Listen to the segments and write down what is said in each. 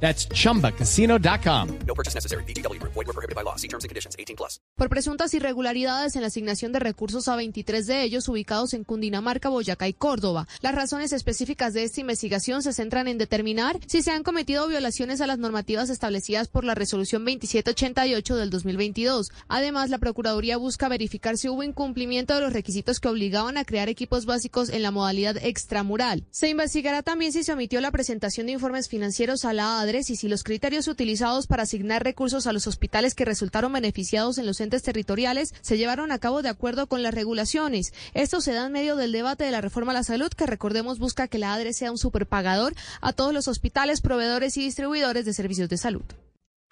That's chumbacasino.com. No purchase necessary. BGW. Void were prohibited by law. See terms and conditions. 18 plus. Por presuntas irregularidades en la asignación de recursos a 23 de ellos ubicados en Cundinamarca, Boyacá y Córdoba. Las razones específicas de esta investigación se centran en determinar si se han cometido violaciones a las normativas establecidas por la resolución 2788 del 2022. Además, la Procuraduría busca verificar si hubo incumplimiento de los requisitos que obligaban a crear equipos básicos en la modalidad extramural. Se investigará también si se omitió la presentación de informes financieros a la Y si los criterios utilizados para asignar recursos a los hospitales que resultaron beneficiados en los entes territoriales se llevaron a cabo de acuerdo con las regulaciones. Esto se da en medio del debate de la reforma a la salud que recordemos busca que la ADRES sea un superpagador a todos los hospitales, proveedores y distribuidores de servicios de salud.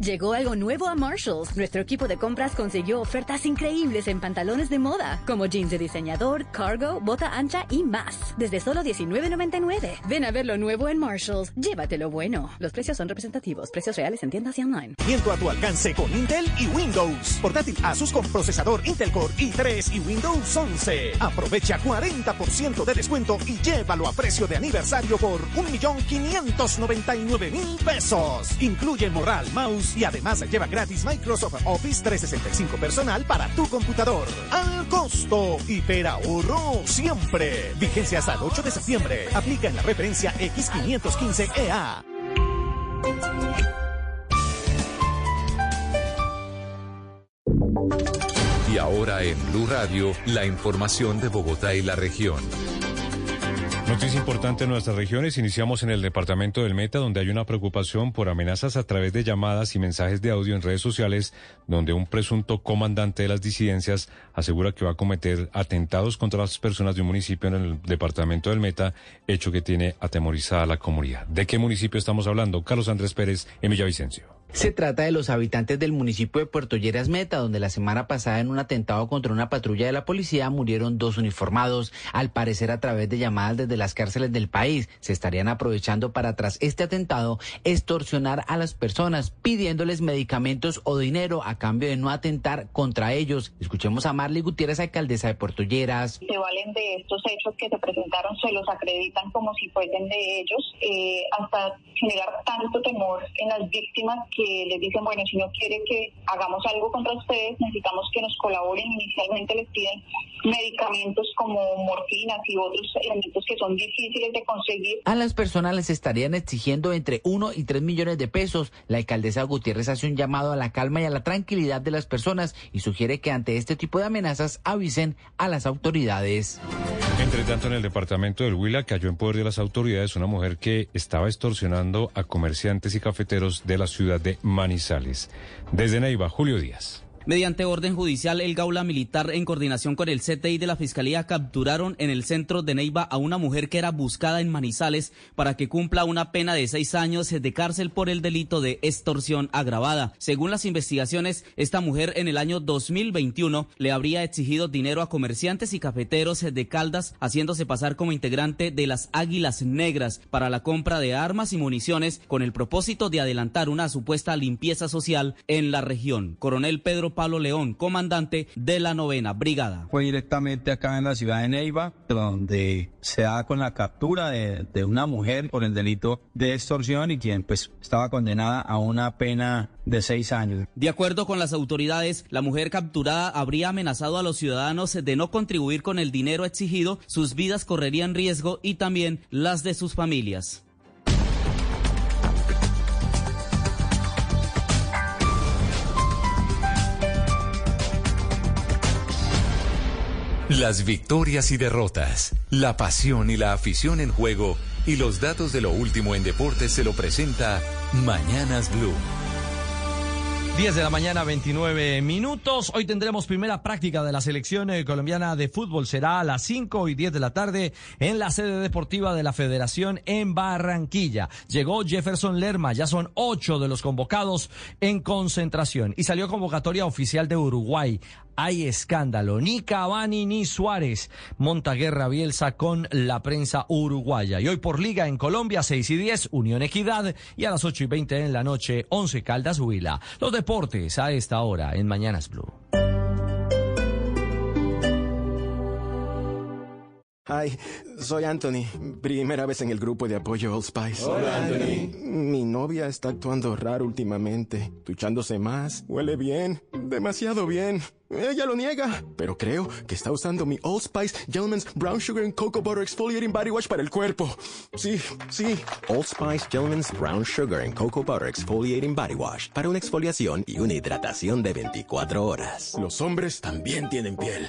Llegó algo nuevo a Marshalls. Nuestro equipo de compras consiguió ofertas increíbles en pantalones de moda, como jeans de diseñador, cargo, bota ancha y más. Desde solo $19.99. Ven a ver lo nuevo en Marshalls. Llévatelo bueno. Los precios son representativos. Precios reales en tiendas y online. Viendo a tu alcance con Intel y Windows. Portátil Asus con procesador Intel Core i3 y Windows 11. Aprovecha 40% de descuento y llévalo a precio de aniversario por 1.599.000 pesos. Incluye morral, mouse y además lleva gratis Microsoft Office 365 personal para tu computador. Al costo, ahorro siempre. Vigencia hasta el 8 de septiembre. Aplica en la referencia X515EA. Y ahora en Blue Radio, la información de Bogotá y la región. Noticia importante en nuestras regiones. Iniciamos en el departamento del Meta, donde hay una preocupación por amenazas a través de llamadas y mensajes de audio en redes sociales, donde un presunto comandante de las disidencias asegura que va a cometer atentados contra las personas de un municipio en el departamento del Meta, hecho que tiene atemorizada a la comunidad. ¿De qué municipio estamos hablando? Carlos Andrés Pérez, en Villavicencio. Se trata de los habitantes del municipio de Puerto Lleras Meta, donde la semana pasada en un atentado contra una patrulla de la policía murieron dos uniformados. Al parecer a través de llamadas desde las cárceles del país se estarían aprovechando para tras este atentado extorsionar a las personas pidiéndoles medicamentos o dinero a cambio de no atentar contra ellos. Escuchemos a Marley Gutiérrez, alcaldesa de Puerto Lleras. Se valen de estos hechos que se presentaron, se los acreditan como si fuesen de ellos, eh, hasta generar tanto temor en las víctimas que les dicen, bueno, si no quieren que hagamos algo contra ustedes, necesitamos que nos colaboren. Inicialmente les piden medicamentos como morfinas y otros elementos que son difíciles de conseguir. A las personas les estarían exigiendo entre 1 y 3 millones de pesos. La alcaldesa Gutiérrez hace un llamado a la calma y a la tranquilidad de las personas y sugiere que ante este tipo de amenazas avisen a las autoridades. Entre tanto, en el departamento del Huila cayó en poder de las autoridades una mujer que estaba extorsionando a comerciantes y cafeteros de la ciudad de Manizales. Desde Neiva, Julio Díaz. Mediante orden judicial, el Gaula Militar, en coordinación con el CTI de la Fiscalía, capturaron en el centro de Neiva a una mujer que era buscada en Manizales para que cumpla una pena de seis años de cárcel por el delito de extorsión agravada. Según las investigaciones, esta mujer en el año 2021 le habría exigido dinero a comerciantes y cafeteros de Caldas, haciéndose pasar como integrante de las Águilas Negras para la compra de armas y municiones con el propósito de adelantar una supuesta limpieza social en la región. Coronel Pedro Pablo León, comandante de la novena brigada. Fue directamente acá en la ciudad de Neiva, donde se da con la captura de, de una mujer por el delito de extorsión y quien pues estaba condenada a una pena de seis años. De acuerdo con las autoridades, la mujer capturada habría amenazado a los ciudadanos de no contribuir con el dinero exigido, sus vidas correrían riesgo y también las de sus familias. Las victorias y derrotas, la pasión y la afición en juego y los datos de lo último en deportes se lo presenta Mañanas Blue. 10 de la mañana, 29 minutos. Hoy tendremos primera práctica de la selección eh, colombiana de fútbol. Será a las 5 y 10 de la tarde en la sede deportiva de la Federación en Barranquilla. Llegó Jefferson Lerma, ya son ocho de los convocados en concentración. Y salió convocatoria oficial de Uruguay hay escándalo. Ni Cavani ni Suárez. Montaguerra Bielsa con la prensa uruguaya. Y hoy por Liga en Colombia, 6 y 10, Unión Equidad. Y a las 8 y 20 en la noche, 11 Caldas Huila. Los deportes a esta hora en Mañanas Blue. Hi, soy Anthony. Primera vez en el grupo de apoyo Old Spice. Hola, Anthony. Mi novia está actuando raro últimamente, duchándose más, huele bien, demasiado bien. Ella lo niega, pero creo que está usando mi Old Spice Gentleman's Brown Sugar and Cocoa Butter Exfoliating Body Wash para el cuerpo. Sí, sí. Old Spice Gentleman's Brown Sugar and Cocoa Butter Exfoliating Body Wash para una exfoliación y una hidratación de 24 horas. Los hombres también tienen piel.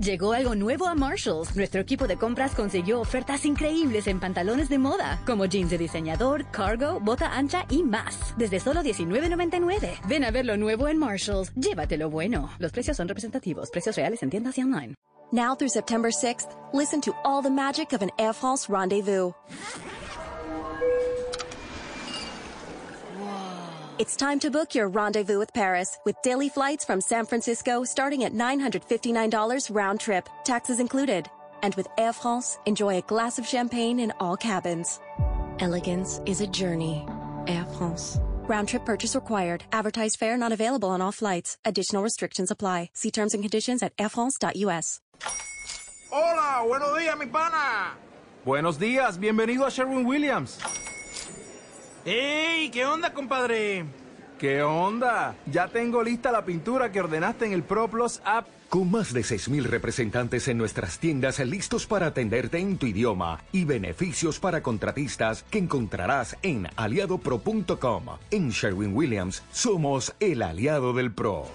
Llegó algo nuevo a Marshalls. Nuestro equipo de compras consiguió ofertas increíbles en pantalones de moda, como jeans de diseñador, cargo, bota ancha y más. Desde solo $19.99. Ven a ver lo nuevo en Marshalls. Llévatelo bueno. Los precios son representativos. Precios reales en tiendas y online. Now through September 6th, listen to all the magic of an Air France rendezvous. It's time to book your rendezvous with Paris with daily flights from San Francisco starting at $959 round trip, taxes included. And with Air France, enjoy a glass of champagne in all cabins. Elegance is a journey. Air France. Round trip purchase required. Advertised fare not available on all flights. Additional restrictions apply. See terms and conditions at airfrance.us. Hola, buenos días, mi pana. Buenos días, bienvenido a Sherwin Williams. ¡Ey! ¿Qué onda, compadre? ¿Qué onda? Ya tengo lista la pintura que ordenaste en el ProPlus app. Con más de 6.000 representantes en nuestras tiendas listos para atenderte en tu idioma y beneficios para contratistas que encontrarás en aliadopro.com. En Sherwin Williams somos el aliado del PRO.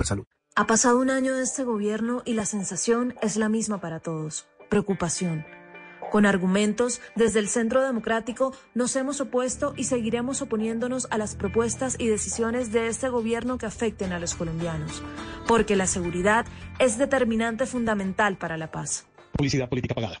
Salud. Ha pasado un año de este gobierno y la sensación es la misma para todos. Preocupación. Con argumentos, desde el Centro Democrático nos hemos opuesto y seguiremos oponiéndonos a las propuestas y decisiones de este gobierno que afecten a los colombianos, porque la seguridad es determinante fundamental para la paz. Publicidad política pagada.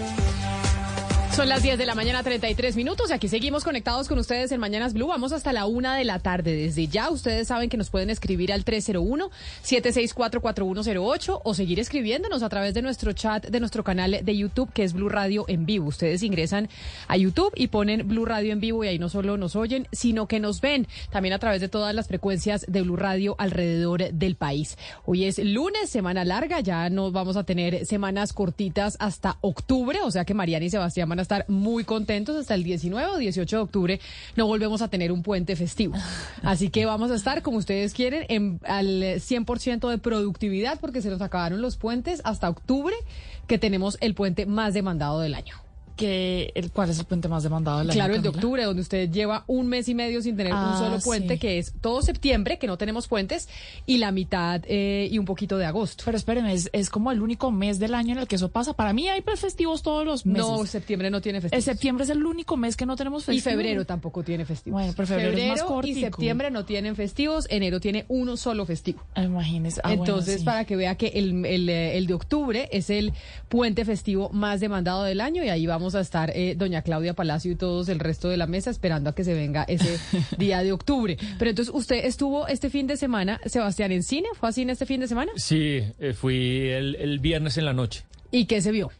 Son las 10 de la mañana, 33 minutos. Y aquí seguimos conectados con ustedes en Mañanas Blue. Vamos hasta la una de la tarde. Desde ya, ustedes saben que nos pueden escribir al 301-764-4108 o seguir escribiéndonos a través de nuestro chat de nuestro canal de YouTube, que es Blue Radio en vivo. Ustedes ingresan a YouTube y ponen Blue Radio en vivo y ahí no solo nos oyen, sino que nos ven también a través de todas las frecuencias de Blue Radio alrededor del país. Hoy es lunes, semana larga. Ya nos vamos a tener semanas cortitas hasta octubre. O sea que Mariana y Sebastián van a estar muy contentos hasta el 19 o 18 de octubre. No volvemos a tener un puente festivo. Así que vamos a estar, como ustedes quieren, en, al 100% de productividad porque se nos acabaron los puentes hasta octubre, que tenemos el puente más demandado del año. Que el, ¿Cuál es el puente más demandado del año? Claro, el de octubre, donde usted lleva un mes y medio sin tener un Ah, solo puente, sí. que es todo septiembre, que no tenemos puentes, y la mitad eh, y un poquito de agosto. Pero espérenme, es, es como el único mes del año en el que eso pasa. Para mí hay festivos todos los meses. No, septiembre no tiene El festivos. septiembre es el único mes que no tenemos Y festivos. febrero tampoco tiene festivos. Bueno, pero febrero, es más y cortico. septiembre no tienen festivos, enero tiene uno solo festivo. Ah, Imagínese. Ah, bueno, Entonces, sí. para que vea que el, el, eh, el de octubre es el puente festivo más demandado del año y ahí vamos a estar eh, doña Claudia Palacio y todos el resto de la mesa esperando a que se venga ese día de octubre. Pero entonces, usted estuvo este fin de semana, Sebastián, en cine, ¿fue a cine este fin de semana? Sí, eh, fui el, el viernes en la noche. ¿Y qué se vio?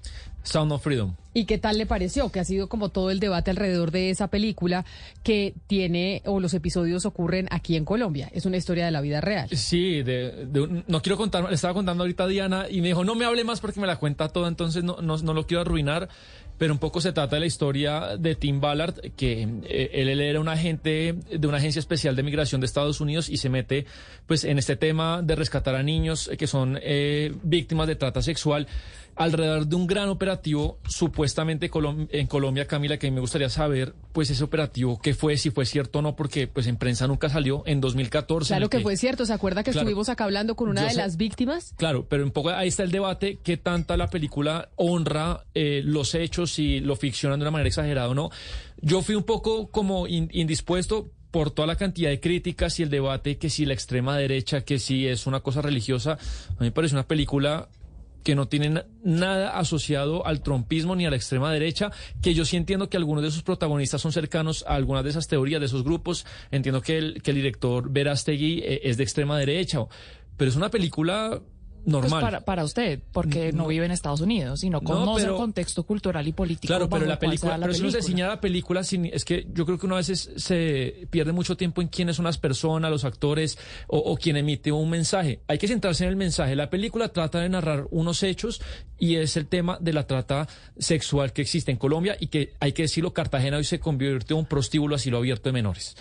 Sound of Freedom. ¿Y qué tal le pareció? Que ha sido como todo el debate alrededor de esa película que tiene, o los episodios ocurren aquí en Colombia. Es una historia de la vida real. Sí, de, de un- no quiero contar, le estaba contando ahorita a Diana y me dijo, no me hable más porque me la cuenta toda, entonces no, no, no lo quiero arruinar, pero un poco se trata de la historia de Tim Ballard, que eh, él, él era un agente de una agencia especial de migración de Estados Unidos y se mete pues en este tema de rescatar a niños que son eh, víctimas de trata sexual alrededor de un gran operativo supuestamente Colom- en Colombia, Camila, que a mí me gustaría saber, pues ese operativo, qué fue, si fue cierto o no, porque pues en prensa nunca salió en 2014. en Claro que fue cierto. ¿Se acuerda que Claro. estuvimos acá hablando con una de sé- las víctimas? Claro, pero un poco ahí está el debate, qué tanta la película honra eh, los hechos, si lo ficcionan de una manera exagerada o no. Yo fui un poco como in- indispuesto por toda la cantidad de críticas y el debate, que si la extrema derecha, que si es una cosa religiosa. A mí me parece una película que no tiene na- nada asociado al trompismo ni a la extrema derecha, que yo sí entiendo que algunos de sus protagonistas son cercanos a algunas de esas teorías, de esos grupos. Entiendo que el, que el director Verástegui eh, es de extrema derecha, pero es una película normal. Pues para, para usted, porque no, vive en Estados Unidos y no No, conoce el contexto cultural y político. Claro, pero la película, la pero eso película. ciña a la película, sin- es que yo creo que uno a veces se pierde mucho tiempo en quiénes son las personas, los actores o, o quien emite un mensaje. Hay que centrarse en el mensaje. La película trata de narrar unos hechos y es el tema de la trata sexual que existe en Colombia y que hay que decirlo, Cartagena hoy se convirtió en un prostíbulo asilo abierto de menores.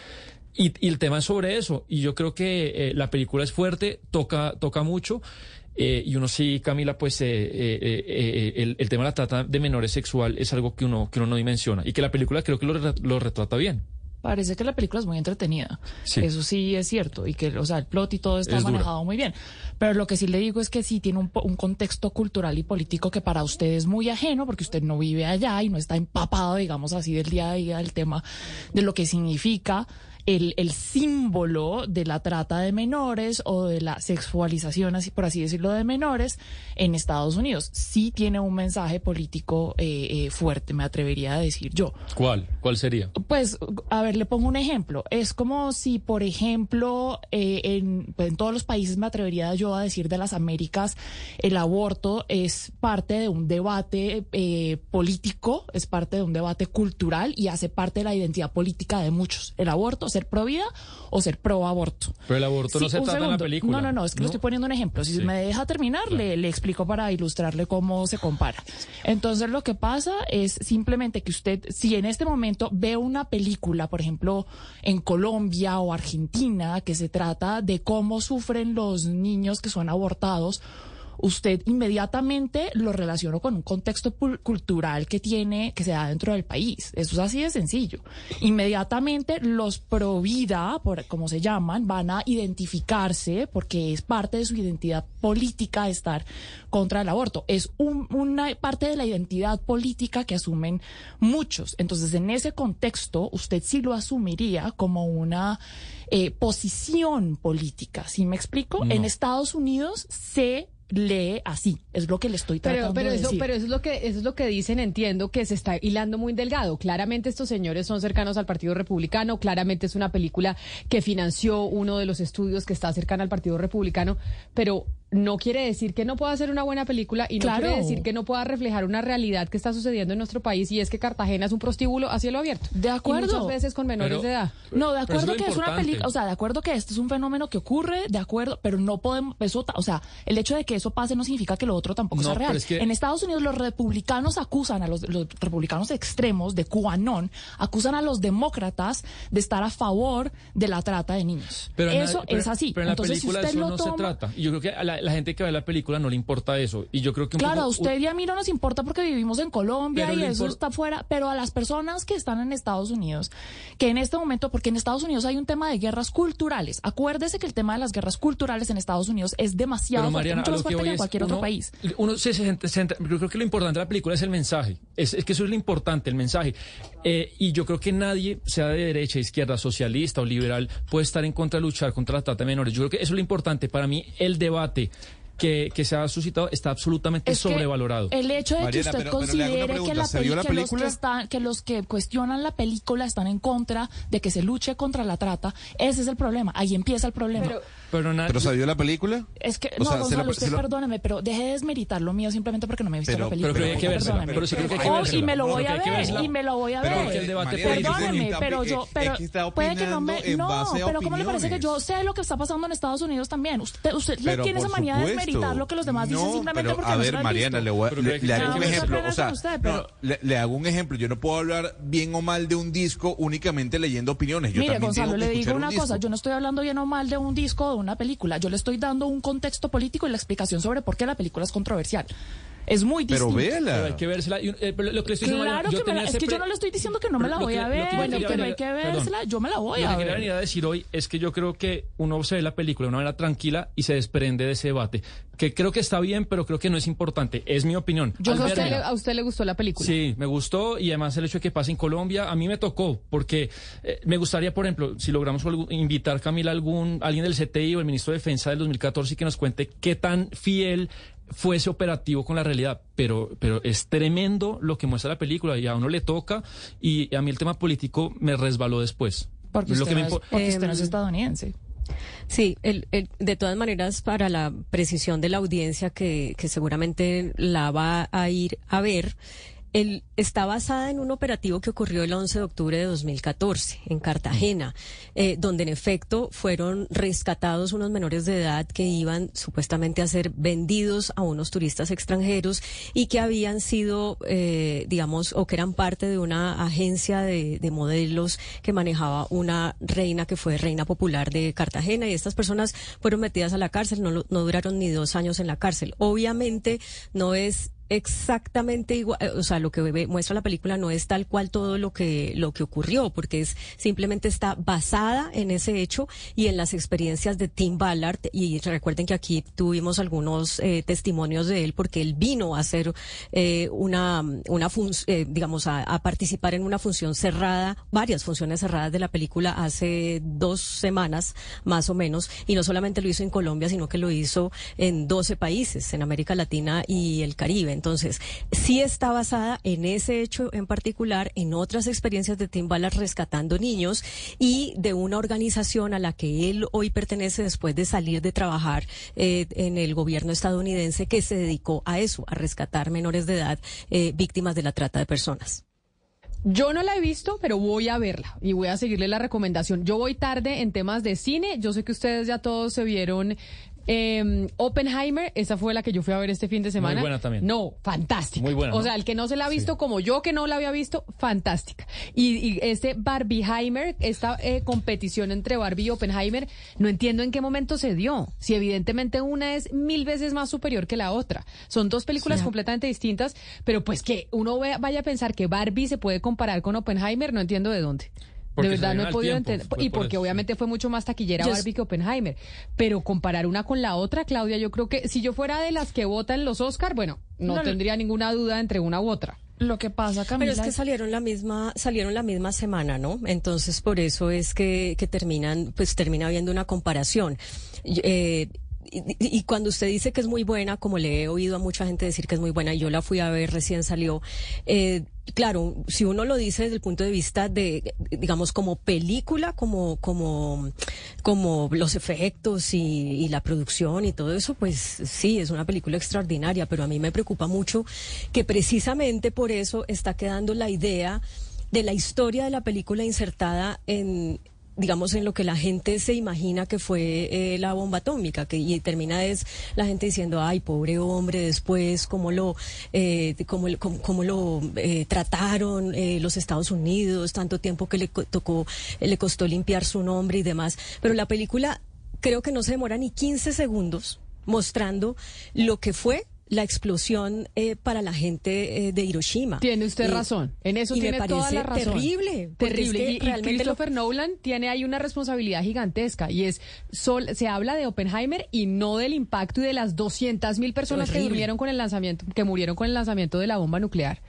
Y, y el tema es sobre eso. Y yo creo que eh, la película es fuerte, toca, toca mucho. Eh, y uno sí, Camila, pues eh, eh, eh, eh, el, el tema de la trata de menores sexual es algo que uno, que uno no dimensiona. Y que la película creo que lo, lo retrata bien. Parece que la película es muy entretenida. Sí. Eso sí es cierto. Y que, o sea, el plot y todo está Es dura. manejado muy bien. Pero lo que sí le digo es que sí tiene un, un contexto cultural y político que para usted es muy ajeno porque usted no vive allá y no está empapado, digamos así, del día a día del tema de lo que significa el, el símbolo de la trata de menores o de la sexualización, así por así decirlo, de menores en Estados Unidos. Sí tiene un mensaje político eh, eh, fuerte, me atrevería a decir yo. ¿Cuál? ¿Cuál sería? Pues, a ver, le pongo un ejemplo. Es como si, por ejemplo, eh, en, pues, en todos los países, me atrevería yo a decir de las Américas, el aborto es parte de un debate eh, político, es parte de un debate cultural y hace parte de la identidad política de muchos. El aborto, ser pro vida o ser pro aborto. Pero el aborto no se trata en la segundo. película. No, no, no, es que le estoy poniendo un ejemplo. Si Sí. me deja terminar, le, le explico para ilustrarle cómo se compara. Entonces, lo que pasa es simplemente que usted, si en este momento ve una película, por ejemplo, en Colombia o Argentina, que se trata de cómo sufren los niños que son abortados, usted inmediatamente lo relaciona con un contexto cultural que tiene, que se da dentro del país. Eso es así de sencillo. Inmediatamente los pro vida, por como se llaman, van a identificarse porque es parte de su identidad política estar contra el aborto. Es un- una parte de la identidad política que asumen muchos. Entonces, en ese contexto, usted sí lo asumiría como una eh, posición política. ¿Sí me explico? No. En Estados Unidos se lee así. Es lo que le estoy tratando pero, pero de eso, decir. Pero eso es lo que eso es lo que dicen. Entiendo que se está hilando muy delgado. Claramente estos señores son cercanos al Partido Republicano. Claramente es una película que financió uno de los estudios que está cercana al Partido Republicano. Pero no quiere decir que no pueda ser una buena película y no Claro. quiere decir que no pueda reflejar una realidad que está sucediendo en nuestro país y es que Cartagena es un prostíbulo a cielo abierto. De acuerdo. Y muchas veces con menores Pero- de edad. No, de acuerdo es que es una película, o sea, de acuerdo que este es un fenómeno que ocurre, de acuerdo, pero no podemos, eso, o sea, el hecho de que eso pase no significa que lo otro tampoco No, sea real. es que- En Estados Unidos los republicanos acusan a los, los republicanos extremos de QAnon, acusan a los demócratas de estar a favor de la trata de niños. Pero la- eso pero- es así. Pero en la Entonces, si película usted eso lo no toma, se trata. Y yo creo que a la, la gente que ve la película no le importa eso. Y yo creo que un Claro, poco- a usted y a mí no nos importa porque vivimos en Colombia y eso está fuera, pero a las personas que están en Estados Unidos, que en este momento, porque en Estados Unidos hay un tema de guerras culturales, acuérdese que el tema de las guerras culturales en Estados Unidos es demasiado Pero fuerte, Mariana, mucho más que fuerte voy que en cualquier otro uno- país. Uno se- se- yo creo que lo importante de la película es el mensaje. Es, es que eso es lo importante, el mensaje. Eh, y yo creo que nadie, sea de derecha, izquierda, socialista o liberal, puede estar en contra de luchar contra la trata de menores. Yo creo que eso es lo importante. Para mí, el debate que, que se ha suscitado está absolutamente Es que sobrevalorado. El hecho de Mariana, que usted pero- pero considere que, la ¿Se vio peli- la que los que, están, que los que cuestionan la película están en contra de que se luche contra la trata, ese es el problema. Ahí empieza el problema. Pero, ¿Pero se vio la película? Es que, O no, sea, se Gonzalo, la- usted se la- perdóneme, pero deje de desmeritar lo mío simplemente porque no me he visto Pero- la película. pero hay que Perdóneme. pero sí creo que hay que Oh, y me lo voy a ver, y me lo voy a Pero ver. Perdóneme, pero yo, pero puede que no me, no, a pero ¿cómo le parece que yo sé lo que está pasando en Estados Unidos también? Usted, usted le Pero tiene esa manía de desmeritar lo que los demás dicen simplemente pero, porque a no se ver, Mariana, le, a- Pero hago un ejemplo. O sea, pero- le, hago un ejemplo. Yo no puedo hablar bien o mal de un disco únicamente leyendo opiniones. Mire, Gonzalo, le digo una cosa, yo no estoy hablando bien o mal de un disco una película, yo le estoy dando un contexto político y la explicación sobre por qué la película es controversial. Es muy distinto. Pero hay que vérsela. Eh, pero lo que le estoy diciendo, Claro yo que me la, es que yo no le estoy diciendo que no me la Lo voy que- a lo que ver, quería bueno, pero venir- hay que perdón. vérsela, yo me la voy Lo a que quería ver. venir a decir hoy es que yo creo que uno se ve la película de una manera tranquila y se desprende de ese debate. Que creo que está bien, pero creo que no es importante. Es mi opinión. Yo que a usted, a usted le gustó la película. Sí, me gustó y además el hecho de que pase en Colombia, a mí me tocó, porque eh, me gustaría, por ejemplo, si logramos invitar, Camila, algún, alguien del CTI o el ministro de Defensa del 2014 y que nos cuente qué tan fiel fue ese operativo con la realidad, pero, pero es tremendo lo que muestra la película y a uno le toca y a mí el tema político me resbaló después. Porque lo usted, que me no es, impo- porque usted no es Em, estadounidense. Sí, el- el- de todas maneras, para la precisión de la audiencia que, que seguramente la va a ir a ver, el, está basada en un operativo que ocurrió el 11 de octubre de 2014 en Cartagena, eh, donde en efecto fueron rescatados unos menores de edad que iban supuestamente a ser vendidos a unos turistas extranjeros y que habían sido, eh, digamos, o que eran parte de una agencia de, de modelos que manejaba una reina que fue reina popular de Cartagena y estas personas fueron metidas a la cárcel, no, no duraron ni dos años en la cárcel. Obviamente no es exactamente igual, eh, o sea, lo que muestra la película no es tal cual todo lo que lo que ocurrió, porque es simplemente está basada en ese hecho y en las experiencias de Tim Ballard y recuerden que aquí tuvimos algunos eh, testimonios de él porque él vino a hacer eh, una una fun- eh, digamos a, a participar en una función cerrada, varias funciones cerradas de la película hace dos semanas más o menos y no solamente lo hizo en Colombia, sino que lo hizo en 12 países, en América Latina y el Caribe. Entonces, sí está basada en ese hecho en particular, en otras experiencias de Tim Ballard rescatando niños y de una organización a la que él hoy pertenece después de salir de trabajar eh, en el gobierno estadounidense que se dedicó a eso, a rescatar menores de edad eh, víctimas de la trata de personas. Yo no la he visto, pero voy a verla y voy a seguirle la recomendación. Yo voy tarde en temas de cine. Yo sé que ustedes ya todos se vieron eh, Oppenheimer. Esa fue la que yo fui a ver este fin de semana. buena también. No, fantástica. Muy buena, O ¿no? sea, el que no se la ha visto como yo que no la había visto, fantástica. Y, y este Barbieheimer, esta eh, competición entre Barbie y Oppenheimer, no entiendo en qué momento se dio. Si evidentemente una es mil veces más superior que la otra. Son dos películas Sí. completamente distintas, pero pues que uno vaya a pensar que Barbie se puede comparar con Oppenheimer, no entiendo de dónde. Porque de verdad no he podido entender. Y por porque eso, obviamente fue mucho más taquillera Barbie que Oppenheimer. Pero comparar una con la otra, Claudia, yo creo que si yo fuera de las que votan los Oscar, bueno, no, No, no. tendría ninguna duda entre una u otra. Lo que pasa, Camila, Pero es que salieron la misma, salieron la misma semana, ¿no? Entonces por eso es que, que terminan, pues termina habiendo una comparación. Eh, y, y cuando usted dice que es muy buena, como le he oído a mucha gente decir que es muy buena, y yo la fui a ver recién salió, eh, claro, si uno lo dice desde el punto de vista de, digamos, como película, como, como, como los efectos y, y la producción y todo eso, pues sí, es una película extraordinaria, pero a mí me preocupa mucho que precisamente por eso está quedando la idea de la historia de la película insertada en, digamos, en lo que la gente se imagina que fue eh, la bomba atómica, que y termina es la gente diciendo, ay, pobre hombre, después cómo lo, eh, cómo, cómo, cómo lo eh, trataron eh, los Estados Unidos, tanto tiempo que le tocó, le costó limpiar su nombre y demás. Pero la película creo que no se demora ni 15 segundos mostrando lo que fue la explosión eh, para la gente eh, de Hiroshima. Tiene usted Eh, razón. En eso y me tiene parece toda la razón. terrible. Terrible. es que y, y realmente lo- Christopher Nolan tiene ahí una responsabilidad gigantesca y es sol- se habla de Oppenheimer y no del impacto y de las 200 mil personas que murieron con el lanzamiento que murieron con el lanzamiento de la bomba nuclear.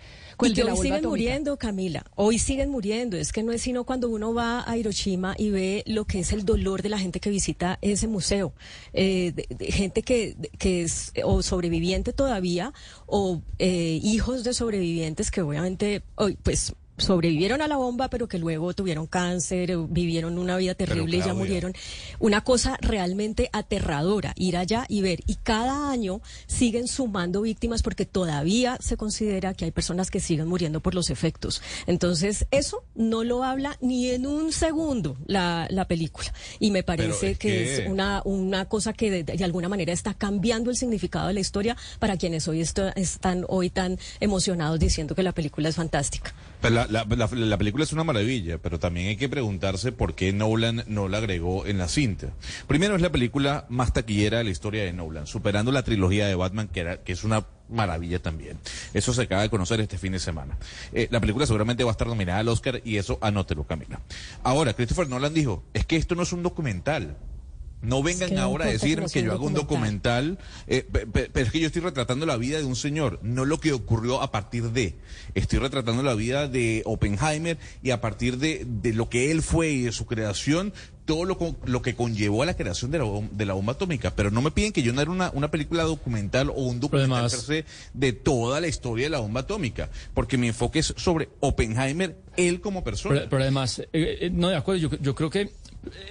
Y que hoy siguen muriendo, Camila. Hoy siguen muriendo. Es que no es sino cuando uno va a Hiroshima y ve lo que es el dolor de la gente que visita ese museo. Eh, de- de gente que, que es o sobreviviente todavía o eh, hijos de sobrevivientes que obviamente, hoy, pues sobrevivieron a la bomba, pero que luego tuvieron cáncer, eh, vivieron una vida terrible y ya murieron. Una cosa realmente aterradora, ir allá y ver. Y cada año siguen sumando víctimas porque todavía se considera que hay personas que siguen muriendo por los efectos. Entonces, eso no lo habla ni en un segundo la, la película. Y me parece es que, que- es una, una cosa que de, de alguna manera está cambiando el significado de la historia para quienes hoy esto- están hoy tan emocionados diciendo que la película es fantástica. Pero la, la- la- la película es una maravilla, pero también hay que preguntarse por qué Nolan no la agregó en la cinta. Primero es la película más taquillera de la historia de Nolan, superando la trilogía de Batman, que, era, es una maravilla también. Eso se acaba de conocer este fin de semana. Eh, la película seguramente va a estar nominada al Oscar y eso anótelo, Camila. Ahora, Christopher Nolan dijo, es que esto no es un documental. No vengan que ahora a importa decir que yo hago un documental, eh, pe- pe- pero es que yo estoy retratando la vida de un señor, no lo que ocurrió a partir de. Estoy retratando la vida de Oppenheimer y a partir de, de lo que él fue y de su creación, todo lo, lo que conllevó a la creación de la, de la bomba atómica. Pero no me piden que yo no haga una, una película documental o un documental además- per se de toda la historia de la bomba atómica, porque mi enfoque es sobre Oppenheimer, él como persona. Pero, pero además, eh, eh, no, de acuerdo, yo, yo creo que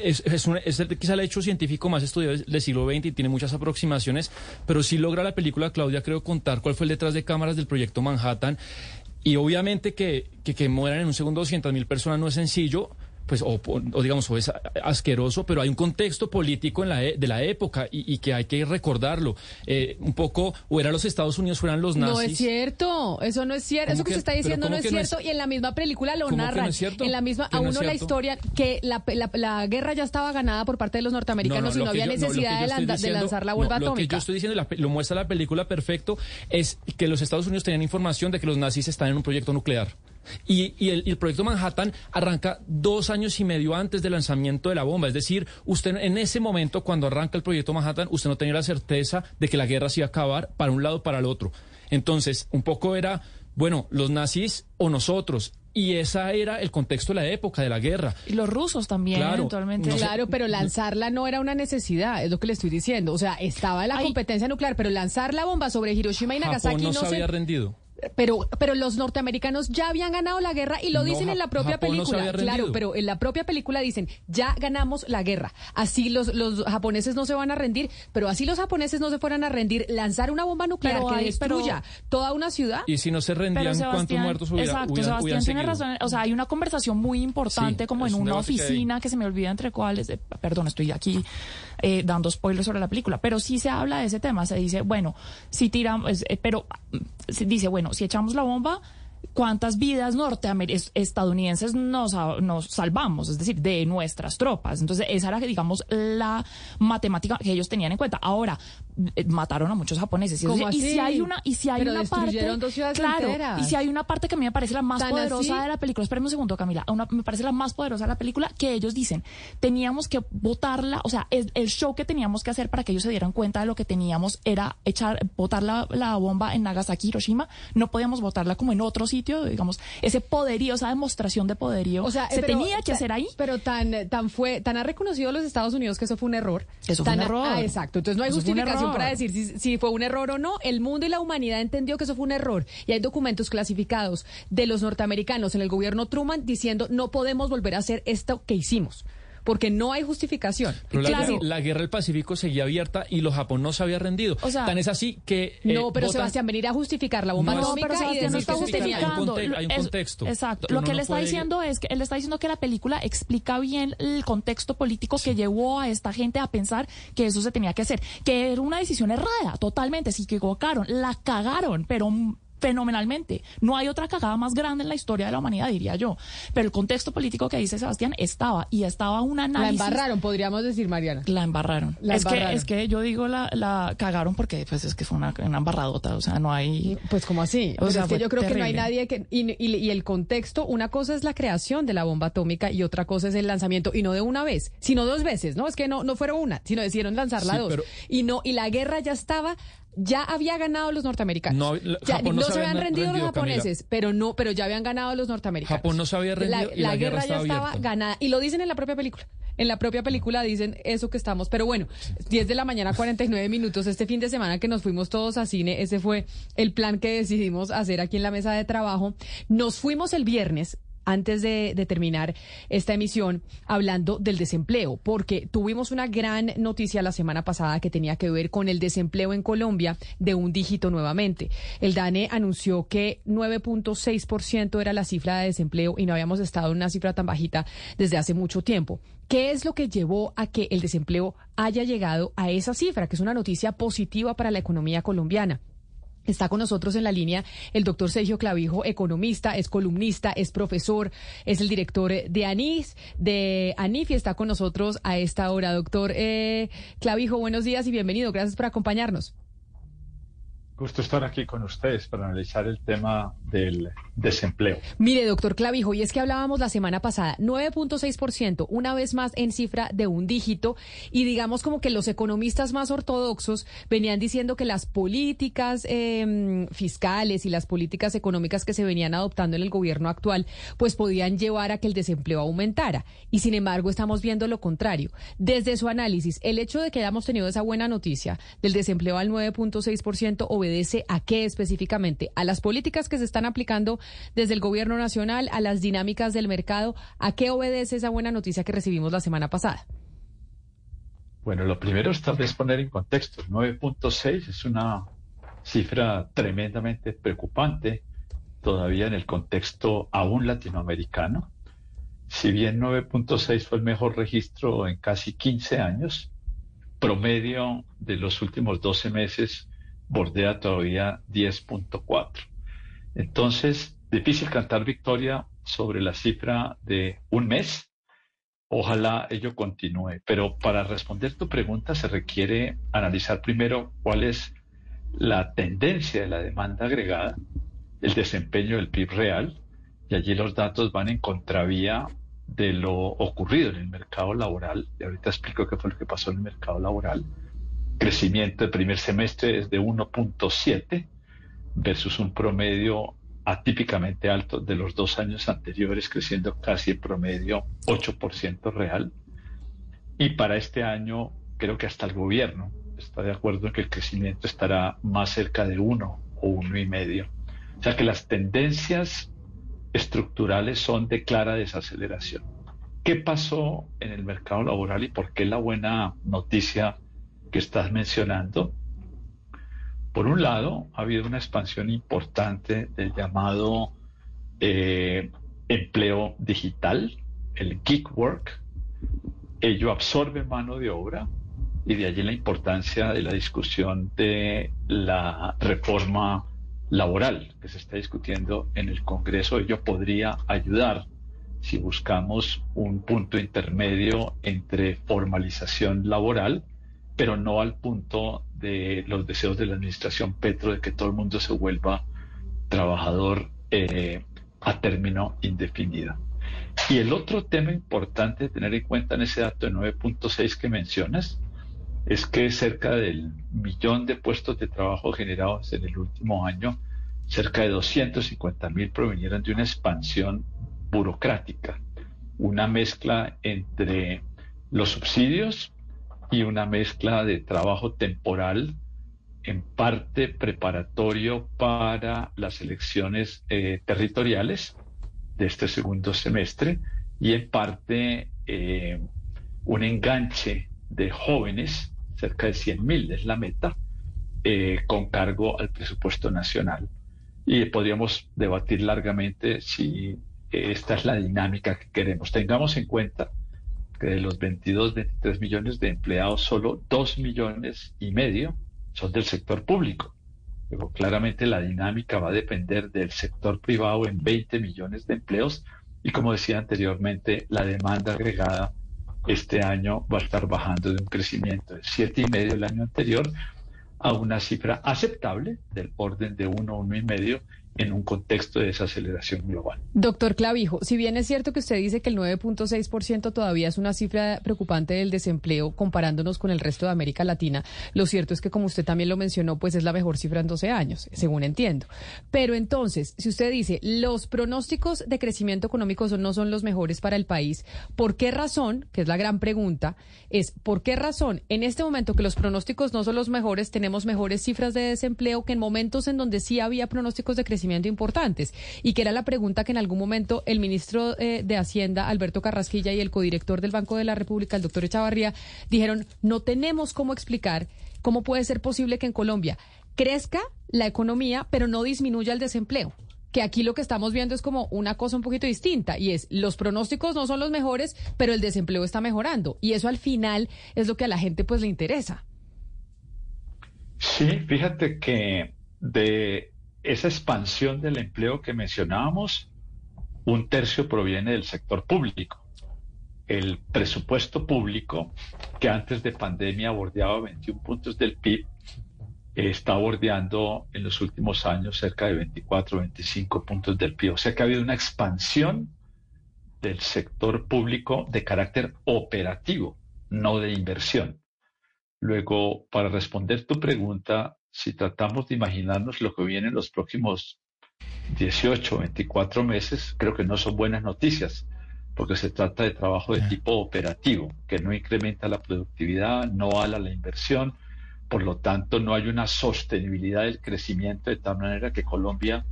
es, es, el- quizá el hecho científico más estudiado del siglo XX y tiene muchas aproximaciones, pero sí logra la película, Claudia, creo, contar cuál fue el detrás de cámaras del proyecto Manhattan. Y obviamente que, que, que mueran en un segundo 200 mil personas no es sencillo. Pues, o, o digamos, o es asqueroso, pero hay un contexto político en la e- de la época y, y que hay que recordarlo. Eh, un poco, o eran los Estados Unidos, fueran los nazis. No es cierto, eso no es cierto, ¿Cómo eso que, que- usted está diciendo no es que no es- cierto y en la misma película lo ¿Cómo que no narran. cierto? En la misma, ¿Que a no uno la historia que la, la- la guerra ya estaba ganada por parte de los norteamericanos y no había yo- necesidad de, lanzar la bomba Lo que yo atómica. estoy diciendo, lo muestra la película perfecto, es que los Estados Unidos tenían información de que los nazis están en un proyecto nuclear. Y, y el, y el proyecto Manhattan arranca dos años y medio antes del lanzamiento de la bomba. Es decir, usted en ese momento, cuando arranca el proyecto Manhattan, usted no tenía la certeza de que la guerra se iba a acabar para un lado o para el otro. Entonces, un poco era, bueno, los nazis o nosotros. Y esa era el contexto de la época, de la guerra. Y los rusos también, Claro, eventualmente. no sé- Claro, pero lanzarla no era una necesidad, es lo que le estoy diciendo. O sea, estaba la competencia nuclear, pero lanzar la bomba sobre Hiroshima y Nagasaki Japón no, no se se había rendido. Pero, pero los norteamericanos ya habían ganado la guerra y lo No, dicen en la propia Japón película. claro, pero en la propia película dicen, ya ganamos la guerra. Así los, los japoneses no se van a rendir, pero así los japoneses no se fueran a rendir, lanzar una bomba nuclear Pero que hay- destruya toda una ciudad. Y si no se rendían, ¿cuántos muertos hubiera, exacto, hubieran- Sebastián hubieran tiene seguido? razón. O sea, hay una conversación muy importante Sí, como en una que oficina que, se me olvida entre cuáles. eh, perdón, estoy aquí eh, dando spoilers sobre la película, pero sí se habla de ese tema. Se dice, bueno, si tiramos, eh, pero mm, se dice, bueno, si echamos la bomba. ¿Cuántas vidas estadounidenses nos, nos salvamos? Es decir, de nuestras tropas. Entonces, esa era, digamos, la matemática que ellos tenían en cuenta. Ahora, eh, mataron a muchos japoneses. Y, ¿Cómo y si hay una, y si hay Pero una parte, dos claro, enteras. y si hay una parte que a mí me parece la más ¿Tan poderosa así? de la película, espérame un segundo, Camila, una- me parece la más poderosa de la película, que ellos dicen, teníamos que botarla, o sea, el, el show que teníamos que hacer para que ellos se dieran cuenta de lo que teníamos era echar, botar la, la bomba en Nagasaki, Hiroshima, no podíamos botarla como en otro sitio sitio, digamos, ese poderío, esa demostración de poderío, O sea, se pero- tenía que hacer ahí. Pero tan, tan fue, tan ha reconocido los Estados Unidos que eso fue un error. Eso fue Tan un error. Ah, exacto. Entonces no hay Eso justificación para decir si, si fue un error o no. El mundo y la humanidad entendió que eso fue un error. Y hay documentos clasificados de los norteamericanos en el gobierno Truman diciendo no podemos volver a hacer esto que hicimos. Porque no hay justificación. Pero la, Claro. guerra, la guerra del Pacífico seguía abierta y los Japón no se había rendido. O sea, Tan es así que... eh, No, pero votan- Sebastián, venir a justificar la bomba No, atómica pero y Sebastián no está justificando. Hay un conte- hay un Es- contexto. Exacto. Lo que no él está puede- diciendo es que él está diciendo que la película explica bien el contexto político que llevó a esta gente a pensar que eso se tenía que hacer, que era una decisión errada, totalmente, sí que equivocaron, la cagaron, pero fenomenalmente. No hay otra cagada más grande en la historia de la humanidad, diría yo. Pero el contexto político que dice Sebastián estaba y estaba un La análisis. embarraron, podríamos decir, Mariana. La embarraron. La es, embarraron. Que, es que yo digo la, la cagaron porque pues es que fue una, una embarradota, o sea, no hay... Pues como así. O sea, es que yo creo que no hay nadie que... Y, y- y el contexto, una cosa es la creación de la bomba atómica y otra cosa es el lanzamiento. Y no de una vez, sino dos veces, ¿no? Es que no, no fueron una, sino decidieron lanzarla Sí, dos. pero- Y no y la guerra ya estaba... Ya había ganado los norteamericanos. No, la- Ya- Japón no no se se habían había rendido, los Camila. japoneses, pero no, pero ya habían ganado los norteamericanos. Japón no se había rendido La, y la guerra guerra ya estaba estaba abierta. ganada. Y lo dicen en la propia película. En la propia película dicen eso que estamos. Pero bueno, 10 de la mañana, 49 minutos. Este fin de semana que nos fuimos todos a cine, ese fue el plan que decidimos hacer aquí en la mesa de trabajo. Nos fuimos el viernes. Antes de, terminar esta emisión, hablando del desempleo, porque tuvimos una gran noticia la semana pasada que tenía que ver con el desempleo en Colombia de un dígito nuevamente. El DANE anunció que 9.6% era la cifra de desempleo y no habíamos estado en una cifra tan bajita desde hace mucho tiempo. ¿Qué es lo que llevó a que el desempleo haya llegado a esa cifra, que es una noticia positiva para la economía colombiana? Está con nosotros en la línea el doctor Sergio Clavijo, economista, es columnista, es profesor, es el director de ANIS, de ANIF y está con nosotros a esta hora. Doctor eh, Clavijo, buenos días y bienvenido. Gracias por acompañarnos. Gusto estar aquí con ustedes para analizar el tema del desempleo. Mire, doctor Clavijo, y es que hablábamos la semana pasada, 9.6%, una vez más en cifra de un dígito, y digamos como que los economistas más ortodoxos venían diciendo que las políticas eh, fiscales y las políticas económicas que se venían adoptando en el gobierno actual, pues podían llevar a que el desempleo aumentara. Y sin embargo, estamos viendo lo contrario. Desde su análisis, el hecho de que hayamos tenido esa buena noticia del desempleo al 9.6% obedece a qué específicamente? A las políticas que se están aplicando desde el gobierno nacional, a las dinámicas del mercado. ¿A qué obedece esa buena noticia que recibimos la semana pasada? Bueno, lo primero es tal vez poner en contexto. 9.6 es una cifra tremendamente preocupante todavía en el contexto aún latinoamericano. Si bien 9.6 fue el mejor registro en casi 15 años, promedio de los últimos 12 meses bordea todavía 10.4. Entonces, difícil cantar victoria sobre la cifra de un mes. Ojalá ello continúe. Pero para responder tu pregunta se requiere analizar primero cuál es la tendencia de la demanda agregada, el desempeño del PIB real, y allí los datos van en contravía de lo ocurrido en el mercado laboral. Y ahorita explico qué fue lo que pasó en el mercado laboral. Crecimiento del primer semestre es de 1.7 versus un promedio atípicamente alto de los dos años anteriores, creciendo casi en promedio 8% real. Y para este año, creo que hasta el gobierno está de acuerdo en que el crecimiento estará más cerca de 1 o 1,5. O sea que las tendencias estructurales son de clara desaceleración. ¿Qué pasó en el mercado laboral y por qué la buena noticia que estás mencionando? Por un lado, ha habido una expansión importante del llamado eh, empleo digital, el gig work. Ello absorbe mano de obra y de allí la importancia de la discusión de la reforma laboral que se está discutiendo en el Congreso. Ello podría ayudar si buscamos un punto intermedio entre formalización laboral, pero no al punto de los deseos de la administración Petro de que todo el mundo se vuelva trabajador eh, a término indefinido. Y el otro tema importante de tener en cuenta en ese dato de 9.6 que mencionas es que cerca del millón de puestos de trabajo generados en el último año cerca de 250 mil provinieron de una expansión burocrática, una mezcla entre los subsidios y una mezcla de trabajo temporal en parte preparatorio para las elecciones eh, territoriales de este segundo semestre y en parte eh, un enganche de jóvenes, cerca de 100.000 es la meta, eh, con cargo al presupuesto nacional. Y podríamos debatir largamente si esta es la dinámica que queremos. Tengamos en cuenta que de los 22, 23 millones de empleados, solo 2 millones y medio son del sector público. Pero claramente la dinámica va a depender del sector privado en 20 millones de empleos y como decía anteriormente, la demanda agregada este año va a estar bajando de un crecimiento de siete y medio el año anterior a una cifra aceptable del orden de uno, uno y medio en un contexto de desaceleración global. Doctor Clavijo, si bien es cierto que usted dice que el 9.6% todavía es una cifra preocupante del desempleo comparándonos con el resto de América Latina, lo cierto es que como usted también lo mencionó, pues es la mejor cifra en 12 años, según entiendo. Pero entonces, si usted dice los pronósticos de crecimiento económico no son los mejores para el país, ¿por qué razón, que es la gran pregunta, es por qué razón en este momento que los pronósticos no son los mejores, tenemos mejores cifras de desempleo que en momentos en donde sí había pronósticos de crecimiento importantes y que era la pregunta que en algún momento el ministro eh, de Hacienda, Alberto Carrasquilla, y el codirector del Banco de la República, el doctor Echavarría, dijeron, no tenemos cómo explicar cómo puede ser posible que en Colombia crezca la economía, pero no disminuya el desempleo que aquí lo que estamos viendo es como una cosa un poquito distinta y es los pronósticos no son los mejores, pero el desempleo está mejorando y eso al final es lo que a la gente pues le interesa. Sí, fíjate que de esa expansión del empleo que mencionábamos, un tercio proviene del sector público. El presupuesto público, que antes de pandemia bordeaba 21 puntos del PIB, está bordeando en los últimos años cerca de 24, 25 puntos del PIB. O sea que ha habido una expansión del sector público de carácter operativo, no de inversión. Luego, para responder tu pregunta, si tratamos de imaginarnos lo que viene en los próximos 18, 24 meses, creo que no son buenas noticias, porque se trata de trabajo de tipo operativo, que no incrementa la productividad, no ala la inversión, por lo tanto no hay una sostenibilidad del crecimiento de tal manera que Colombia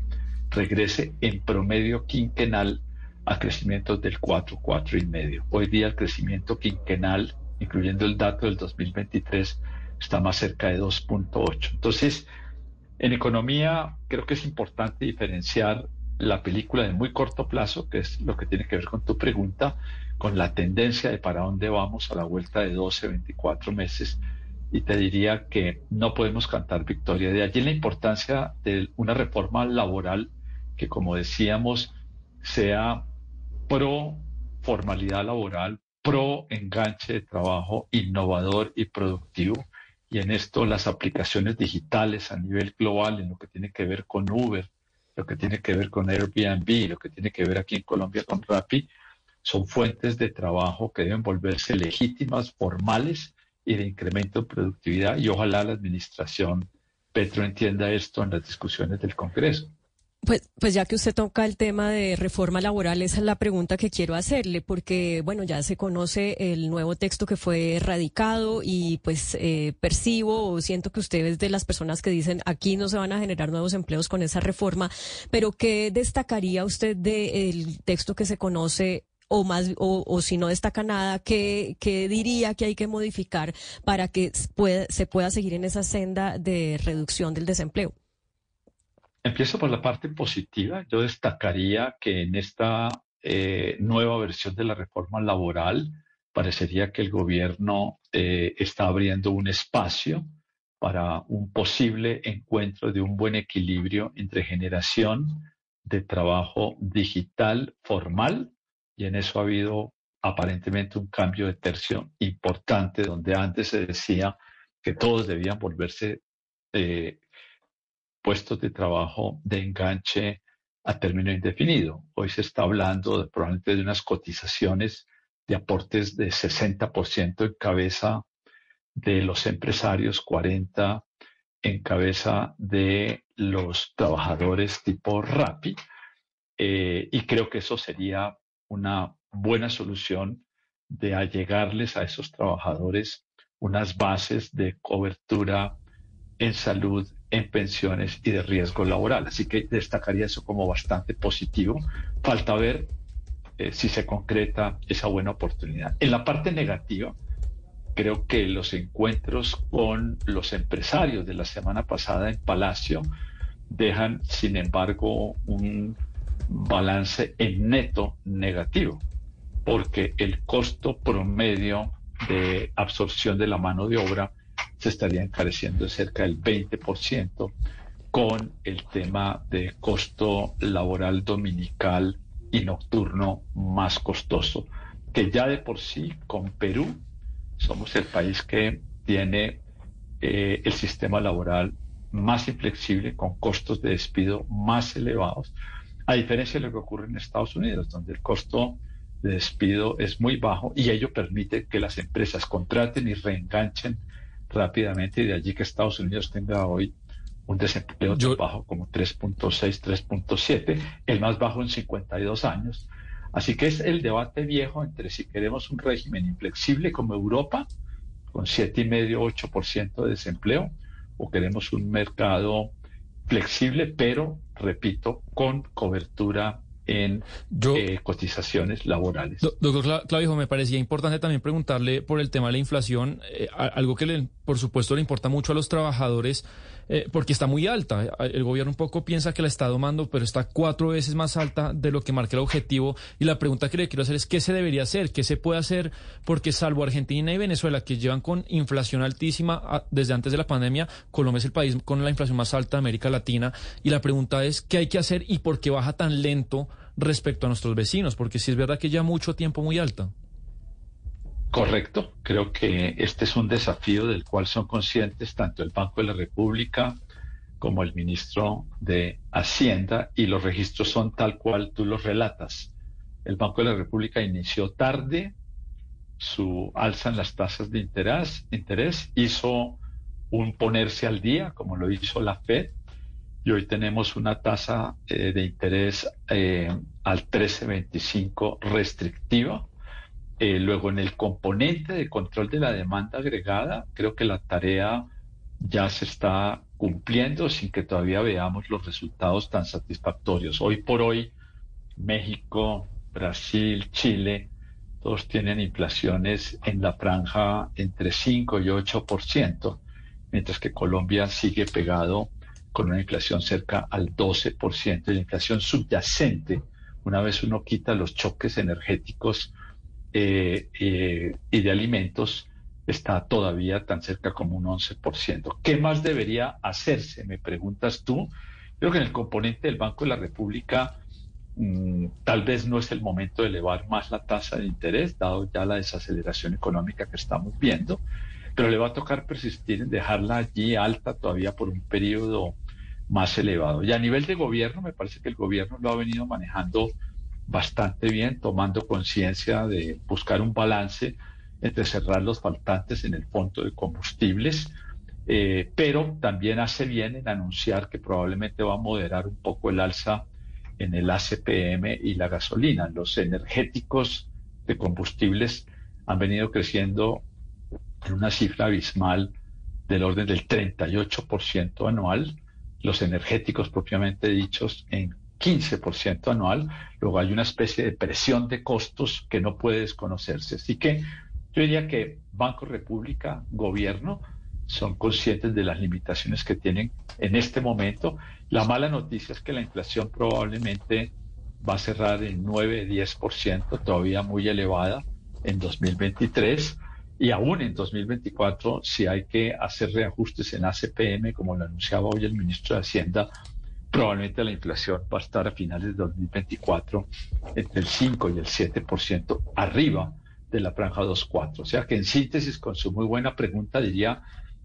regrese en promedio quinquenal a crecimientos del 4, 4 y medio. Hoy día el crecimiento quinquenal, incluyendo el dato del 2023, está más cerca de 2.8. Entonces, en economía creo que es importante diferenciar la película de muy corto plazo, que es lo que tiene que ver con tu pregunta, con la tendencia de para dónde vamos a la vuelta de 12, 24 meses. Y te diría que no podemos cantar victoria. De allí la importancia de una reforma laboral que, como decíamos, sea pro formalidad laboral, pro enganche de trabajo innovador y productivo y en esto las aplicaciones digitales a nivel global, en lo que tiene que ver con Uber, lo que tiene que ver con Airbnb, lo que tiene que ver aquí en Colombia con Rappi, son fuentes de trabajo que deben volverse legítimas, formales y de incremento de productividad y ojalá la administración Petro entienda esto en las discusiones del Congreso. Pues, pues ya que usted toca el tema de reforma laboral, esa es la pregunta que quiero hacerle, porque bueno, ya se conoce el nuevo texto que fue erradicado y pues eh, percibo o siento que usted es de las personas que dicen aquí no se van a generar nuevos empleos con esa reforma, pero ¿qué destacaría usted del texto que se conoce o más o, o, si no destaca nada, ¿qué, ¿qué, diría que hay que modificar para que se pueda seguir en esa senda de reducción del desempleo? Empiezo por la parte positiva. Yo destacaría que en esta eh, nueva versión de la reforma laboral parecería que el gobierno eh, está abriendo un espacio para un posible encuentro de un buen equilibrio entre generación de trabajo digital formal y en eso ha habido aparentemente un cambio de tercio importante donde antes se decía que todos debían volverse eh, puestos de trabajo de enganche a término indefinido. Hoy se está hablando probablemente de unas cotizaciones de aportes de 60% en cabeza de los empresarios, 40% en cabeza de los trabajadores tipo RAPI eh, y creo que eso sería una buena solución de allegarles a esos trabajadores unas bases de cobertura en salud, en pensiones y de riesgo laboral. Así que destacaría eso como bastante positivo. Falta ver eh, si se concreta esa buena oportunidad. En la parte negativa, creo que los encuentros con los empresarios de la semana pasada en Palacio dejan, sin embargo, un balance en neto negativo, porque el costo promedio de absorción de la mano de obra se estaría encareciendo cerca del 20% con el tema de costo laboral dominical y nocturno más costoso, que ya de por sí con Perú somos el país que tiene eh, el sistema laboral más inflexible, con costos de despido más elevados, a diferencia de lo que ocurre en Estados Unidos, donde el costo de despido es muy bajo y ello permite que las empresas contraten y reenganchen rápidamente y de allí que Estados Unidos tenga hoy un desempleo tan bajo como 3.6, 3.7, el más bajo en 52 años. Así que es el debate viejo entre si queremos un régimen inflexible como Europa, con 7,5, 8% de desempleo, o queremos un mercado flexible, pero, repito, con cobertura en eh, cotizaciones laborales. Doctor Clavijo, me parecía importante también preguntarle por el tema de la inflación, eh, algo que le, por supuesto le importa mucho a los trabajadores, eh, porque está muy alta. El gobierno un poco piensa que la está domando, pero está cuatro veces más alta de lo que marca el objetivo. Y la pregunta que le quiero hacer es, ¿qué se debería hacer? ¿Qué se puede hacer? Porque salvo Argentina y Venezuela, que llevan con inflación altísima desde antes de la pandemia, Colombia es el país con la inflación más alta de América Latina. Y la pregunta es, ¿qué hay que hacer y por qué baja tan lento respecto a nuestros vecinos? Porque si es verdad que ya mucho tiempo muy alta. Correcto, creo que este es un desafío del cual son conscientes tanto el Banco de la República como el ministro de Hacienda y los registros son tal cual tú los relatas. El Banco de la República inició tarde su alza en las tasas de interés, interés hizo un ponerse al día, como lo hizo la Fed, y hoy tenemos una tasa eh, de interés eh, al 13.25 restrictiva eh, luego, en el componente de control de la demanda agregada, creo que la tarea ya se está cumpliendo sin que todavía veamos los resultados tan satisfactorios. Hoy por hoy, México, Brasil, Chile, todos tienen inflaciones en la franja entre 5 y 8%, mientras que Colombia sigue pegado con una inflación cerca al 12%. Y la inflación subyacente, una vez uno quita los choques energéticos, eh, eh, y de alimentos está todavía tan cerca como un 11%. ¿Qué más debería hacerse? Me preguntas tú. Creo que en el componente del Banco de la República mm, tal vez no es el momento de elevar más la tasa de interés, dado ya la desaceleración económica que estamos viendo, pero le va a tocar persistir en dejarla allí alta todavía por un periodo más elevado. Y a nivel de gobierno, me parece que el gobierno lo ha venido manejando bastante bien, tomando conciencia de buscar un balance entre cerrar los faltantes en el fondo de combustibles, eh, pero también hace bien en anunciar que probablemente va a moderar un poco el alza en el ACPM y la gasolina. Los energéticos de combustibles han venido creciendo en una cifra abismal del orden del 38% anual, los energéticos propiamente dichos en 15% anual, luego hay una especie de presión de costos que no puede desconocerse. Así que yo diría que Banco República, gobierno, son conscientes de las limitaciones que tienen en este momento. La mala noticia es que la inflación probablemente va a cerrar en 9-10%, todavía muy elevada en 2023. Y aún en 2024, si hay que hacer reajustes en ACPM, como lo anunciaba hoy el ministro de Hacienda, probablemente la inflación va a estar a finales de 2024 entre el 5 y el 7% arriba de la franja 2.4. O sea que en síntesis, con su muy buena pregunta, diría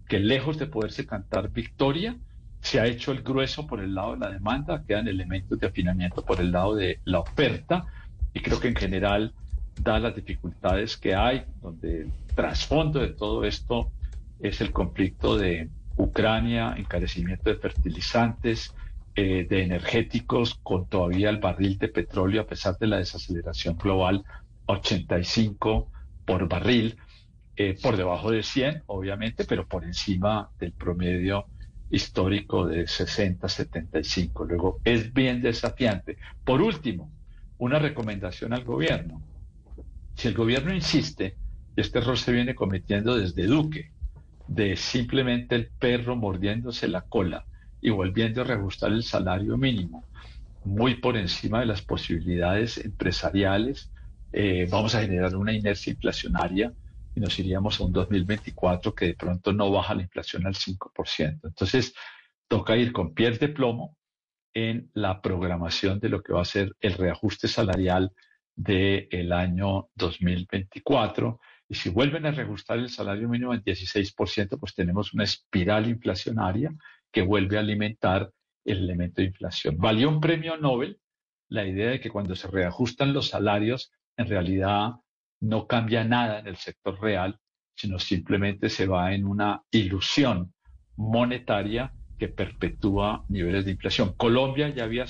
que lejos de poderse cantar victoria, se ha hecho el grueso por el lado de la demanda, quedan elementos de afinamiento por el lado de la oferta y creo que en general, da las dificultades que hay, donde trasfondo de todo esto es el conflicto de Ucrania, encarecimiento de fertilizantes, eh, de energéticos, con todavía el barril de petróleo, a pesar de la desaceleración global, 85 por barril, eh, por debajo de 100, obviamente, pero por encima del promedio histórico de 60, 75. Luego, es bien desafiante. Por último, una recomendación al gobierno. Si el gobierno insiste, este error se viene cometiendo desde Duque, de simplemente el perro mordiéndose la cola y volviendo a reajustar el salario mínimo, muy por encima de las posibilidades empresariales, eh, vamos a generar una inercia inflacionaria y nos iríamos a un 2024 que de pronto no baja la inflación al 5%. Entonces, toca ir con pies de plomo en la programación de lo que va a ser el reajuste salarial del año 2024. Y si vuelven a reajustar el salario mínimo en 16%, pues tenemos una espiral inflacionaria que vuelve a alimentar el elemento de inflación. Valió un premio Nobel la idea de que cuando se reajustan los salarios, en realidad no cambia nada en el sector real, sino simplemente se va en una ilusión monetaria que perpetúa niveles de inflación. Colombia ya había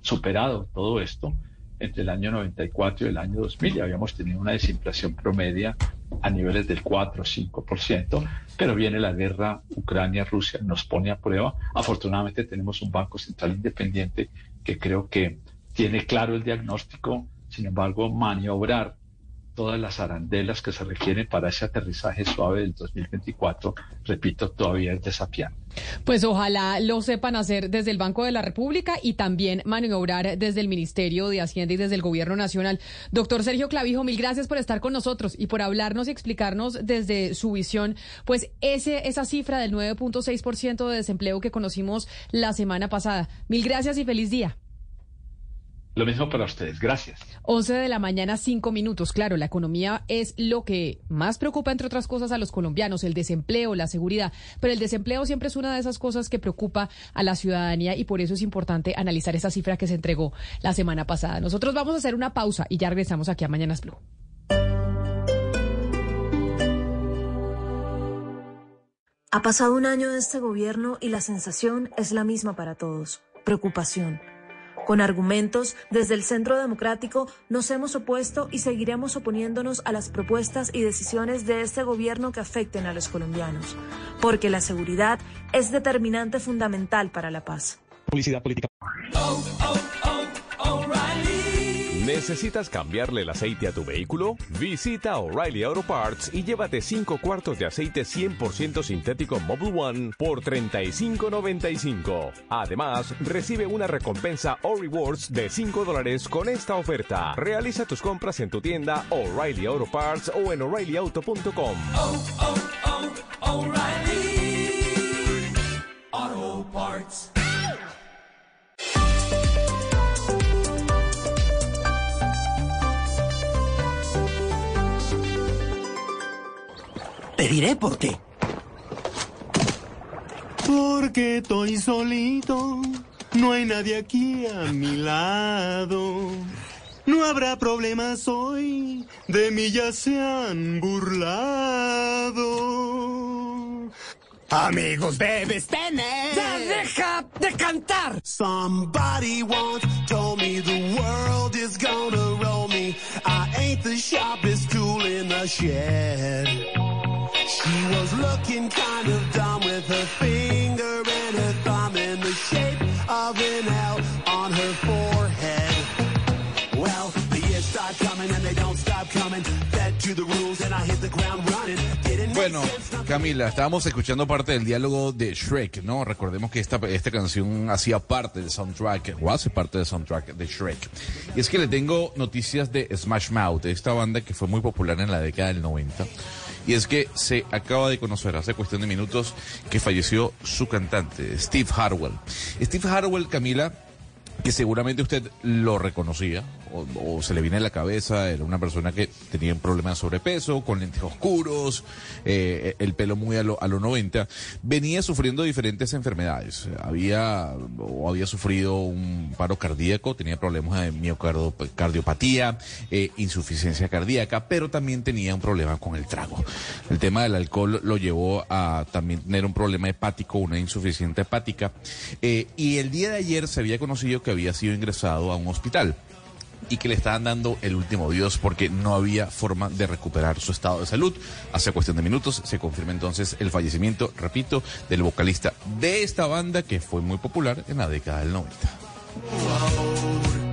superado todo esto entre el año 94 y el año 2000 ya habíamos tenido una desinflación promedia a niveles del 4 o 5%, pero viene la guerra Ucrania-Rusia, nos pone a prueba. Afortunadamente tenemos un Banco Central independiente que creo que tiene claro el diagnóstico, sin embargo, maniobrar todas las arandelas que se requieren para ese aterrizaje suave del 2024, repito, todavía es desafiante. Pues ojalá lo sepan hacer desde el Banco de la República y también maniobrar desde el Ministerio de Hacienda y desde el Gobierno Nacional. Doctor Sergio Clavijo, mil gracias por estar con nosotros y por hablarnos y explicarnos desde su visión, pues ese, esa cifra del 9.6% de desempleo que conocimos la semana pasada. Mil gracias y feliz día. Lo mismo para ustedes. Gracias. 11 de la mañana, 5 minutos. Claro, la economía es lo que más preocupa, entre otras cosas, a los colombianos, el desempleo, la seguridad. Pero el desempleo siempre es una de esas cosas que preocupa a la ciudadanía y por eso es importante analizar esa cifra que se entregó la semana pasada. Nosotros vamos a hacer una pausa y ya regresamos aquí a Mañanas Blue. Ha pasado un año de este gobierno y la sensación es la misma para todos. Preocupación con argumentos, desde el Centro Democrático nos hemos opuesto y seguiremos oponiéndonos a las propuestas y decisiones de este gobierno que afecten a los colombianos, porque la seguridad es determinante fundamental para la paz. Publicidad política. Oh, oh, oh, ¿Necesitas cambiarle el aceite a tu vehículo? Visita O'Reilly Auto Parts y llévate 5 cuartos de aceite 100% sintético Mobile One por $35.95. Además, recibe una recompensa o rewards de 5 dólares con esta oferta. Realiza tus compras en tu tienda O'Reilly Auto Parts o en o'ReillyAuto.com. Te diré por qué. Porque estoy solito, no hay nadie aquí a mi lado. No habrá problemas hoy, de mí ya se han burlado. Amigos, debes tener. ¡Ya deja de cantar! Somebody once told me the world is gonna roll me. I ain't the sharpest tool in the shed. She was looking kind of dumb with her finger and her thumb in the shape of an L on her forehead. Well, the years start coming and they don't stop coming. Fed to the rules and I hit the ground running. Bueno, Camila, estábamos escuchando parte del diálogo de Shrek, ¿no? Recordemos que esta, esta canción hacía parte del soundtrack, o hace parte del soundtrack de Shrek. Y es que le tengo noticias de Smash Mouth, esta banda que fue muy popular en la década del 90 y es que se acaba de conocer hace cuestión de minutos que falleció su cantante, Steve Harwell. Steve Harwell, Camila, que seguramente usted lo reconocía o, se le viene a la cabeza, era una persona que tenía un problema de sobrepeso, con lentes oscuros, eh, el pelo muy a lo, a lo 90, venía sufriendo diferentes enfermedades, había o había sufrido un paro cardíaco, tenía problemas de miocardiopatía, eh, insuficiencia cardíaca, pero también tenía un problema con el trago. El tema del alcohol lo llevó a también tener un problema hepático, una insuficiencia hepática, eh, y el día de ayer se había conocido que había sido ingresado a un hospital y que le estaban dando el último adiós porque no había forma de recuperar su estado de salud. Hace cuestión de minutos se confirma entonces el fallecimiento, repito, del vocalista de esta banda que fue muy popular en la década del 90.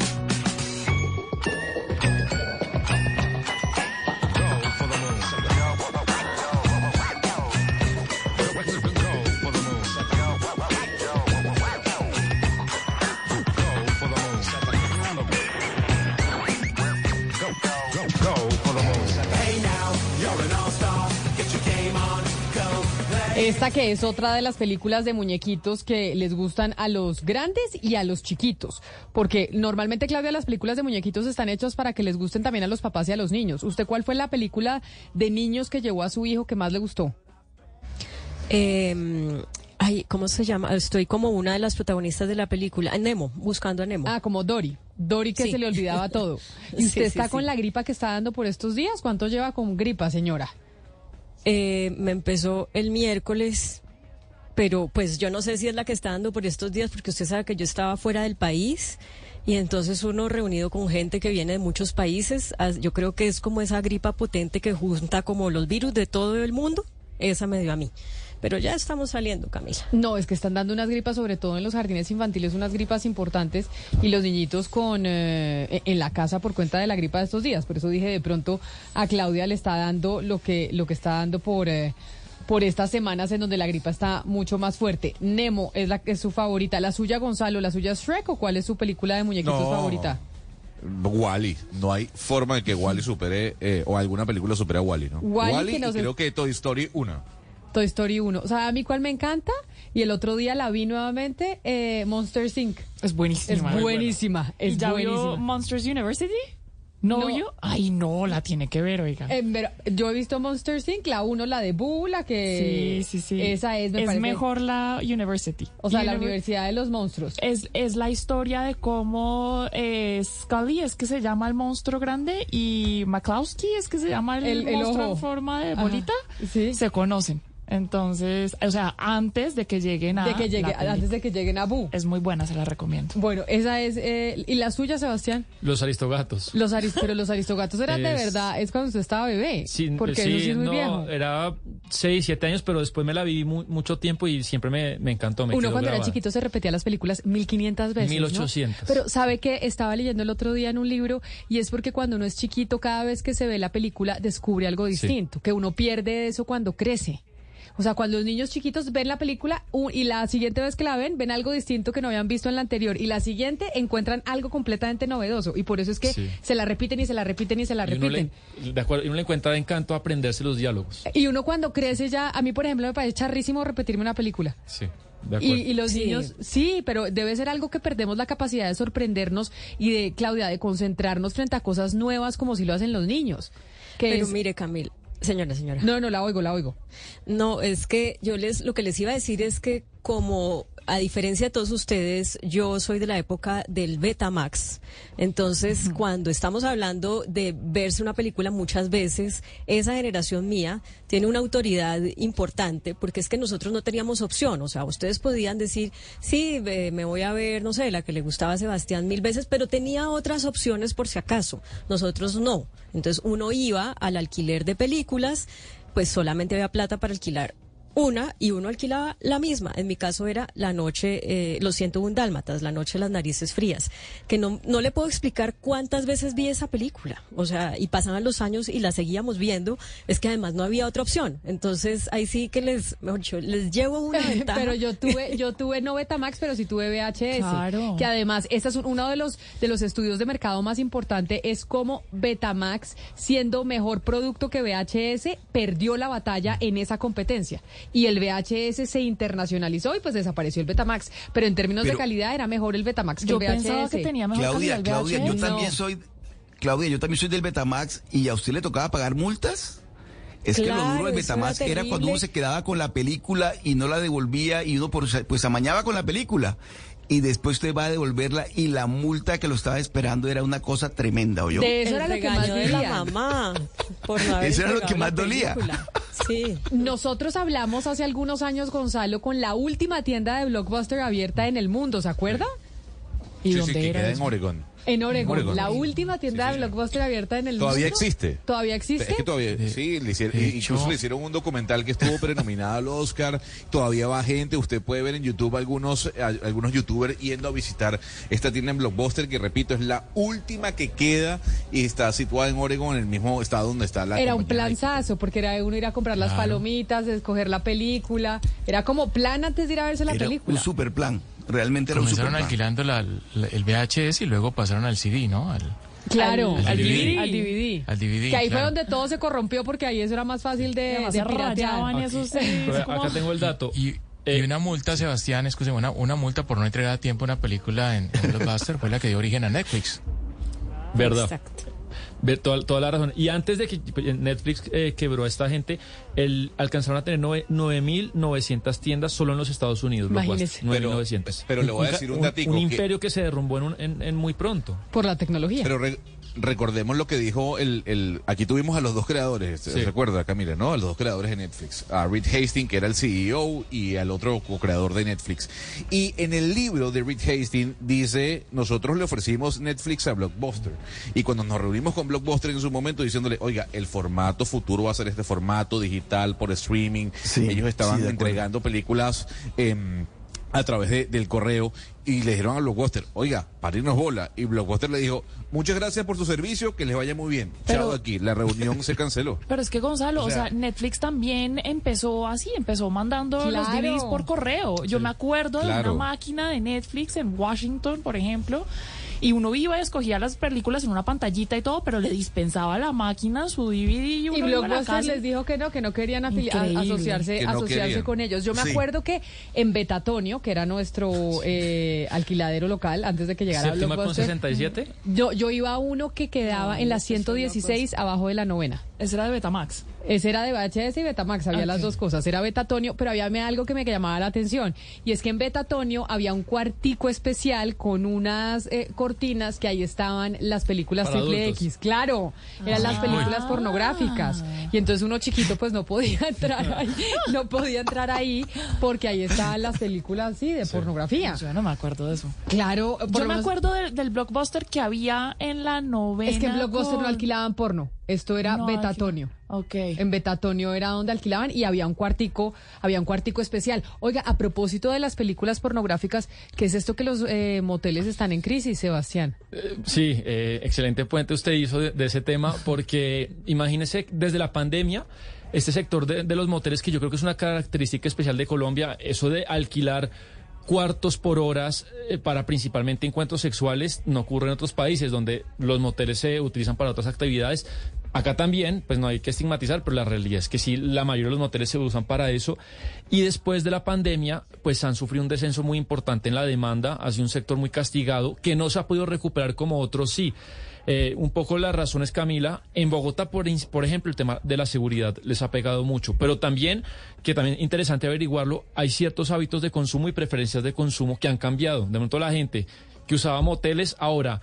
Esta que es otra de las películas de muñequitos que les gustan a los grandes y a los chiquitos, porque normalmente, Claudia, las películas de muñequitos están hechas para que les gusten también a los papás y a los niños. ¿Usted cuál fue la película de niños que llevó a su hijo que más le gustó? Eh, ay, ¿cómo se llama? Estoy como una de las protagonistas de la película, Nemo, buscando a Nemo. Ah, como Dory. Dory que Sí. se le olvidaba todo. ¿Y usted sí, está con la gripa que está dando por estos días? ¿Cuánto lleva con gripa, señora? Eh, me empezó el miércoles, pero pues yo no sé si es la que está dando por estos días, porque usted sabe que yo estaba fuera del país y entonces uno reunido con gente que viene de muchos países, yo creo que es como esa gripa potente que junta como los virus de todo el mundo, esa me dio a mí. Pero ya estamos saliendo, Camila. No, es que están dando unas gripas, sobre todo en los jardines infantiles, unas gripas importantes y los niñitos con eh, en la casa por cuenta de la gripa de estos días. Por eso dije de pronto a Claudia le está dando lo que lo que está dando por eh, por estas semanas en donde la gripa está mucho más fuerte. Nemo es la es su favorita, la suya Gonzalo, la suya es Shrek o cuál es su película de muñequitos No. favorita? Wally, no hay forma de que Wally supere eh, o alguna película supere a Wally, ¿no? Wall-E, que no y sé- creo que Toy Story 1. Toy Story 1. O sea, a mí cuál me encanta y el otro día la vi nuevamente, eh, Monsters Inc. Es buenísima. Es buenísima, es ¿Y ya buenísima. vio Monsters University? ¿No, No. vio? Ay, no, la tiene que ver, oiga. Yo he visto Monsters Inc., la 1, la de Boo, la que... Sí, sí, sí. Esa es, me es parece- mejor la University. O sea, la Univer- Universidad de los Monstruos. Es, es la historia de cómo eh, Scully es que se llama el monstruo grande y McCloskey es que se llama el, El- el monstruo ojo. en forma de Ajá. bolita. Se conocen. Entonces, o sea, antes de que lleguen a. De que llegue, la peli. antes de que lleguen a Boo. Es muy buena, se la recomiendo. Bueno, esa es... eh, ¿Y la suya, Sebastián? Los aristogatos. Los aris- pero los aristogatos eran de verdad, es cuando usted estaba bebé. Sí, porque sí, eso sí es muy no, viejo. Era 6, 7 años, pero después me la vi mu- mucho tiempo y siempre me, me encantó. Me Uno cuando era chiquito se repetía las películas 1500 veces. ¿no? 1800. Pero sabe que estaba leyendo el otro día en un libro y es porque cuando uno es chiquito, cada vez que se ve la película descubre algo distinto, que uno pierde eso cuando crece. O sea, cuando los niños chiquitos ven la película y la siguiente vez que la ven, ven algo distinto que no habían visto en la anterior y la siguiente encuentran algo completamente novedoso y por eso es que Sí. se la repiten y se la repiten y se la Y uno, repiten. le, de acuerdo, y uno le encuentra encanto aprenderse los diálogos. Y uno cuando crece ya, a mí por ejemplo me parece charrísimo repetirme una película. Sí, de Y, acuerdo. y los Sí. niños, sí, pero debe ser algo que perdemos la capacidad de sorprendernos y de, Claudia, de concentrarnos frente a cosas nuevas como si lo hacen los niños. Que Pero es- mire, Camil, señora, señora. No, no, la oigo, la oigo. No, es que yo les, lo que les iba a decir es que como a diferencia de todos ustedes, yo soy de la época del Betamax. Entonces, cuando estamos hablando de verse una película muchas veces, esa generación mía tiene una autoridad importante porque es que nosotros no teníamos opción. O sea, ustedes podían decir, sí, me voy a ver, no sé, la que le gustaba a Sebastián mil veces, pero tenía otras opciones por si acaso. Nosotros no. Entonces, uno iba al alquiler de películas, pues solamente había plata para alquilar una y uno alquilaba la misma. En mi caso era la noche, eh, los 101 dálmatas, la noche de las narices frías, que no, no le puedo explicar cuántas veces vi esa película. O sea, y pasaban los años y la seguíamos viendo, es que además no había otra opción. Entonces ahí sí que les, mejor dicho, les llevo una ventaja. Pero yo tuve, yo tuve no Betamax, pero sí tuve VHS. Claro. Que además, este es un- uno de los, de los estudios de mercado más importante, es cómo Betamax, siendo mejor producto que VHS, perdió la batalla en esa competencia. Y el VHS se internacionalizó y pues desapareció el Betamax. Pero en términos de calidad era mejor el Betamax que Yo el VHS. pensaba que tenía mejor Claudia, calidad el Claudia, yo VHS. también soy, Claudia, yo también soy del Betamax y a usted le tocaba pagar multas. Es que lo duro del era Betamax era, cuando uno se quedaba con la película y no la devolvía y uno por, pues amañaba con la película. Y después usted va a devolverla y la multa que lo estaba esperando era una cosa tremenda, ¿oyó? De eso El era lo que más de la dolía. mamá. Por no haber Eso era lo que la más dolía. Sí. Nosotros hablamos hace algunos años, Gonzalo, con la última tienda de Blockbuster abierta en el mundo, ¿se acuerda? ¿Y Sí, sí, dónde que era queda eso? en Oregon. En Oregon, Oregon. la última tienda de Blockbuster abierta en el Todavía mundo. existe. ¿Todavía existe? Es que todavía, sí, le hicieron, de incluso le hicieron un documental que estuvo prenominado al Oscar. Todavía va gente. Usted puede ver en YouTube algunos, a- algunos youtubers yendo a visitar esta tienda en Blockbuster, que repito, es la última que queda y está situada en Oregon, en el mismo estado donde está la. Era un planzazo, porque era uno ir a comprar las palomitas, escoger la película. Era como plan antes de ir a verse la Era película. un super plan. Realmente era un Comenzaron plan. alquilando la- la- el VHS y luego pasaron al CD, ¿no? Al, Claro, Al al DVD. DVD. Al DVD. al DVD. Que ahí fue donde todo se corrompió porque ahí eso era más fácil de, Además, de se piratear. esos como- acá tengo el dato. Y, y una multa, Sebastián, escúcheme, una, una multa por no entregar a tiempo una película en, en Blockbuster fue la que dio origen a Netflix. ¿Verdad? Exacto. Ver toda, toda la razón. Y antes de que Netflix eh, quebró a esta gente, el, alcanzaron a tener nueve- 9.900 tiendas solo en los Estados Unidos. Imagínese. Blockbuster, Pero- 9.900. pero le voy a Un- decir un un, datico un que- imperio que se derrumbó en, un- en- en muy pronto. Por la tecnología. Pero re- recordemos lo que dijo el, el- aquí tuvimos a los dos creadores, Sí. ¿se recuerda Camila, no? A los dos creadores de Netflix, a Reed Hastings, que era el CEO, y al otro co-creador de Netflix. Y en el libro de Reed Hastings dice, nosotros le ofrecimos Netflix a Blockbuster. Y cuando nos reunimos con Blockbuster en su momento diciéndole, oiga, el formato futuro va a ser este formato digital por streaming. Sí, Ellos estaban sí, entregando películas em, a través de- del correo y le dijeron a Blockbuster, oiga, parirnos bola. Y Blockbuster le dijo, muchas gracias por su servicio, que les vaya muy bien. Pero- Chao aquí, la reunión se canceló. Pero es que Gonzalo, O o sea- Netflix también empezó así, empezó mandando los Claro. DVDs por correo. Yo me acuerdo de una máquina de Netflix en Washington, por ejemplo, y uno iba y escogía las películas en una pantallita y todo, pero le dispensaba a la máquina su DVD y uno Y Blockbuster les dijo que no, que no querían asociarse, Que no asociarse querían. con ellos. Yo me Sí. acuerdo que en Betatonio, que era nuestro eh, alquiladero local antes de que llegara Séptima con Blockbuster, 67. yo, yo iba a uno que quedaba en la 116 abajo de la novena. Ese era de Betamax. Ese era de VHS y Betamax, había Ok. las dos cosas. Era Betatonio, pero había algo que me llamaba la atención. Y es que en Betatonio había un cuartico especial con unas eh, cortinas que ahí estaban las películas Para triple adultos. X. Claro, eran las películas pornográficas. Y entonces uno chiquito pues no podía entrar ahí, no podía entrar ahí porque ahí estaban las películas, sí, de pornografía. Yo no me acuerdo de eso. Claro, Yo me acuerdo del, del blockbuster que había en la novena. Es que en Blockbuster no alquilaban porno. Esto era No Betatonio. Ok. En Betatonio era donde alquilaban y había un cuartico, había un cuartico especial. Oiga, a propósito de las películas pornográficas, ¿qué es esto que los eh, moteles están en crisis, Sebastián? Sí, eh, excelente puente usted hizo de, de ese tema, porque imagínese, desde la pandemia, este sector de, de los moteles, que yo creo que es una característica especial de Colombia, eso de alquilar cuartos por horas eh, para principalmente encuentros sexuales, no ocurre en otros países donde los moteles se utilizan para otras actividades. Acá también, pues no hay que estigmatizar, pero la realidad es que sí, la mayoría de los moteles se usan para eso. Y después de la pandemia, pues han sufrido un descenso muy importante en la demanda hacia un sector muy castigado que no se ha podido recuperar como otros sí. Eh, un poco las razones, Camila. En Bogotá, por, por ejemplo, el tema de la seguridad les ha pegado mucho, pero también, que también es interesante averiguarlo, hay ciertos hábitos de consumo y preferencias de consumo que han cambiado. De momento la gente que usaba moteles ahora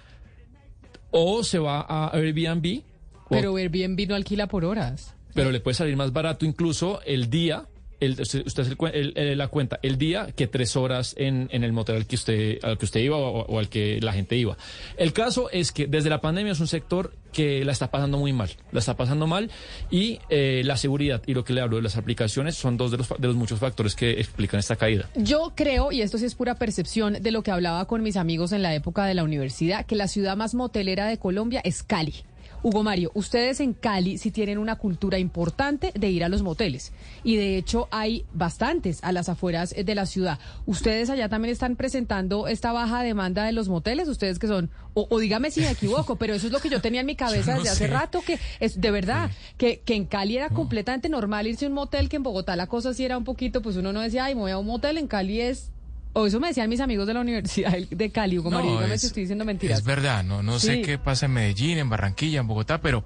o se va a Airbnb, Pero Airbnb no alquila por horas. pero le puede salir más barato incluso el día. El, usted usted hace el el- la cuenta el día que tres horas en, en el motel al que usted al que usted iba o, o al que la gente iba. El caso es que desde la pandemia es un sector que la está pasando muy mal, la está pasando mal y eh, la seguridad y lo que le hablo de las aplicaciones son dos de los, de los muchos factores que explican esta caída. Yo creo, y esto sí es pura percepción de lo que hablaba con mis amigos en la época de la universidad, que la ciudad más motelera de Colombia es Cali. Hugo Mario, ustedes en Cali sí tienen una cultura importante de ir a los moteles. Y de hecho hay bastantes a las afueras de la ciudad. ¿Ustedes allá también están presentando esta baja demanda de los moteles? Ustedes que son, o, o dígame si me equivoco, pero eso es lo que yo tenía en mi cabeza no desde hace rato, que es de verdad, que, que en Cali era completamente normal irse a un motel, que en Bogotá la cosa sí era un poquito, pues uno no decía, ay, me voy a un motel, en Cali es... O eso me decían mis amigos de la Universidad de Cali, Hugo Mario, dígame es- si estoy diciendo mentiras. Es verdad, no, no sé qué pasa en Medellín, en Barranquilla, en Bogotá, pero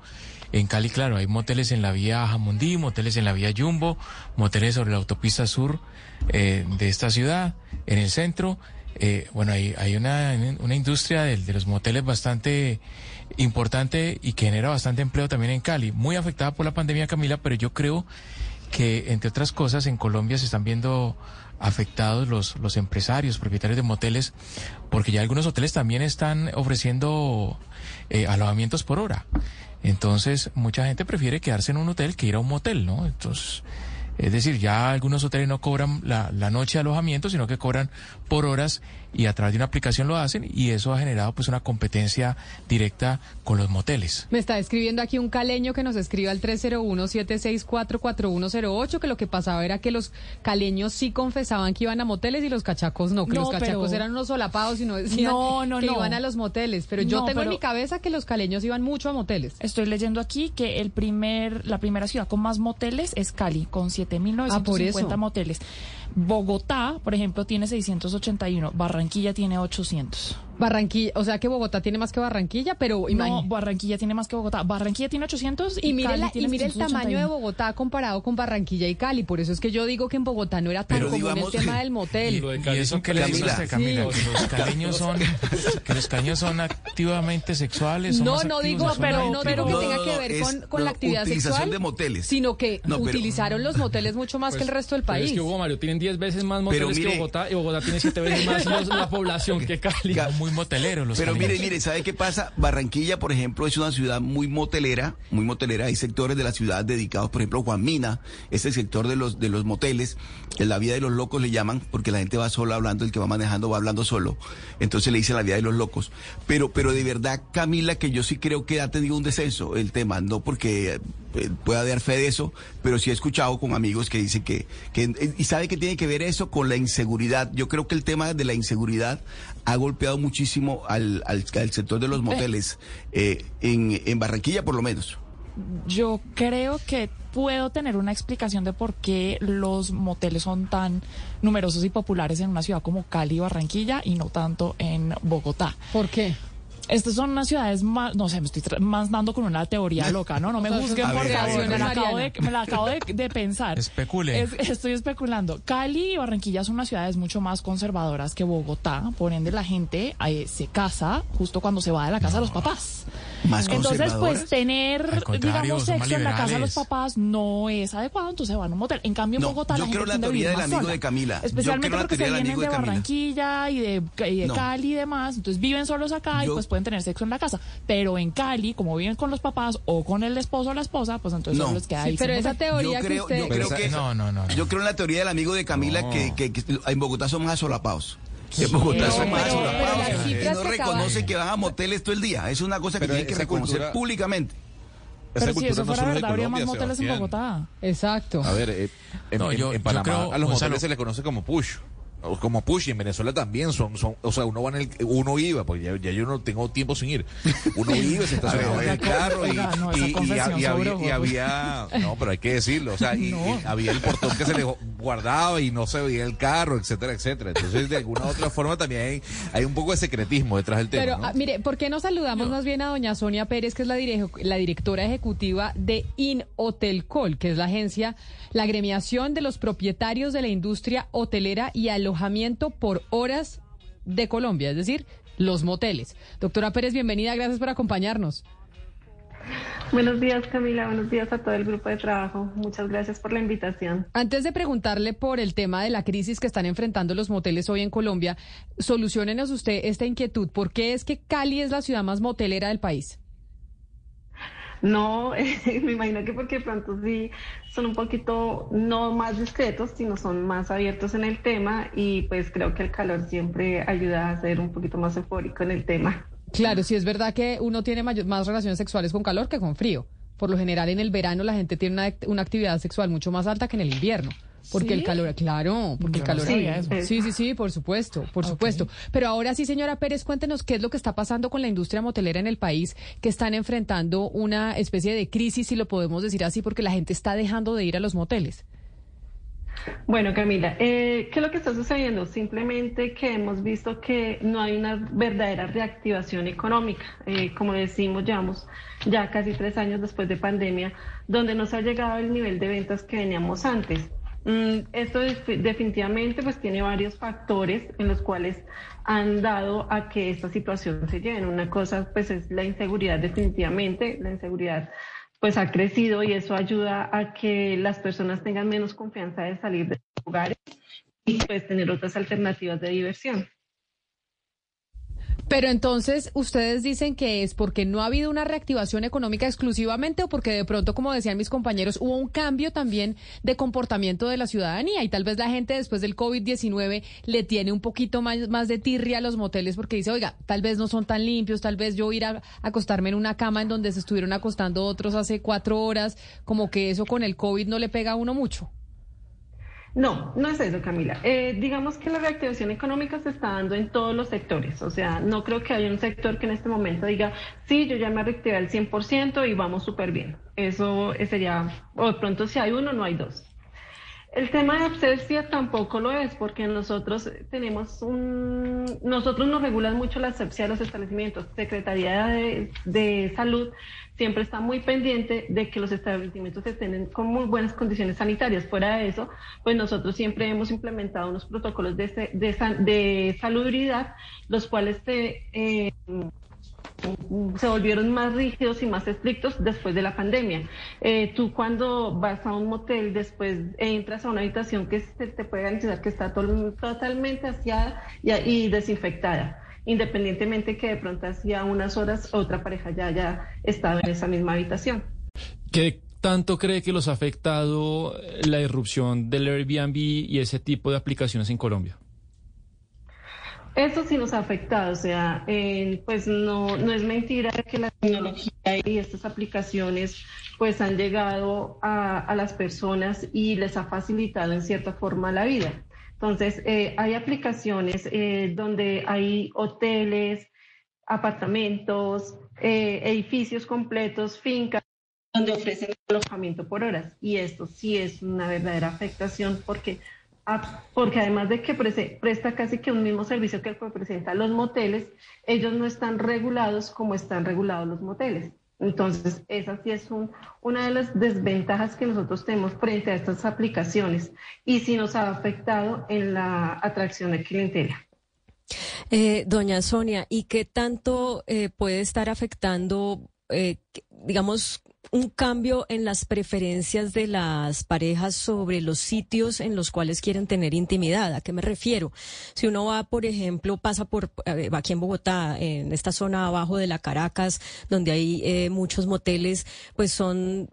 en Cali, claro, hay moteles en la vía Jamundí, moteles en la vía Jumbo, moteles sobre la autopista sur eh, de esta ciudad, en el centro. Eh, bueno, hay, hay una, una industria de, de los moteles bastante importante y que genera bastante empleo también en Cali, muy afectada por la pandemia, Camila, pero yo creo que, entre otras cosas, en Colombia se están viendo afectados los, los empresarios, propietarios de moteles, porque ya algunos hoteles también están ofreciendo eh, alojamientos por hora. Entonces, mucha gente prefiere quedarse en un hotel que ir a un motel, ¿no? Entonces, es decir, ya algunos hoteles no cobran la, la noche de alojamiento, sino que cobran por horas y a través de una aplicación lo hacen y eso ha generado pues una competencia directa con los moteles. Me está escribiendo aquí un caleño que nos escribe al 301-764-4108 que lo que pasaba era que los caleños sí confesaban que iban a moteles y los cachacos no, que No, los cachacos pero- eran unos solapados y no decían No, no, que no. iban a los moteles. Pero yo No, tengo en mi cabeza que los caleños iban mucho a moteles. Estoy leyendo aquí que el primer, la primera ciudad con más moteles es Cali, con Ah, por 7.950 eso. moteles. Bogotá, por ejemplo, tiene 681. Barranquilla tiene 800. Barranquilla, o sea que Bogotá tiene más que Barranquilla, pero No, imagínate. Barranquilla tiene más que Bogotá. Barranquilla tiene 800 y, Y mire, Cali la- tiene y mire el tamaño de 681. Bogotá comparado con Barranquilla y Cali. Por eso es que yo digo que en Bogotá no era tan Pero común digamos- el tema del motel. Y eso que le dice Camila. usted, Camila, Sí. que los caleños son, que los caleños son activamente sexuales. son No, no digo, pero no digo que No, tenga no, que no, ver es con, con la la actividad utilización sexual, de moteles. sino que No, pero- utilizaron los moteles mucho más que el resto del Pero país. es que Hugo Mario tienen 10 veces más moteles que Bogotá y Bogotá tiene 7 veces más la población que Cali. Muy moteleros los Pero mire, mire, ¿sabe qué pasa? Barranquilla, por ejemplo, es una ciudad muy motelera, muy motelera. Hay sectores de la ciudad dedicados, por ejemplo, Juan Mina, es el sector de los de los moteles. En la vida de los locos le llaman, porque la gente va sola hablando, el que va manejando va hablando solo. Entonces le dicen la vida de los locos. Pero, pero de verdad, Camila, que yo sí creo que ha tenido un descenso el tema, no porque eh, pueda dar fe de eso, pero sí he escuchado con amigos que dicen que, que y sabe que tiene que ver eso con la inseguridad. Yo creo que el tema de la inseguridad ha golpeado muchísimo al, al, al sector de los moteles, eh, en, en Barranquilla por lo menos. Yo creo que puedo tener una explicación de por qué los moteles son tan numerosos y populares en una ciudad como Cali y Barranquilla y no tanto en Bogotá. ¿Por qué? Estas son unas ciudades más, no sé, me estoy más dando con una teoría loca, ¿no? No me a por favor, me la acabo, de, me la acabo de, de pensar. Especule. Es- estoy especulando. Cali y Barranquilla son unas ciudades mucho más conservadoras que Bogotá, por ende la gente eh, se casa justo cuando se va de la casa de los papás. Más Entonces, pues tener, digamos, sexo en la casa de los papás no es adecuado, entonces se van a un motel. En cambio, en No, Bogotá yo la creo gente la teoría del más amigo sola. de Camila. Especialmente porque se vienen de de. Barranquilla y de, y de No. Cali y demás, entonces viven solos acá y Yo- pues pueden tener sexo en la casa. Pero en Cali, como viven con los papás o con el esposo o la esposa, pues entonces No. solo les queda Sí, ahí. pero esa teoría Yo que creo- usted... yo creo esa- que- no, no, no. no. Yo creo en la teoría del amigo de Camila No. que, que- que en Bogotá son más solapados. En Bogotá son más pero- solapados. pero las y cifras no que acaba- reconocen que van a moteles todo el día. Es una cosa que Pero tienen que reconocer cultura- públicamente. Esa Pero si cultura eso no fuera verdad, habría más moteles en. Bogotá. Exacto. A ver, eh, en, No, en- yo- en yo Panamá creo, a los Gonzalo- moteles se les conoce como push. Como push y en Venezuela también son, son, o sea, uno va en el, uno iba, porque ya, ya yo no tengo tiempo sin ir. Uno iba, se estacionaba en el carro y, no, y- y- confesión y había, y había, no, pero hay que decirlo, o sea, y, No. y había el portón que se le guardaba y no se veía el carro, etcétera, etcétera. Entonces, de alguna u otra forma también hay, hay un poco de secretismo detrás del tema. Pero, ¿no? ah, mire, ¿por qué no saludamos más bien a doña Sonia Pérez, que es la, la directora ejecutiva de InHotelCol, que es la agencia, la agremiación de los propietarios de la industria hotelera y alojamiento por horas de Colombia, es decir, los moteles. Doctora Pérez, bienvenida, gracias por acompañarnos. Buenos días, Camila. Buenos días a todo el grupo de trabajo. Muchas gracias por la invitación. Antes de preguntarle por el tema de la crisis que están enfrentando los moteles hoy en Colombia, solucionenos usted esta inquietud. ¿Por qué es que Cali es la ciudad más motelera del país? No, me imagino que porque pronto sí son un poquito no más discretos, sino son más abiertos en el tema y pues creo que el calor siempre ayuda a ser un poquito más eufórico en el tema. Claro, sí es verdad que uno tiene mayor- más relaciones sexuales con calor que con frío. Por lo general en el verano la gente tiene una, una actividad sexual mucho más alta que en el invierno. Porque ¿Sí? el calor, claro, porque el no calor. sabía eso. Sí, sí, sí, por supuesto, por supuesto. Pero ahora sí, señora Pérez, cuéntenos qué es lo que está pasando con la industria motelera en el país, que están enfrentando una especie de crisis, si lo podemos decir así, porque la gente está dejando de ir a los moteles. Bueno, Camila, eh, ¿qué es lo que está sucediendo? Simplemente que hemos visto que no hay una verdadera reactivación económica. Eh, como decimos, llevamos ya casi tres años después de pandemia, donde nos ha llegado el nivel de ventas que veníamos antes. Mm, esto def- definitivamente pues tiene varios factores en los cuales han dado a que esta situación se lleve. Una cosa pues es la inseguridad definitivamente, la inseguridad pues ha crecido y eso ayuda a que las personas tengan menos confianza de salir de sus lugares y pues tener otras alternativas de diversión. Pero entonces, ¿ustedes dicen que es porque no ha habido una reactivación económica exclusivamente o porque de pronto, como decían mis compañeros, hubo un cambio también de comportamiento de la ciudadanía y tal vez la gente después del COVID-19 le tiene un poquito más, más de tirria a los moteles porque dice, oiga, tal vez no son tan limpios, tal vez yo ir a acostarme en una cama en donde se estuvieron acostando otros hace cuatro horas, como que eso con el COVID no le pega a uno mucho? No, no es eso, Camila. Eh, digamos que la reactivación económica se está dando en todos los sectores. O sea, no creo que haya un sector que en este momento diga, sí, yo ya me reactivé al 100% y vamos súper bien. Eso eh, sería, o de pronto si hay uno, no hay dos. El tema de abscesia tampoco lo es, porque nosotros tenemos un, nosotros nos regulan mucho la asepsia de los establecimientos. Secretaría de, de Salud siempre está muy pendiente de que los establecimientos estén con muy buenas condiciones sanitarias. Fuera de eso, pues nosotros siempre hemos implementado unos protocolos de, se- de, de salubridad, los cuales se, eh, se volvieron más rígidos y más estrictos después de la pandemia. Eh, tú cuando vas a un motel, después entras a una habitación que se te puede garantizar que está totalmente aseada y, y desinfectada, independientemente que de pronto hacía unas horas otra pareja ya haya estado en esa misma habitación. ¿Qué tanto cree que los ha afectado la irrupción del Airbnb y ese tipo de aplicaciones en Colombia? Eso sí nos ha afectado, o sea, eh, pues no, no es mentira que la tecnología y estas aplicaciones pues han llegado a, a las personas y les ha facilitado en cierta forma la vida. Entonces, eh, hay aplicaciones eh, donde hay hoteles, apartamentos, eh, edificios completos, fincas, donde ofrecen alojamiento por horas. Y esto sí es una verdadera afectación porque Ah, porque además de que presta casi que un mismo servicio que el que presenta los moteles, ellos no están regulados como están regulados los moteles. Entonces, esa sí es un- una de las desventajas que nosotros tenemos frente a estas aplicaciones y sí nos ha afectado en la atracción de clientela. Eh, doña Sonia, ¿y qué tanto eh, puede estar afectando, eh, digamos, un cambio en las preferencias de las parejas sobre los sitios en los cuales quieren tener intimidad? ¿A qué me refiero? Si uno va, por ejemplo, pasa por aquí en Bogotá, en esta zona abajo de la Caracas, donde hay eh, muchos moteles, pues son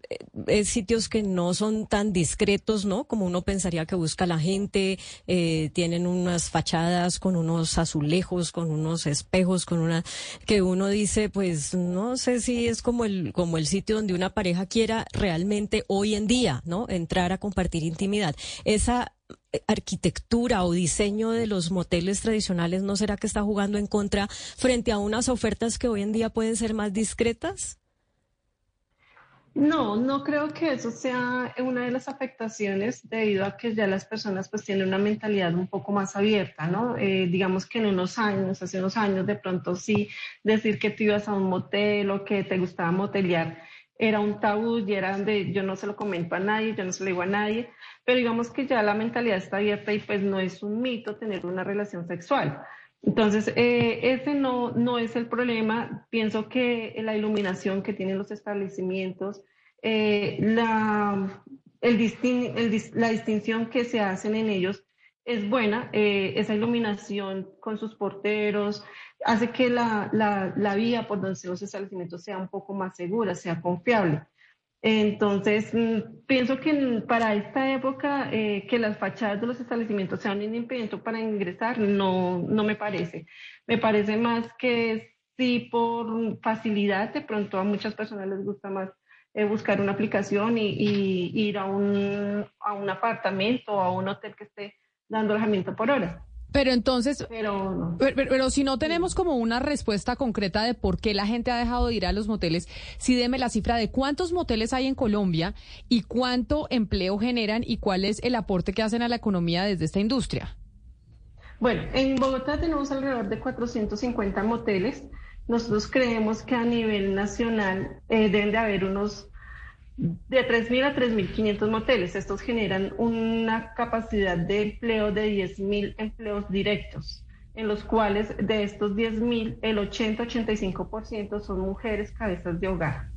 eh, sitios que no son tan discretos, ¿no? Como uno pensaría que busca la gente, eh, tienen unas fachadas con unos azulejos, con unos espejos, con una que uno dice, pues no sé si es como el como el sitio donde una pareja quiera realmente hoy en día, ¿no? Entrar a compartir intimidad. Esa eh, arquitectura o diseño de los moteles tradicionales no será que está jugando en contra frente a unas ofertas que hoy en día pueden ser más discretas? No, no creo que eso sea una de las afectaciones debido a que ya las personas pues tienen una mentalidad un poco más abierta, ¿no? Eh, digamos que en unos años, hace unos años de pronto sí decir que tú ibas a un motel o que te gustaba motelear era un tabú y era donde yo no se lo comento a nadie, yo no se lo digo a nadie, pero digamos que ya la mentalidad está abierta y pues no es un mito tener una relación sexual. Entonces, eh, ese no, no es el problema. Pienso que la iluminación que tienen los establecimientos, eh, la, la distinción que se hacen en ellos es buena. Eh, esa iluminación con sus porteros hace que la, la, la vía por donde se los establecimientos sea un poco más segura, sea confiable. Entonces, mm, pienso que para esta época eh, que las fachadas de los establecimientos sean un impedimento para ingresar, no, no me parece. Me parece más que sí por facilidad, de pronto a muchas personas les gusta más eh, buscar una aplicación y, y ir a un, a un apartamento o a un hotel que esté dando alojamiento por hora. Pero entonces, Pero no. pero, pero- pero si no tenemos como una respuesta concreta de por qué la gente ha dejado de ir a los moteles, sí deme la cifra de cuántos moteles hay en Colombia y cuánto empleo generan y cuál es el aporte que hacen a la economía desde esta industria. Bueno, en Bogotá tenemos alrededor de 450 moteles. Nosotros creemos que a nivel nacional eh, deben de haber unos de 3.000 a 3.500 moteles. Estos generan una capacidad de empleo de 10.000 empleos directos, en los cuales de estos 10.000, el 80-85% son mujeres cabezas de hogar.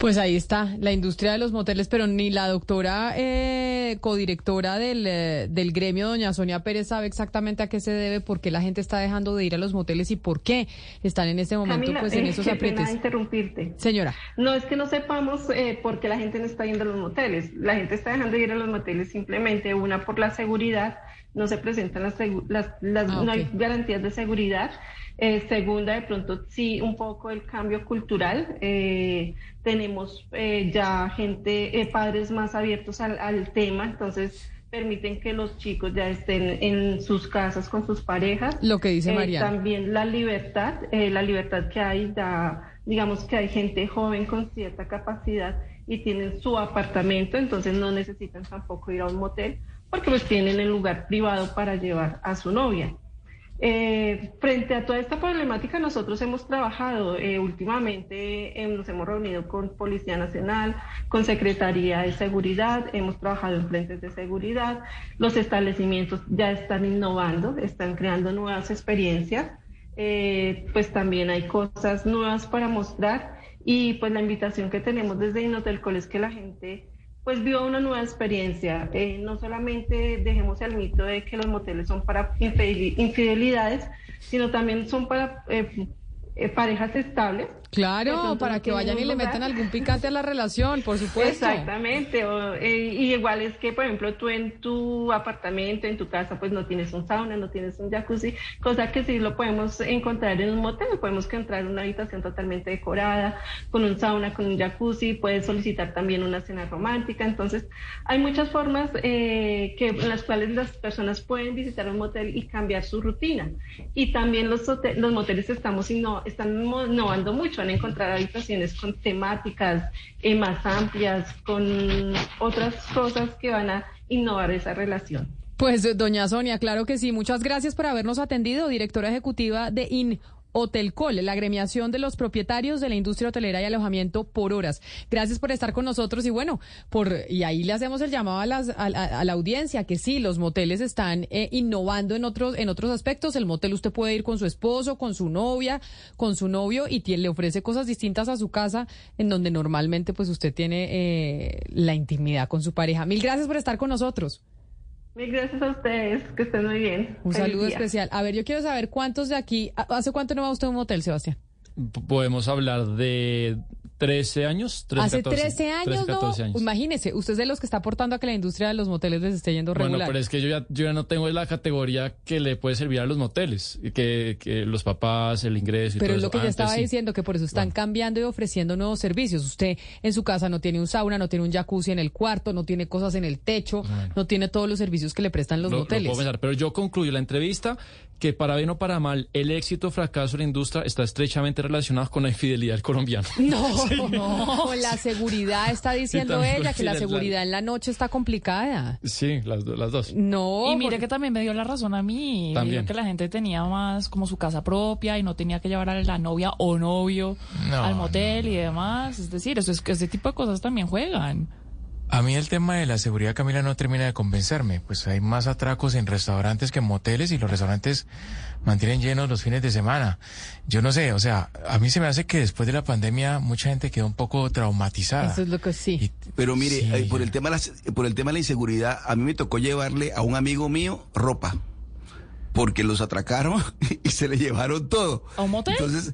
Pues ahí está, la industria de los moteles, pero ni la doctora eh, codirectora del, eh, del gremio, doña Sonia Pérez, sabe exactamente a qué se debe, por qué la gente está dejando de ir a los moteles y por qué están en este momento Camila, pues en eh, esos interrumpirte. Señora. No es que no sepamos eh, por qué la gente no está yendo a los moteles. La gente está dejando de ir a los moteles simplemente, una, por la seguridad, no se presentan las, las, las- Ah, no hay garantías de seguridad. Eh, segunda, de pronto sí, un poco el cambio cultural. Eh, tenemos eh, ya gente, eh, padres más abiertos al, al tema, entonces permiten que los chicos ya estén en sus casas con sus parejas. Lo que dice Eh, Mariana. También la libertad, eh, la libertad que hay, da, digamos que hay gente joven con cierta capacidad y tienen su apartamento, entonces no necesitan tampoco ir a un motel porque pues tienen el lugar privado para llevar a su novia. Eh, frente a toda esta problemática, nosotros hemos trabajado eh, últimamente, eh, nos hemos reunido con Policía Nacional, con Secretaría de Seguridad, hemos trabajado en frentes de seguridad, los establecimientos ya están innovando, están creando nuevas experiencias, eh, pues también hay cosas nuevas para mostrar. Y pues la invitación que tenemos desde Inotelcol es que la gente pues viva una nueva experiencia. Eh, no solamente dejemos el mito de que los moteles son para infideli- infidelidades, sino también son para eh, eh, parejas estables. Claro, para que vayan y le metan algún picante a la relación, por supuesto. Exactamente, o, eh, y igual es que, por ejemplo, tú en tu apartamento, en tu casa, pues no tienes un sauna, no tienes un jacuzzi, cosa que sí lo podemos encontrar en un motel, podemos encontrar una habitación totalmente decorada, con un sauna, con un jacuzzi, puedes solicitar también una cena romántica, entonces hay muchas formas eh, que, en las cuales las personas pueden visitar un motel y cambiar su rutina. Y también los, los moteles estamos inno- están innovando mucho, van a encontrar habitaciones con temáticas eh, más amplias, con otras cosas que van a innovar esa relación. Pues, doña Sonia, claro que sí. Muchas gracias por habernos atendido, directora ejecutiva de IN. Hotelcol, la agremiación de los propietarios de la industria hotelera y alojamiento por horas. Gracias por estar con nosotros y bueno, por y ahí le hacemos el llamado a, las, a, a- la audiencia que sí, los moteles están eh, innovando en otros en otros aspectos. El motel usted puede ir con su esposo, con su novia, con su novio y tie- le ofrece cosas distintas a su casa en donde normalmente pues usted tiene eh, la intimidad con su pareja. Mil gracias por estar con nosotros. Mil gracias a ustedes, que estén muy bien. Un Feliz saludo día. especial. A ver, yo quiero saber cuántos de aquí. ¿Hace cuánto no va usted a un motel, Sebastián? P- Podemos hablar de 13 años, 13, Hace 14, 13 años, 13, 14 no. años. Imagínese, usted es de los que está aportando a que la industria de los moteles les esté yendo Bueno, regular. pero es que yo ya, yo ya no tengo la categoría que le puede servir a los moteles, que, que los papás, el ingreso y Pero todo es lo eso. que yo estaba sí. diciendo, que por eso están cambiando y ofreciendo nuevos servicios. Usted en su casa no tiene un sauna, no tiene un jacuzzi en el cuarto, no tiene cosas en el techo, no tiene todos los servicios que le prestan los Lo- lo moteles. puedo pensar, pero yo concluyo la entrevista que para bien o para mal, el éxito o fracaso de la industria está estrechamente relacionado con la infidelidad del colombiano. No, no, con la seguridad está diciendo ella que la seguridad en la noche está complicada. Sí, las, las dos. No. Y mire que también me dio la razón a mí. También. que la gente tenía más como su casa propia y no tenía que llevar a la novia o novio No, al motel y demás. Es decir, eso es que ese tipo de cosas también juegan. A mí el tema de la seguridad, Camila, no termina de convencerme. Pues hay más atracos en restaurantes que en moteles y los restaurantes mantienen llenos los fines de semana. Yo no sé, o sea, a mí se me hace que después de la pandemia mucha gente quedó un poco traumatizada. Eso es lo que sí. Pero mire, Sí. eh, por el tema de la, por el tema de la inseguridad, a mí me tocó llevarle a un amigo mío ropa. Porque los atracaron y se le llevaron todo. ¿A un motel? Entonces,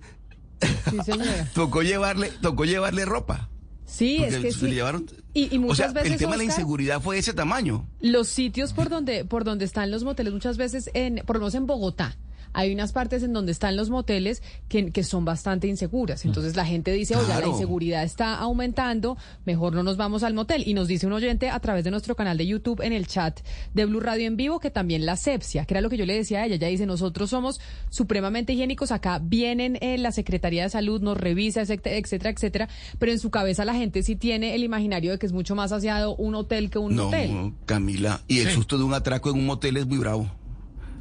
Sí, señora. tocó llevarle, tocó llevarle ropa. Sí, es Porque que se sí. le llevaron. Y, y o muchas sea, veces el tema de la inseguridad fue de ese tamaño. Los sitios por donde, por donde están los moteles, muchas veces, en, por lo menos en Bogotá, hay unas partes en donde están los moteles que, que son bastante inseguras. Entonces la gente dice, oiga, la inseguridad está aumentando, mejor no nos vamos al motel. Y nos dice un oyente a través de nuestro canal de YouTube en el chat de Blue Radio en vivo que también la sepsia, que era lo que yo le decía a ella. Ella dice, nosotros somos supremamente higiénicos, acá vienen eh, la Secretaría de Salud, nos revisa, etcétera, etcétera, etcétera, pero en su cabeza la gente sí tiene el imaginario de que es mucho más aseado un hotel que un No, motel. Camila. Y el susto de un atraco en un motel es muy bravo.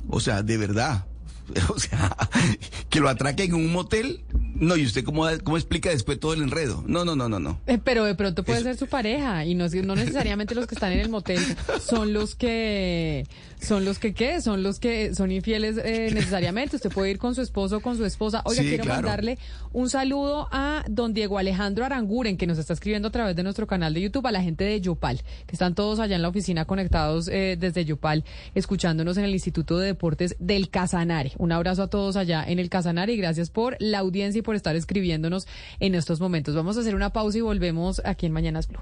O sea, de verdad. O sea, que lo atraquen en un motel. No, ¿y usted cómo, cómo explica después todo el enredo? No, no, no, no, no. Eh, Pero de pronto puede ser su pareja y no, no necesariamente los que están en el motel son los que son los que qué, son los que son infieles eh, necesariamente. Usted puede ir con su esposo o con su esposa. Oiga, Sí, quiero claro. mandarle un saludo a don Diego Alejandro Aranguren que nos está escribiendo a través de nuestro canal de YouTube a la gente de Yopal, que están todos allá en la oficina conectados eh, desde Yopal, escuchándonos en el Instituto de Deportes del Casanare. Un abrazo a todos allá en el Casanare y gracias por la audiencia y por estar escribiéndonos en estos momentos. Vamos a hacer una pausa y volvemos aquí en Mañanas Blue.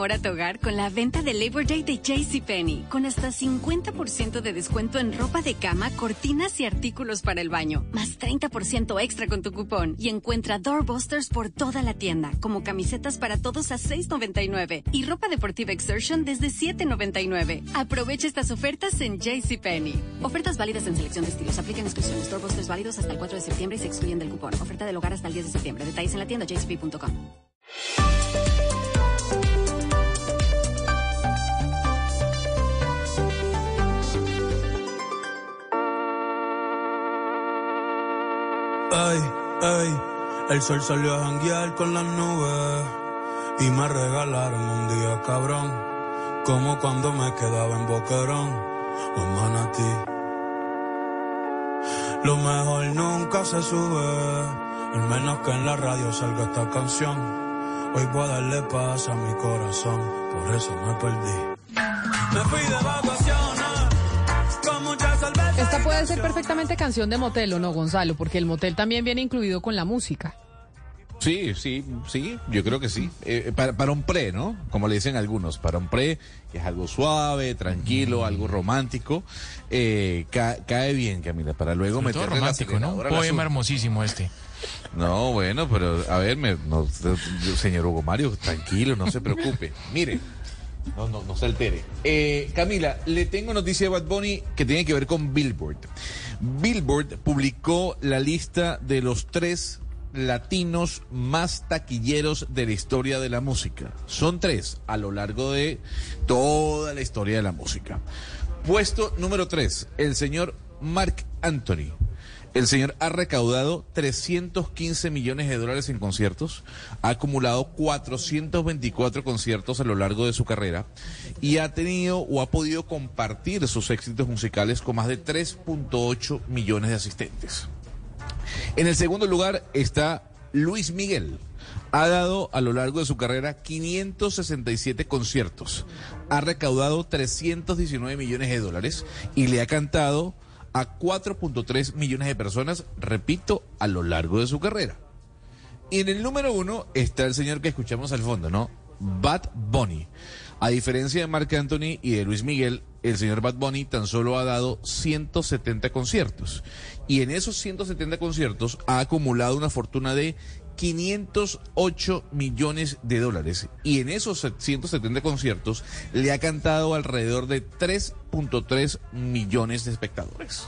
Amor a tu hogar con la venta de Labor Day de JCPenney, con hasta 50% de descuento en ropa de cama, cortinas y artículos para el baño, más 30% extra con tu cupón. Y encuentra doorbusters por toda la tienda, como camisetas para todos a $6.99 y ropa deportiva Exertion desde $7.99. Aprovecha estas ofertas en JCPenney. Ofertas válidas en selección de estilos. Aplican exclusiones. Doorbusters válidos hasta el 4 de septiembre y se excluyen del cupón. Oferta del hogar hasta el 10 de septiembre. Detalles en la tienda jcp.com. Ey, ey, el sol salió a janguear con las nubes y me regalaron un día cabrón, como cuando me quedaba en Boquerón o en Manatí. Lo mejor nunca se sube, al menos que en la radio salga esta canción. Hoy voy a darle paz a mi corazón, por eso me perdí. Me fui de. Esta puede ser perfectamente canción de motel, ¿o no, Gonzalo? Porque el motel también viene incluido con la música. Sí, sí, sí, yo creo que sí. Eh, para, para un pre, ¿no? Como le dicen algunos, para un pre, que es algo suave, tranquilo, algo romántico, eh, ca- cae bien, Camila, para luego la romántico, ¿no? Un poema hermosísimo este. No, bueno, pero a ver, me- no, señor Hugo Mario, tranquilo, no se preocupe. Mire, no, no, no se altere. Eh, Camila, le tengo noticia de Bad Bunny que tiene que ver con Billboard. Billboard publicó la lista de los tres latinos más taquilleros de la historia de la música. Son tres a lo largo de toda la historia de la música. Puesto número tres, el señor Mark Anthony. El señor ha recaudado 315 millones de dólares en conciertos, ha acumulado 424 conciertos a lo largo de su carrera y ha tenido o ha podido compartir sus éxitos musicales con más de 3.8 millones de asistentes. En el segundo lugar está Luis Miguel. Ha dado a lo largo de su carrera 567 conciertos, ha recaudado 319 millones de dólares y le ha cantado a 4.3 millones de personas, repito, a lo largo de su carrera. Y en el número uno está el señor que escuchamos al fondo, ¿no? Bad Bunny. A diferencia de Marc Anthony y de Luis Miguel, el señor Bad Bunny tan solo ha dado 170 conciertos. Y en esos 170 conciertos ha acumulado una fortuna de 508 millones de dólares. Y en esos 170 conciertos le ha cantado alrededor de 3.3 millones de espectadores.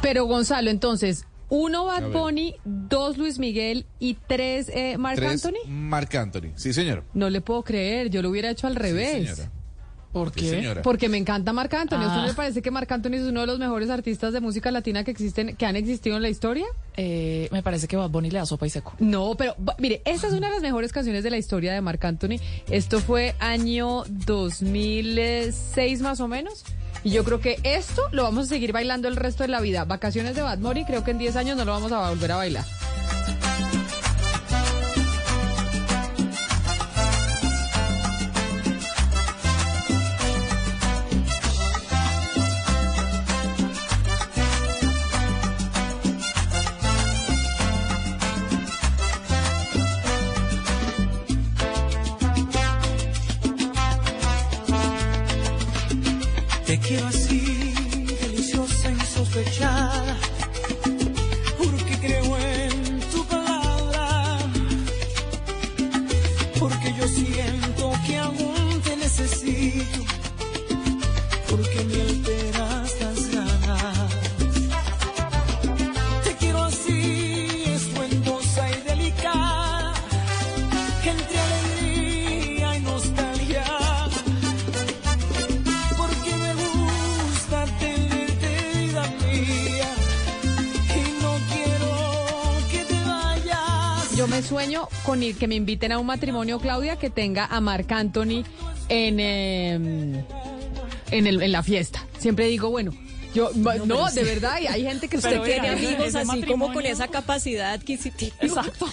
Pero Gonzalo, entonces, Uno Bad. Bunny, dos Luis Miguel y tres eh, Marc Anthony. Marc Anthony. Sí, señor. No le puedo creer, yo lo hubiera hecho al revés. señora. ¿Por Sí, señora. Porque me encanta Marc Anthony. ¿A usted Ah. le parece que Marc Anthony es uno de los mejores artistas de música latina que existen, que han existido en la historia? Eh, me parece que Bad Bunny le da sopa y seco. No, pero mire, esta es una de las mejores canciones de la historia de Marc Anthony. Esto fue año 2006 más o menos. Y yo creo que esto lo vamos a seguir bailando el resto de la vida. Vacaciones de Bad Bunny, creo que en 10 años no lo vamos a volver a bailar. Te quiero sueño con ir, que me inviten a un matrimonio, Claudia, que tenga a Marc Anthony en, em, en, el- en la fiesta. Siempre digo, bueno, yo, no, de sí. verdad, hay, hay gente que Usted usted tiene amigos así como con esa capacidad adquisitiva. Exacto.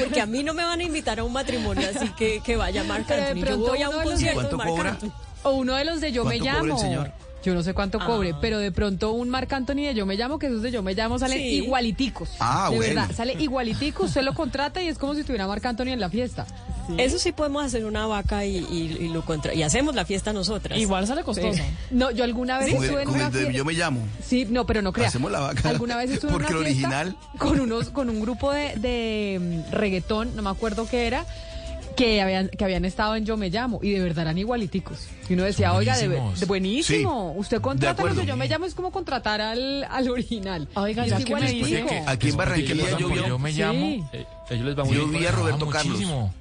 Porque a mí no me van a invitar a un matrimonio, así que que vaya Marc Pero de Anthony. Yo voy a un concierto ¿Cuánto de Marc? Anthony. O uno de los de Yo me ¿Cuánto cobra llamo. el señor? Yo no sé cuánto cobre, pero de pronto un Marc Anthony de Yo me llamo, que esos de Yo me llamo salen Sí. igualiticos. Ah, de bueno. verdad, sale igualitico, usted lo contrata y es como si tuviera Marc Anthony en la fiesta. Eso sí podemos hacer una vaca y, y- y lo contra y hacemos la fiesta nosotras. Igual sale costoso. Sí. No, yo alguna vez estuve en una fiesta. Yo me llamo. Sí, no, pero no crea. Hacemos la vaca. Alguna vez estuve en Porque una el fiesta original- con unos con un grupo de, de mm, reggaetón, no me acuerdo qué era, que habían que habían estado en Yo me llamo y de verdad eran igualiticos. Y uno decía, "Oiga, de, de- buenísimo. Sí, Usted contrata a los de acuerdo. Yo me llamo es como contratar al, al original. Oiga, ya es que me dice igualitico. que- Aquí en Barranquilla yo a- yo me Sí. llamo. Eh, ellos les va muy yo bien. vi a Roberto Carlos. muchísimo.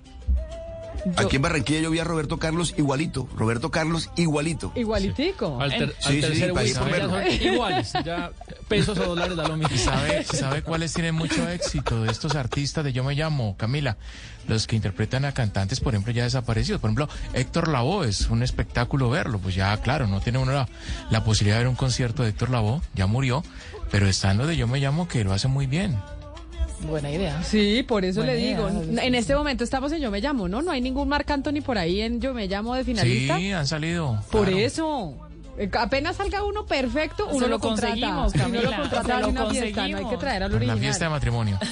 Aquí en Barranquilla yo vi a Roberto Carlos igualito. Roberto Carlos igualito. Igualitico. Al, ter- Sí, al sí, tercer ya verlo. son iguales. Ya pesos o dólares da lo mismo. ¿Y sabe, sabe cuáles tienen mucho éxito de estos artistas de Yo Me Llamo, Camila? Los que interpretan a cantantes, por ejemplo, ya desaparecidos. Por ejemplo, Héctor Lavoe, es un espectáculo verlo. Pues ya, claro, no tiene uno la, la posibilidad de ver un concierto de Héctor Lavoe, ya murió, pero están los de Yo Me Llamo que lo hacen muy bien. Buena idea. Sí, por eso Buena le digo. idea. En este momento estamos en Yo me llamo, ¿no? No hay ningún Marc Anthony por ahí en Yo me llamo de finalista. Sí, han salido. Por claro. eso. Eh, Apenas salga uno perfecto, uno lo, lo conseguimos, uno lo contrata lo una fiesta, no hay que traer al original. la fiesta de matrimonio.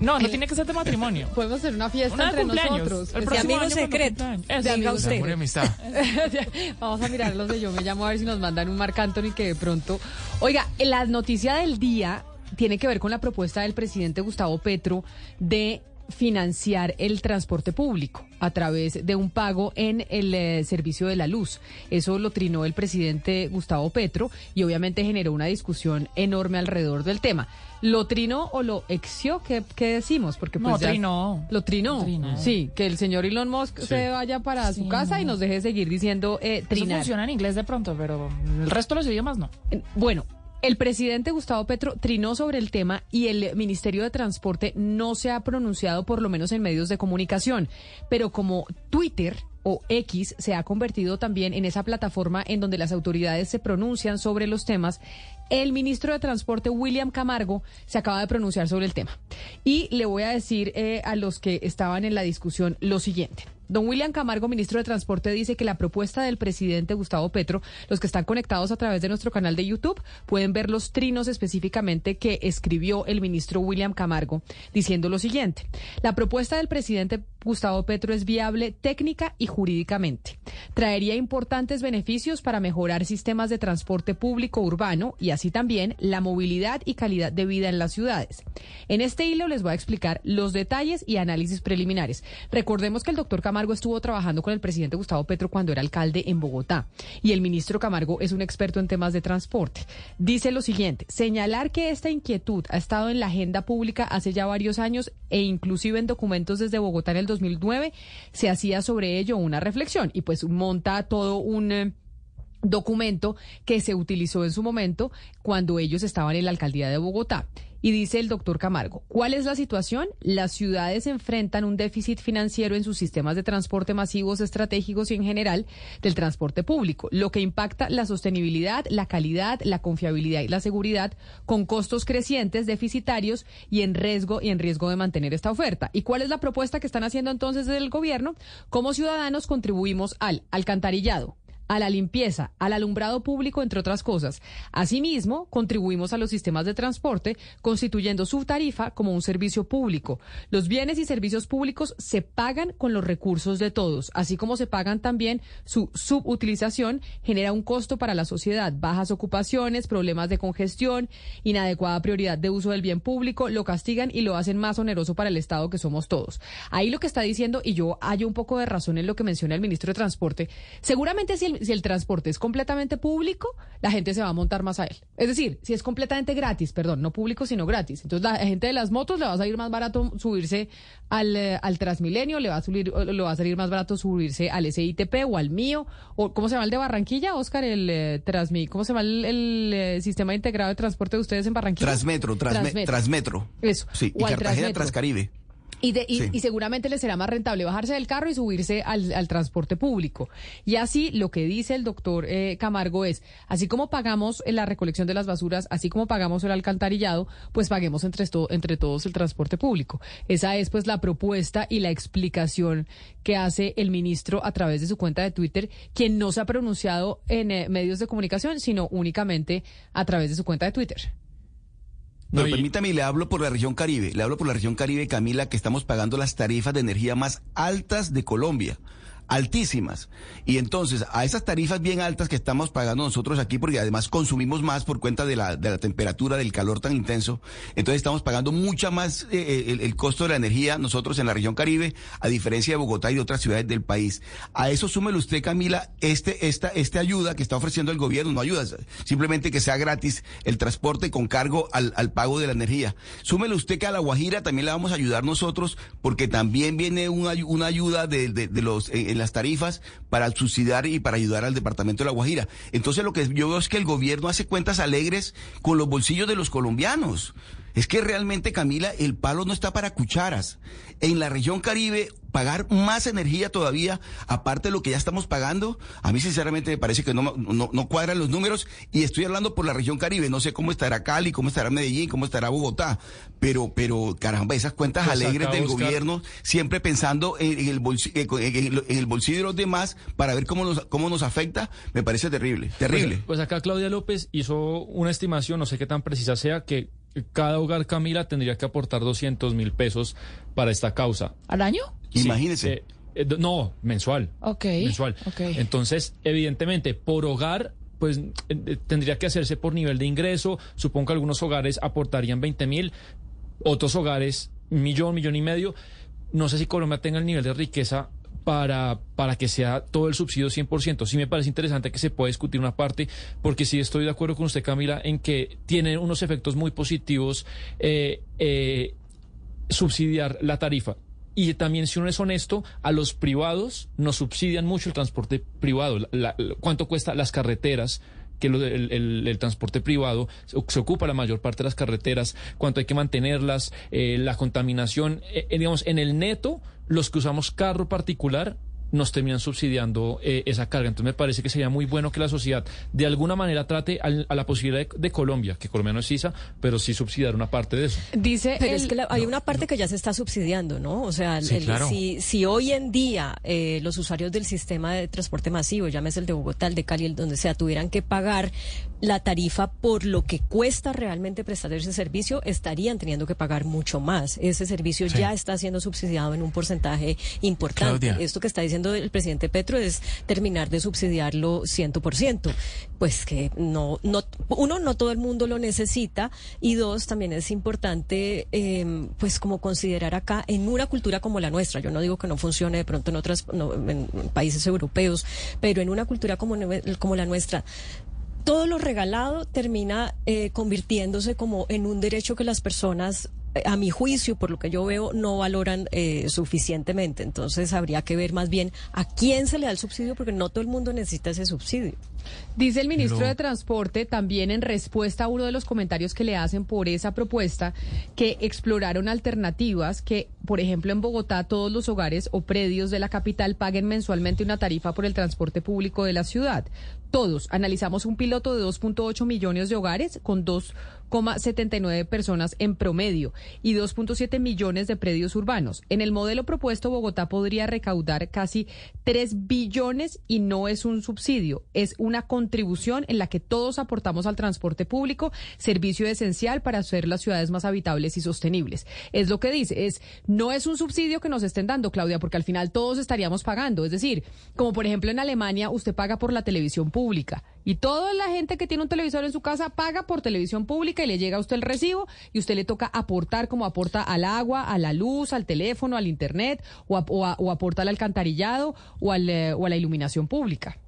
No, no tiene que ser de matrimonio. Podemos hacer una fiesta Una de entre cumpleaños. nosotros. El Es próximo amigo año cuando secreto. de Eso. amigo La usted. pura amistad. Vamos a mirar los de Yo Me Llamo a ver si nos mandan un Marc Anthony que de pronto... Oiga, la noticia del día tiene que ver con la propuesta del presidente Gustavo Petro de financiar el transporte público a través de un pago en el eh, servicio de la luz. Eso lo trinó el presidente Gustavo Petro y obviamente generó una discusión enorme alrededor del tema. ¿Lo trinó o lo exió? ¿Qué, qué decimos? Porque No, pues ya- trinó. Lo trinó. Trinó. Sí, que el señor Elon Musk se vaya para su casa y no. nos deje seguir diciendo eh, Eso trinar. funciona en inglés de pronto, pero el resto de los idiomas no. Bueno, el presidente Gustavo Petro trinó sobre el tema y el Ministerio de Transporte no se ha pronunciado, por lo menos en medios de comunicación. Pero como Twitter o X se ha convertido también en esa plataforma en donde las autoridades se pronuncian sobre los temas, el ministro de Transporte, William Camargo, se acaba de pronunciar sobre el tema. Y le voy a decir eh, a los que estaban en la discusión lo siguiente. Don William Camargo, ministro de Transporte, dice que la propuesta del presidente Gustavo Petro, los que están conectados a través de nuestro canal de YouTube, pueden ver los trinos específicamente que escribió el ministro William Camargo, diciendo lo siguiente. La propuesta del presidente Gustavo Petro es viable técnica y jurídicamente. Traería importantes beneficios para mejorar sistemas de transporte público urbano y así también la movilidad y calidad de vida en las ciudades. En este hilo les voy a explicar los detalles y análisis preliminares. Recordemos que el doctor Camargo Camargo estuvo trabajando con el presidente Gustavo Petro cuando era alcalde en Bogotá. Y el ministro Camargo es un experto en temas de transporte. Dice lo siguiente, señalar que esta inquietud ha estado en la agenda pública hace ya varios años e inclusive en documentos desde Bogotá en el 2009, se hacía sobre ello una reflexión y pues monta todo un... eh, documento que se utilizó en su momento cuando ellos estaban en la alcaldía de Bogotá. Y dice el doctor Camargo, ¿cuál es la situación? Las ciudades enfrentan un déficit financiero en sus sistemas de transporte masivos estratégicos y en general del transporte público, lo que impacta la sostenibilidad, la calidad, la confiabilidad y la seguridad con costos crecientes, deficitarios y en riesgo y en riesgo de mantener esta oferta. ¿Y cuál es la propuesta que están haciendo entonces desde el gobierno? Como ciudadanos contribuimos al alcantarillado, a la limpieza, al alumbrado público, entre otras cosas. Asimismo, contribuimos a los sistemas de transporte, constituyendo su tarifa como un servicio público. Los bienes y servicios públicos se pagan con los recursos de todos, así como se pagan también su subutilización, genera un costo para la sociedad, bajas ocupaciones, problemas de congestión, inadecuada prioridad de uso del bien público, lo castigan y lo hacen más oneroso para el Estado que somos todos. Ahí lo que está diciendo, y yo hallo un poco de razón en lo que menciona el ministro de Transporte, seguramente si el si el transporte es completamente público, la gente se va a montar más a él. Es decir, si es completamente gratis, perdón, no público, sino gratis. Entonces, la gente de las motos le va a salir más barato subirse al, eh, al Transmilenio, le va, a subir, le va a salir más barato subirse al SITP o al mío, o ¿cómo se llama el de Barranquilla, Oscar? El eh, Transmi, ¿cómo se llama el, el, eh, sistema integrado de transporte de ustedes en Barranquilla? Transmetro, transme- Transmetro. Eso. Sí, y o Cartagena Transmetro. Transcaribe. Y, de- y- Sí. y seguramente le será más rentable bajarse del carro y subirse al, al transporte público. Y así lo que dice el doctor eh, Camargo es, así como pagamos la recolección de las basuras, así como pagamos el alcantarillado, pues paguemos entre, esto- entre todos el transporte público. Esa es pues la propuesta y la explicación que hace el ministro a través de su cuenta de Twitter, quien no se ha pronunciado en eh, medios de comunicación, sino únicamente a través de su cuenta de Twitter. Pero permítame, le hablo por la región Caribe. Le hablo por la región Caribe, Camila, que estamos pagando las tarifas de energía más altas de Colombia. Altísimas. Y entonces, a esas tarifas bien altas que estamos pagando nosotros aquí, porque además consumimos más por cuenta de la, de la temperatura, del calor tan intenso, entonces estamos pagando mucha más eh, el, el costo de la energía nosotros en la región Caribe, a diferencia de Bogotá y de otras ciudades del país. A eso súmele usted, Camila, este, esta, esta ayuda que está ofreciendo el gobierno, no ayuda, simplemente que sea gratis el transporte con cargo al, al pago de la energía. Súmele usted que a La Guajira también le vamos a ayudar nosotros, porque también viene una, una ayuda de, de- de los, eh, en las tarifas para subsidiar y para ayudar al departamento de La Guajira. Entonces lo que yo veo es que el gobierno hace cuentas alegres con los bolsillos de los colombianos. Es que realmente, Camila, el palo no está para cucharas. En la región Caribe, pagar más energía todavía, aparte de lo que ya estamos pagando, a mí sinceramente me parece que no, no, no cuadran los números y estoy hablando por la región Caribe. No sé cómo estará Cali, cómo estará Medellín, cómo estará Bogotá, pero, pero caramba, esas cuentas Pues alegres del Oscar- gobierno, siempre pensando en, en el bolsi- eh, en, el- en el bolsillo de los demás para ver cómo nos, cómo nos afecta, me parece terrible, terrible. Pues, pues acá Claudia López hizo una estimación, no sé qué tan precisa sea, que cada hogar Camila tendría que aportar 200 mil pesos para esta causa. ¿Al año? Sí, Imagínese. eh, eh, no, mensual. Ok. Mensual. ok. Entonces, evidentemente, por hogar, pues eh, eh, tendría que hacerse por nivel de ingreso. Supongo que algunos hogares aportarían 20 mil, otros hogares millón, millón y medio. No sé si Colombia tenga el nivel de riqueza para, para que sea todo el subsidio 100%. Sí me parece interesante que se pueda discutir una parte, porque sí estoy de acuerdo con usted, Camila, en que tiene unos efectos muy positivos eh, eh, subsidiar la tarifa. Y también, si uno es honesto, a los privados nos subsidian mucho el transporte privado. ¿Cuánto cuesta las carreteras? que el, transporte privado se, se ocupa la mayor parte de las carreteras, cuánto hay que mantenerlas, eh, la contaminación, eh, eh, digamos, en el neto, los que usamos carro particular nos terminan subsidiando eh, esa carga. Entonces me parece que sería muy bueno que la sociedad de alguna manera trate al- a la posibilidad de, de Colombia, que Colombia no es CISA, pero sí subsidiar una parte de eso. Dice Pero el- es que la- hay una parte que ya se está subsidiando, ¿no? O sea, Sí, el- claro. si, si hoy en día eh, los usuarios del sistema de transporte masivo, llámese el de Bogotá, el de Cali, el donde sea, tuvieran que pagar la tarifa por lo que cuesta realmente prestar ese servicio, estarían teniendo que pagar mucho más. Ese servicio Sí. ya está siendo subsidiado en un porcentaje importante. Claudia. Esto que está diciendo el presidente Petro es terminar de subsidiarlo 100%. Pues que no, no, uno, no todo el mundo lo necesita y dos, también es importante, eh, pues como considerar acá en una cultura como la nuestra, yo no digo que no funcione de pronto en otros en países europeos, pero en una cultura como, como la nuestra, todo lo regalado termina eh, convirtiéndose como en un derecho que las personas eh, a mi juicio, por lo que yo veo, no valoran eh, suficientemente. Entonces habría que ver más bien a quién se le da el subsidio, porque no todo el mundo necesita ese subsidio. Dice el ministro de Transporte también en respuesta a uno de los comentarios que le hacen por esa propuesta que exploraron alternativas que, por ejemplo, en Bogotá todos los hogares o predios de la capital paguen mensualmente una tarifa por el transporte público de la ciudad. Todos analizamos un piloto de 2.8 millones de hogares con 2,79 personas en promedio y 2.7 millones de predios urbanos. En el modelo propuesto, Bogotá podría recaudar casi 3 billones y no es un subsidio, es una contribución en la que todos aportamos al transporte público, servicio esencial para hacer las ciudades más habitables y sostenibles. Es lo que dice, es no es un subsidio que nos estén dando, Claudia, porque al final todos estaríamos pagando. Es decir, como por ejemplo en Alemania, usted paga por la televisión pública. Y toda la gente que tiene un televisor en su casa paga por televisión pública y le llega a usted el recibo y usted le toca aportar como aporta al agua, a la luz, al teléfono, al internet o, o, aporta al alcantarillado o, al, eh, o a la iluminación pública.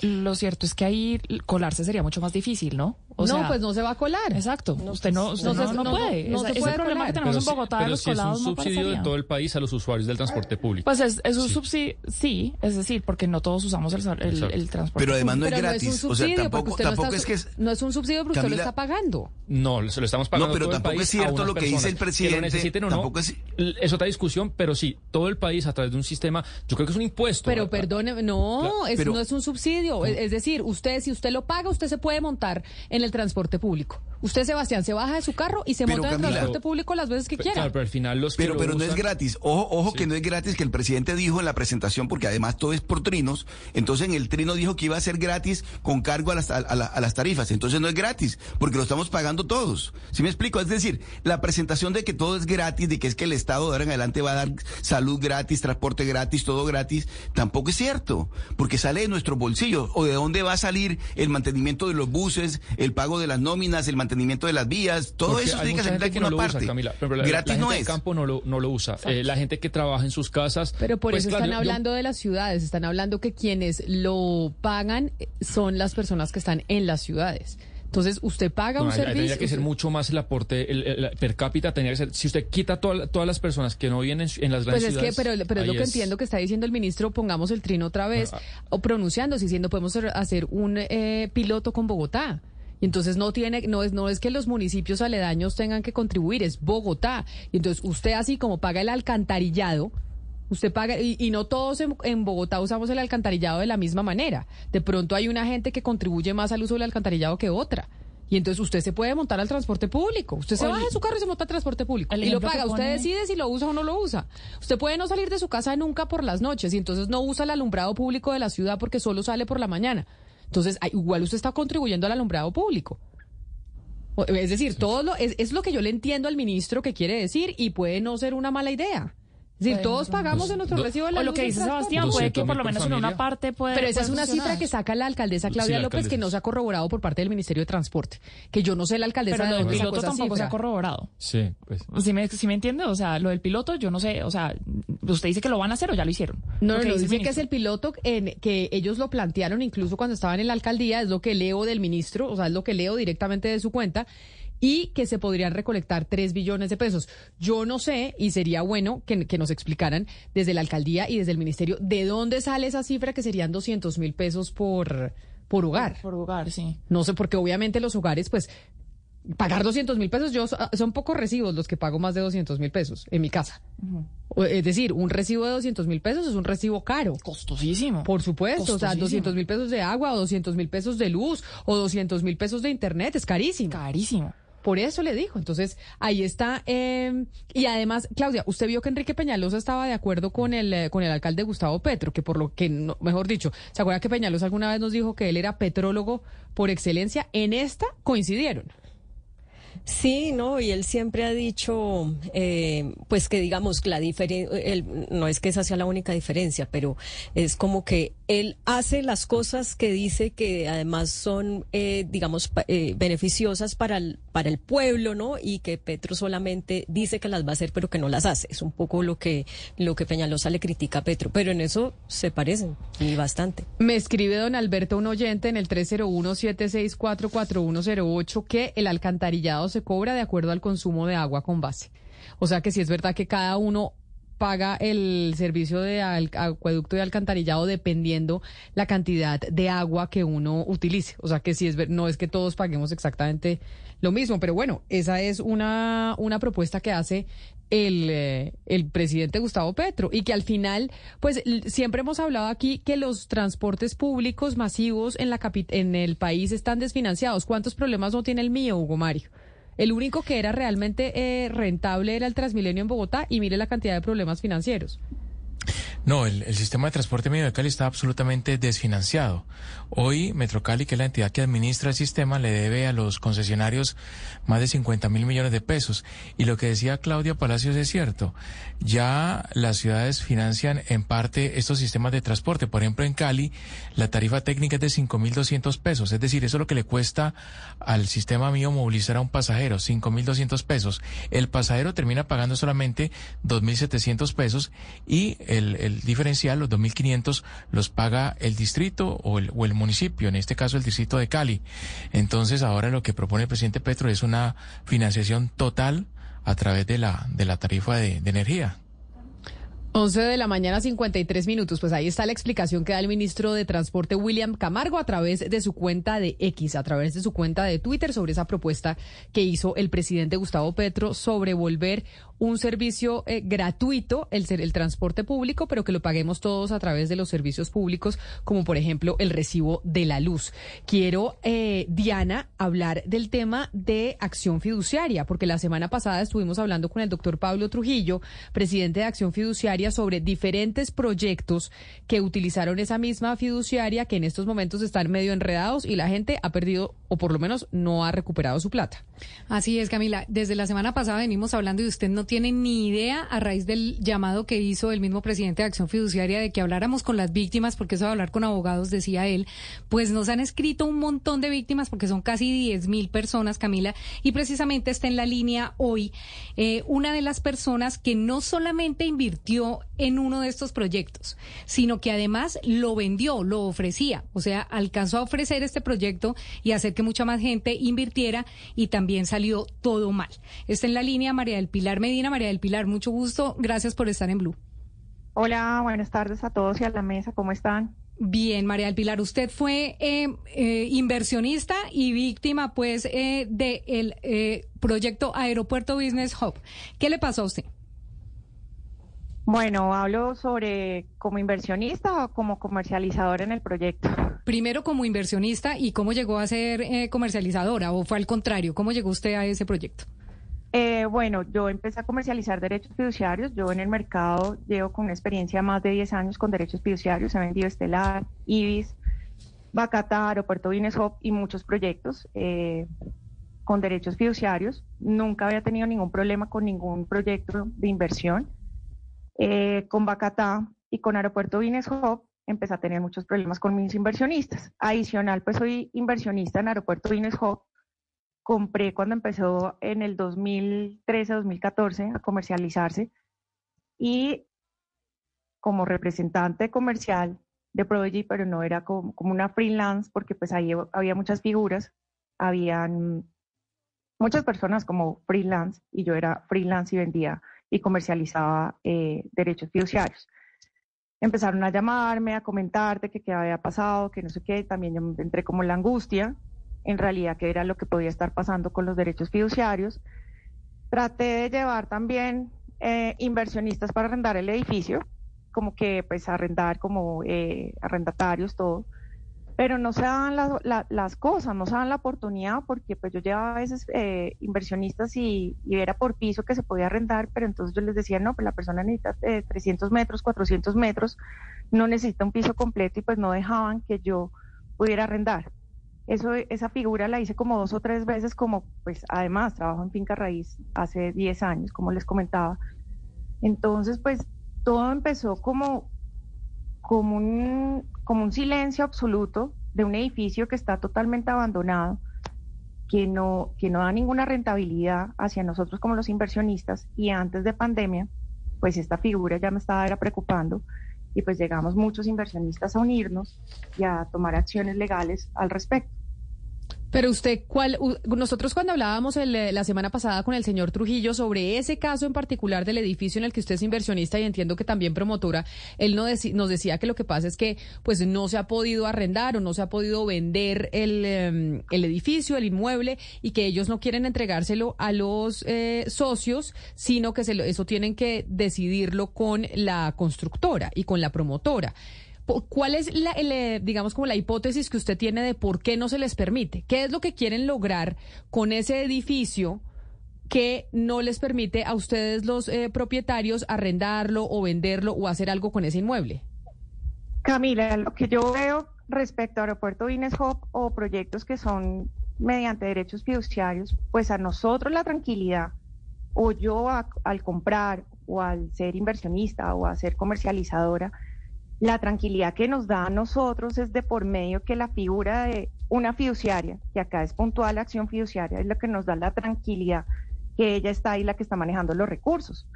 Lo cierto es que ahí colarse sería mucho más difícil, ¿no? No, pues no se va a colar. Exacto. usted no, usted no, puede. No, se puede problema que tenemos en Bogotá pero de los si colados es un subsidio de todo el país a los usuarios del transporte público. Pues es, es un subsidio, sí, es decir, porque no todos usamos el, el, transporte Pero además no es pero gratis. No es un o sea, subsidio, tampoco, porque tampoco no es que es... No es un subsidio porque usted lo está pagando. No, se lo estamos pagando No, pero todo el tampoco país es cierto lo que dice el que lo presidente. necesiten o no, tampoco es... es otra discusión, pero sí, todo el país a través de un sistema, yo creo que es un impuesto. Pero perdone, no, es, no es un subsidio. Es, es decir, usted, si usted lo paga, usted se puede montar en el transporte público. Usted, Sebastián, se baja de su carro y se Pero, monta en el Camila, transporte público las veces que Pero, quiera. claro, pero al final los Pero, pero no es gratis. Ojo, ojo Sí. que no es gratis, que el presidente dijo en la presentación, porque además todo es por trinos. Entonces en el trino dijo que iba a ser gratis con cargo a las, a, la- a las tarifas. Entonces no es gratis, porque lo estamos pagando todos. ¿Sí me explico? Es decir, la presentación de que todo es gratis, de que es que el Estado de ahora en adelante va a dar salud gratis, transporte gratis, todo gratis, tampoco es cierto, porque sale de nuestros bolsillos. ¿O de dónde va a salir el mantenimiento de los buses, el pago de las nóminas, el mantenimiento de las vías? Todo Porque eso tiene que salir de que no parte. usa, Camila. Pero la, gratis la gente no es. campo no lo, no lo usa. Eh, la gente que trabaja en sus casas. Pero por pues, eso claro, están yo- hablando de las ciudades, están hablando que quienes lo pagan eh, son las personas que están en las ciudades. Entonces, usted paga No, un servicio. Tendría que ser mucho más el aporte el, el- per cápita. Tendría que ser. Si usted quita toda- todas las personas que no viven en, en las Pues grandes es que, ciudades. pero, pero es lo que entiendo que está diciendo el ministro, pongamos el trino otra vez, Bueno, o pronunciándose, diciendo podemos hacer- hacer un eh, piloto con Bogotá. Y entonces no tiene, no es, no es que los municipios aledaños tengan que contribuir, es Bogotá. Y entonces usted así como paga el alcantarillado, usted paga, y, y no todos en, en Bogotá usamos el alcantarillado de la misma manera. De pronto hay una gente que contribuye más al uso del alcantarillado que otra. Y entonces usted se puede montar al transporte público. Usted se el- baja de su carro y se monta al transporte público. Y lo paga. Usted decide si lo usa o no lo usa. Usted puede no salir de su casa nunca por las noches y entonces no usa el alumbrado público de la ciudad porque solo sale por la mañana. Entonces, igual usted está contribuyendo al alumbrado público. Es decir, todo lo, es, es lo que yo le entiendo al ministro que quiere decir y puede no ser una mala idea. Es decir, todos pagamos de nuestro do- recibo de la O lo que dice. Sebastián, puede que 200.000 por lo menos en una parte puede. Pero esa puede es una funcionar. cifra que saca la alcaldesa Sí, Claudia la López que no se ha corroborado por parte del Ministerio de Transporte. Que yo no sé la alcaldesa Pero lo del piloto tampoco se ha corroborado. Sí, pues. ¿Sí me, sí me entiende? O sea, lo del piloto, yo no sé, o sea, usted dice que lo van a hacer o ya lo hicieron. No, Lo no, dice dice que es el piloto en que ellos lo plantearon incluso cuando estaban en la alcaldía, es lo que leo del ministro, o sea, es lo que leo directamente de su cuenta, y que se podrían recolectar 3 billones de pesos. Yo no sé, y sería bueno que, que nos explicaran desde la alcaldía y desde el ministerio de dónde sale esa cifra que serían 200 mil pesos por, por hogar. Por hogar, sí. No sé, porque obviamente los hogares, pues, pagar 200 mil pesos, yo son pocos recibos los que pago más de 200 mil pesos en mi casa. Es decir, un recibo de 200 mil pesos es un recibo caro. Costosísimo. Por supuesto, o sea, Costosísimo. 200 mil pesos de agua o 200 mil pesos de luz o 200 mil pesos de internet, es carísimo. Carísimo. Por eso le dijo. Entonces, ahí está. eh, y además, Claudia, usted vio que Enrique Peñalosa estaba de acuerdo con el, eh, con el alcalde Gustavo Petro, que por lo que, no- mejor dicho, ¿se acuerda que Peñalosa alguna vez nos dijo que él era petrólogo por excelencia? En esta coincidieron. Sí, no, y él siempre ha dicho, eh, pues que digamos, la diferencia, no es que esa sea la única diferencia, pero es como que él hace las cosas que dice que además son, eh, digamos, eh, beneficiosas para el, para el pueblo, ¿no? Y que Petro solamente dice que las va a hacer, pero que no las hace. Es un poco lo que, lo que Peñalosa le critica a Petro, pero en eso se parecen, y bastante. Me escribe don Alberto, un oyente, en el 301-764-4108, que el alcantarillado se cobra de acuerdo al consumo de agua con base. O sea que si es verdad que cada uno paga el servicio de acueducto y alcantarillado dependiendo la cantidad de agua que uno utilice. O sea que si es no es que todos paguemos exactamente lo mismo, pero bueno, esa es una, una propuesta que hace el, eh, el presidente Gustavo Petro y que al final, pues siempre hemos hablado aquí que los transportes públicos masivos en, la en el país están desfinanciados. ¿Cuántos problemas no tiene el mío, Hugo Mario? El único que era realmente eh, rentable era el Transmilenio en Bogotá y mire la cantidad de problemas financieros. No, el, sistema de transporte medio de Cali está absolutamente desfinanciado. Hoy Metrocali, que es la entidad que administra el sistema, le debe a los concesionarios más de 50 mil millones de pesos. Y lo que decía Claudia Palacios es cierto. Ya las ciudades financian en parte estos sistemas de transporte. Por ejemplo, en Cali, la tarifa técnica es de 5.200 pesos. Es decir, eso es lo que le cuesta al sistema mío movilizar a un pasajero, 5.200 pesos. El pasajero termina pagando solamente 2.700 pesos y el, el diferencial, los 2.500, los paga el distrito o el, o el municipio, en este caso el distrito de Cali. Entonces ahora lo que propone el presidente Petro es una financiación total a través de la, de la tarifa de, de energía. 11 de la mañana, 53 minutos. Pues ahí está la explicación que da el ministro de Transporte, William Camargo, a través de su cuenta de X, a través de su cuenta de Twitter, sobre esa propuesta que hizo el presidente Gustavo Petro sobre volver un servicio eh, gratuito, el, el transporte público, pero que lo paguemos todos a través de los servicios públicos, como por ejemplo el recibo de la luz. Quiero, eh, Diana, hablar del tema de acción fiduciaria, porque la semana pasada estuvimos hablando con el doctor Pablo Trujillo, presidente de Acción Fiduciaria, sobre diferentes proyectos que utilizaron esa misma fiduciaria, que en estos momentos están medio enredados y la gente ha perdido, o por lo menos no ha recuperado su plata. Así es, Camila. Desde la semana pasada venimos hablando y usted no tienen ni idea a raíz del llamado que hizo el mismo presidente de Acción Fiduciaria de que habláramos con las víctimas, porque eso de hablar con abogados, decía él, pues nos han escrito un montón de víctimas, porque son casi 10 mil personas, Camila, y precisamente está en la línea hoy eh, una de las personas que no solamente invirtió en uno de estos proyectos, sino que además lo vendió, lo ofrecía, o sea, alcanzó a ofrecer este proyecto y hacer que mucha más gente invirtiera y también salió todo mal. Está en la línea María del Pilar Medina María del Pilar, mucho gusto. Gracias por estar en Blue. Hola, buenas tardes a todos y a la mesa. ¿Cómo están? Bien, María del Pilar, usted fue eh, eh, inversionista y víctima, pues, eh, del proyecto Aeropuerto Business Hub. ¿Qué le pasó a usted? Bueno, hablo sobre como inversionista o como comercializadora en el proyecto. Primero como inversionista y cómo llegó a ser comercializadora o fue al contrario, ¿cómo llegó usted a ese proyecto? Eh, bueno, yo empecé a comercializar derechos fiduciarios. Yo en el mercado llevo con una experiencia más de 10 años con derechos fiduciarios. He vendido Estelar, Ibis, Bacata, Aeropuerto Bineshop y muchos proyectos eh, con derechos fiduciarios. Nunca había tenido ningún problema con ningún proyecto de inversión. Eh, con Bacata y con Aeropuerto Bineshop empecé a tener muchos problemas con mis inversionistas. Adicional, pues soy inversionista en Aeropuerto Bineshop compré cuando empezó en el 2013-2014 a comercializarse y como representante comercial de Prodigy, pero no era como, una freelance porque pues ahí había muchas figuras, habían muchas personas como freelance y yo era freelance y vendía y comercializaba eh, derechos fiduciarios. Empezaron a llamarme, a comentarte que qué había pasado, que no sé qué, también yo entré como la angustia en realidad qué era lo que podía estar pasando con los derechos fiduciarios. Traté de llevar también eh, inversionistas para arrendar el edificio, como que pues arrendar como eh, arrendatarios, todo. Pero no se daban las cosas, no se daban la oportunidad porque pues yo llevaba a veces eh, inversionistas y, era por piso que se podía arrendar, pero entonces yo les decía, no, pues la persona necesita 300 metros, 400 metros, no necesita un piso completo y pues no dejaban que yo pudiera arrendar. Eso, esa figura la hice como dos o tres veces, como pues además trabajo en Finca Raíz hace 10 años, como les comentaba. Entonces, pues todo empezó como, como, un, como un silencio absoluto de un edificio que está totalmente abandonado, que no, que no da ninguna rentabilidad hacia nosotros como los inversionistas. Y antes de pandemia, pues esta figura ya me estaba era preocupando y pues llegamos muchos inversionistas a unirnos y a tomar acciones legales al respecto. Pero usted, ¿cuál? Nosotros cuando hablábamos el, la semana pasada con el señor Trujillo sobre ese caso en particular del edificio en el que usted es inversionista y entiendo que también promotora, él no nos decía que lo que pasa es que pues no se ha podido arrendar o no se ha podido vender el, em, el edificio, el inmueble y que ellos no quieren entregárselo a los eh, socios, sino que se lo, eso tienen que decidirlo con la constructora y con la promotora. ¿Cuál es, la, eh, digamos, como la hipótesis que usted tiene de por qué no se les permite? ¿Qué es lo que quieren lograr con ese edificio que no les permite a ustedes los eh, propietarios arrendarlo o venderlo o hacer algo con ese inmueble? Camila, lo que yo veo respecto a Aeropuerto Ines Hop o proyectos que son mediante derechos fiduciarios, pues a nosotros la tranquilidad, o yo al comprar o al ser inversionista o a ser comercializadora, la tranquilidad que nos da a nosotros es de por medio que la figura de una fiduciaria, que acá es puntual la acción fiduciaria, es lo que nos da la tranquilidad que ella está ahí la que está manejando los recursos.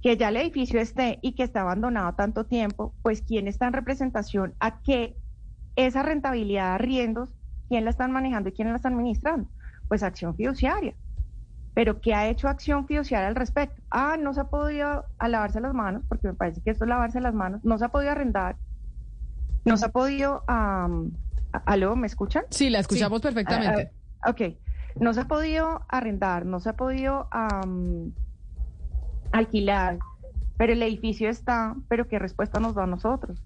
Que ya el edificio esté y que está abandonado tanto tiempo, pues quién está en representación a que esa rentabilidad de arriendos, quién la están manejando y quién la están administrando. Pues acción fiduciaria. Pero ¿qué ha hecho acción fiduciaria al respecto? Ah, no se ha podido lavarse las manos, porque me parece que esto es lavarse las manos, no se ha podido arrendar, no se ha podido... ¿Aló, me escuchan? Sí, la escuchamos perfectamente. Ah, ok, no se ha podido arrendar, no se ha podido alquilar, pero el edificio está, pero ¿qué respuesta nos da a nosotros?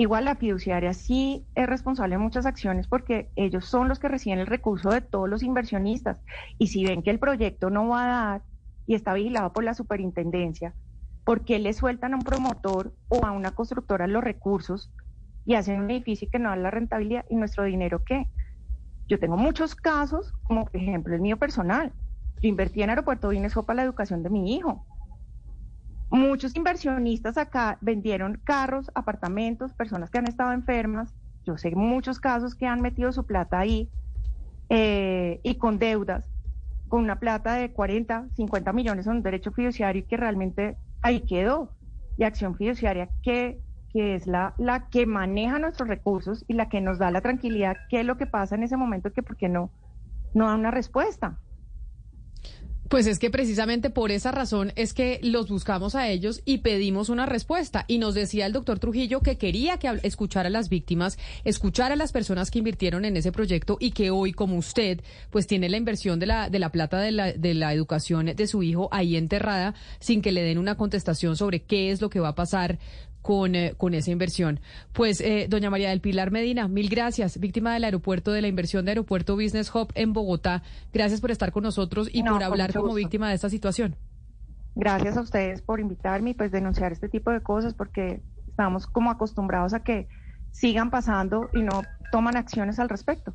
Igual la fiduciaria sí es responsable de muchas acciones porque ellos son los que reciben el recurso de todos los inversionistas y si ven que el proyecto no va a dar y está vigilado por la superintendencia, ¿por qué le sueltan a un promotor o a una constructora los recursos y hacen un edificio que no da la rentabilidad y nuestro dinero qué? Yo tengo muchos casos, como por ejemplo el mío personal. Yo invertí en Aeropuerto Vinesco para la educación de mi hijo Muchos inversionistas acá vendieron carros, apartamentos, personas que han estado enfermas. Yo sé muchos casos que han metido su plata ahí eh, y con deudas, con una plata de 40, 50 millones en un derecho fiduciario y que realmente ahí quedó. Y acción fiduciaria que, que es la, la que maneja nuestros recursos y la que nos da la tranquilidad, qué es lo que pasa en ese momento, que por qué no, no da una respuesta. Pues es que precisamente por esa razón es que los buscamos a ellos y pedimos una respuesta. Y nos decía el doctor Trujillo que quería que escuchar a las víctimas, escuchar a las personas que invirtieron en ese proyecto y que hoy, como usted, pues tiene la inversión de la, de la plata de la, de la educación de su hijo ahí enterrada sin que le den una contestación sobre qué es lo que va a pasar con, eh, con esa inversión. Pues, eh, doña María del Pilar Medina, mil gracias, víctima del aeropuerto, de la inversión de Aeropuerto Business Hub en Bogotá. Gracias por estar con nosotros y por hablar como víctima de esta situación. Gracias a ustedes por invitarme y pues denunciar este tipo de cosas porque estamos como acostumbrados a que sigan pasando y no toman acciones al respecto.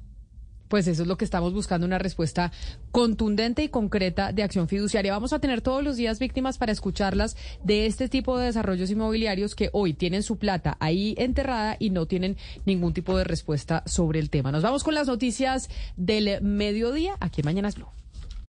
Pues eso es lo que estamos buscando, una respuesta contundente y concreta de acción fiduciaria. Vamos a tener todos los días víctimas para escucharlas de este tipo de desarrollos inmobiliarios que hoy tienen su plata ahí enterrada y no tienen ningún tipo de respuesta sobre el tema. Nos vamos con las noticias del mediodía aquí en Mañanas Blue.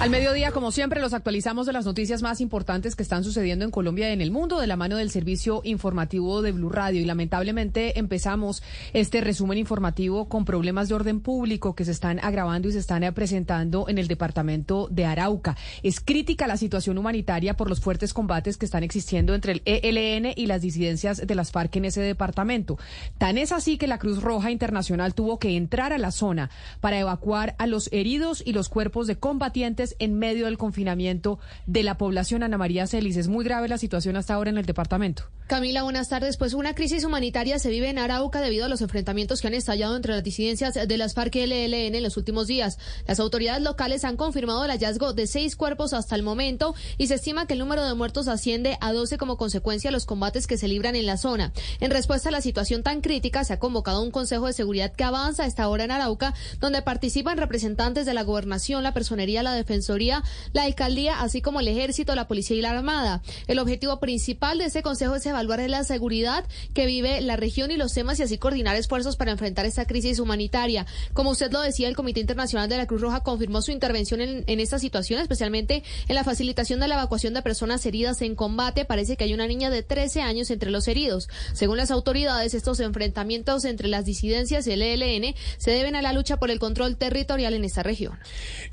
Al mediodía, como siempre, los actualizamos de las noticias más importantes que están sucediendo en Colombia y en el mundo de la mano del servicio informativo de Blue Radio. Y lamentablemente empezamos este resumen informativo con problemas de orden público que se están agravando y se están presentando en el departamento de Arauca. Es crítica la situación humanitaria por los fuertes combates que están existiendo entre el ELN y las disidencias de las FARC en ese departamento. Tan es así que la Cruz Roja Internacional tuvo que entrar a la zona para evacuar a los heridos y los cuerpos de combatientes en medio del confinamiento de la población. Ana María Celis, es muy grave la situación hasta ahora en el departamento. Camila, buenas tardes. Pues una crisis humanitaria se vive en Arauca debido a los enfrentamientos que han estallado entre las disidencias de las FARC y el ELN en los últimos días. Las autoridades locales han confirmado el hallazgo de seis cuerpos hasta el momento y se estima que el número de muertos asciende a 12 como consecuencia de los combates que se libran en la zona. En respuesta a la situación tan crítica, se ha convocado un Consejo de Seguridad que avanza a esta hora en Arauca, donde participan representantes de la gobernación, la personería, la defensoría, la alcaldía, así como el ejército, la policía y la armada. El objetivo principal de este consejo es evaluar la seguridad que vive la región y los temas y así coordinar esfuerzos para enfrentar esta crisis humanitaria. Como usted lo decía, el Comité Internacional de la Cruz Roja confirmó su intervención en, en esta situación, especialmente en la facilitación de la evacuación de personas heridas en combate. Parece que hay una niña de 13 años entre los heridos. Según las autoridades, estos enfrentamientos entre las disidencias y el ELN se deben a la lucha por el control territorial en esta región.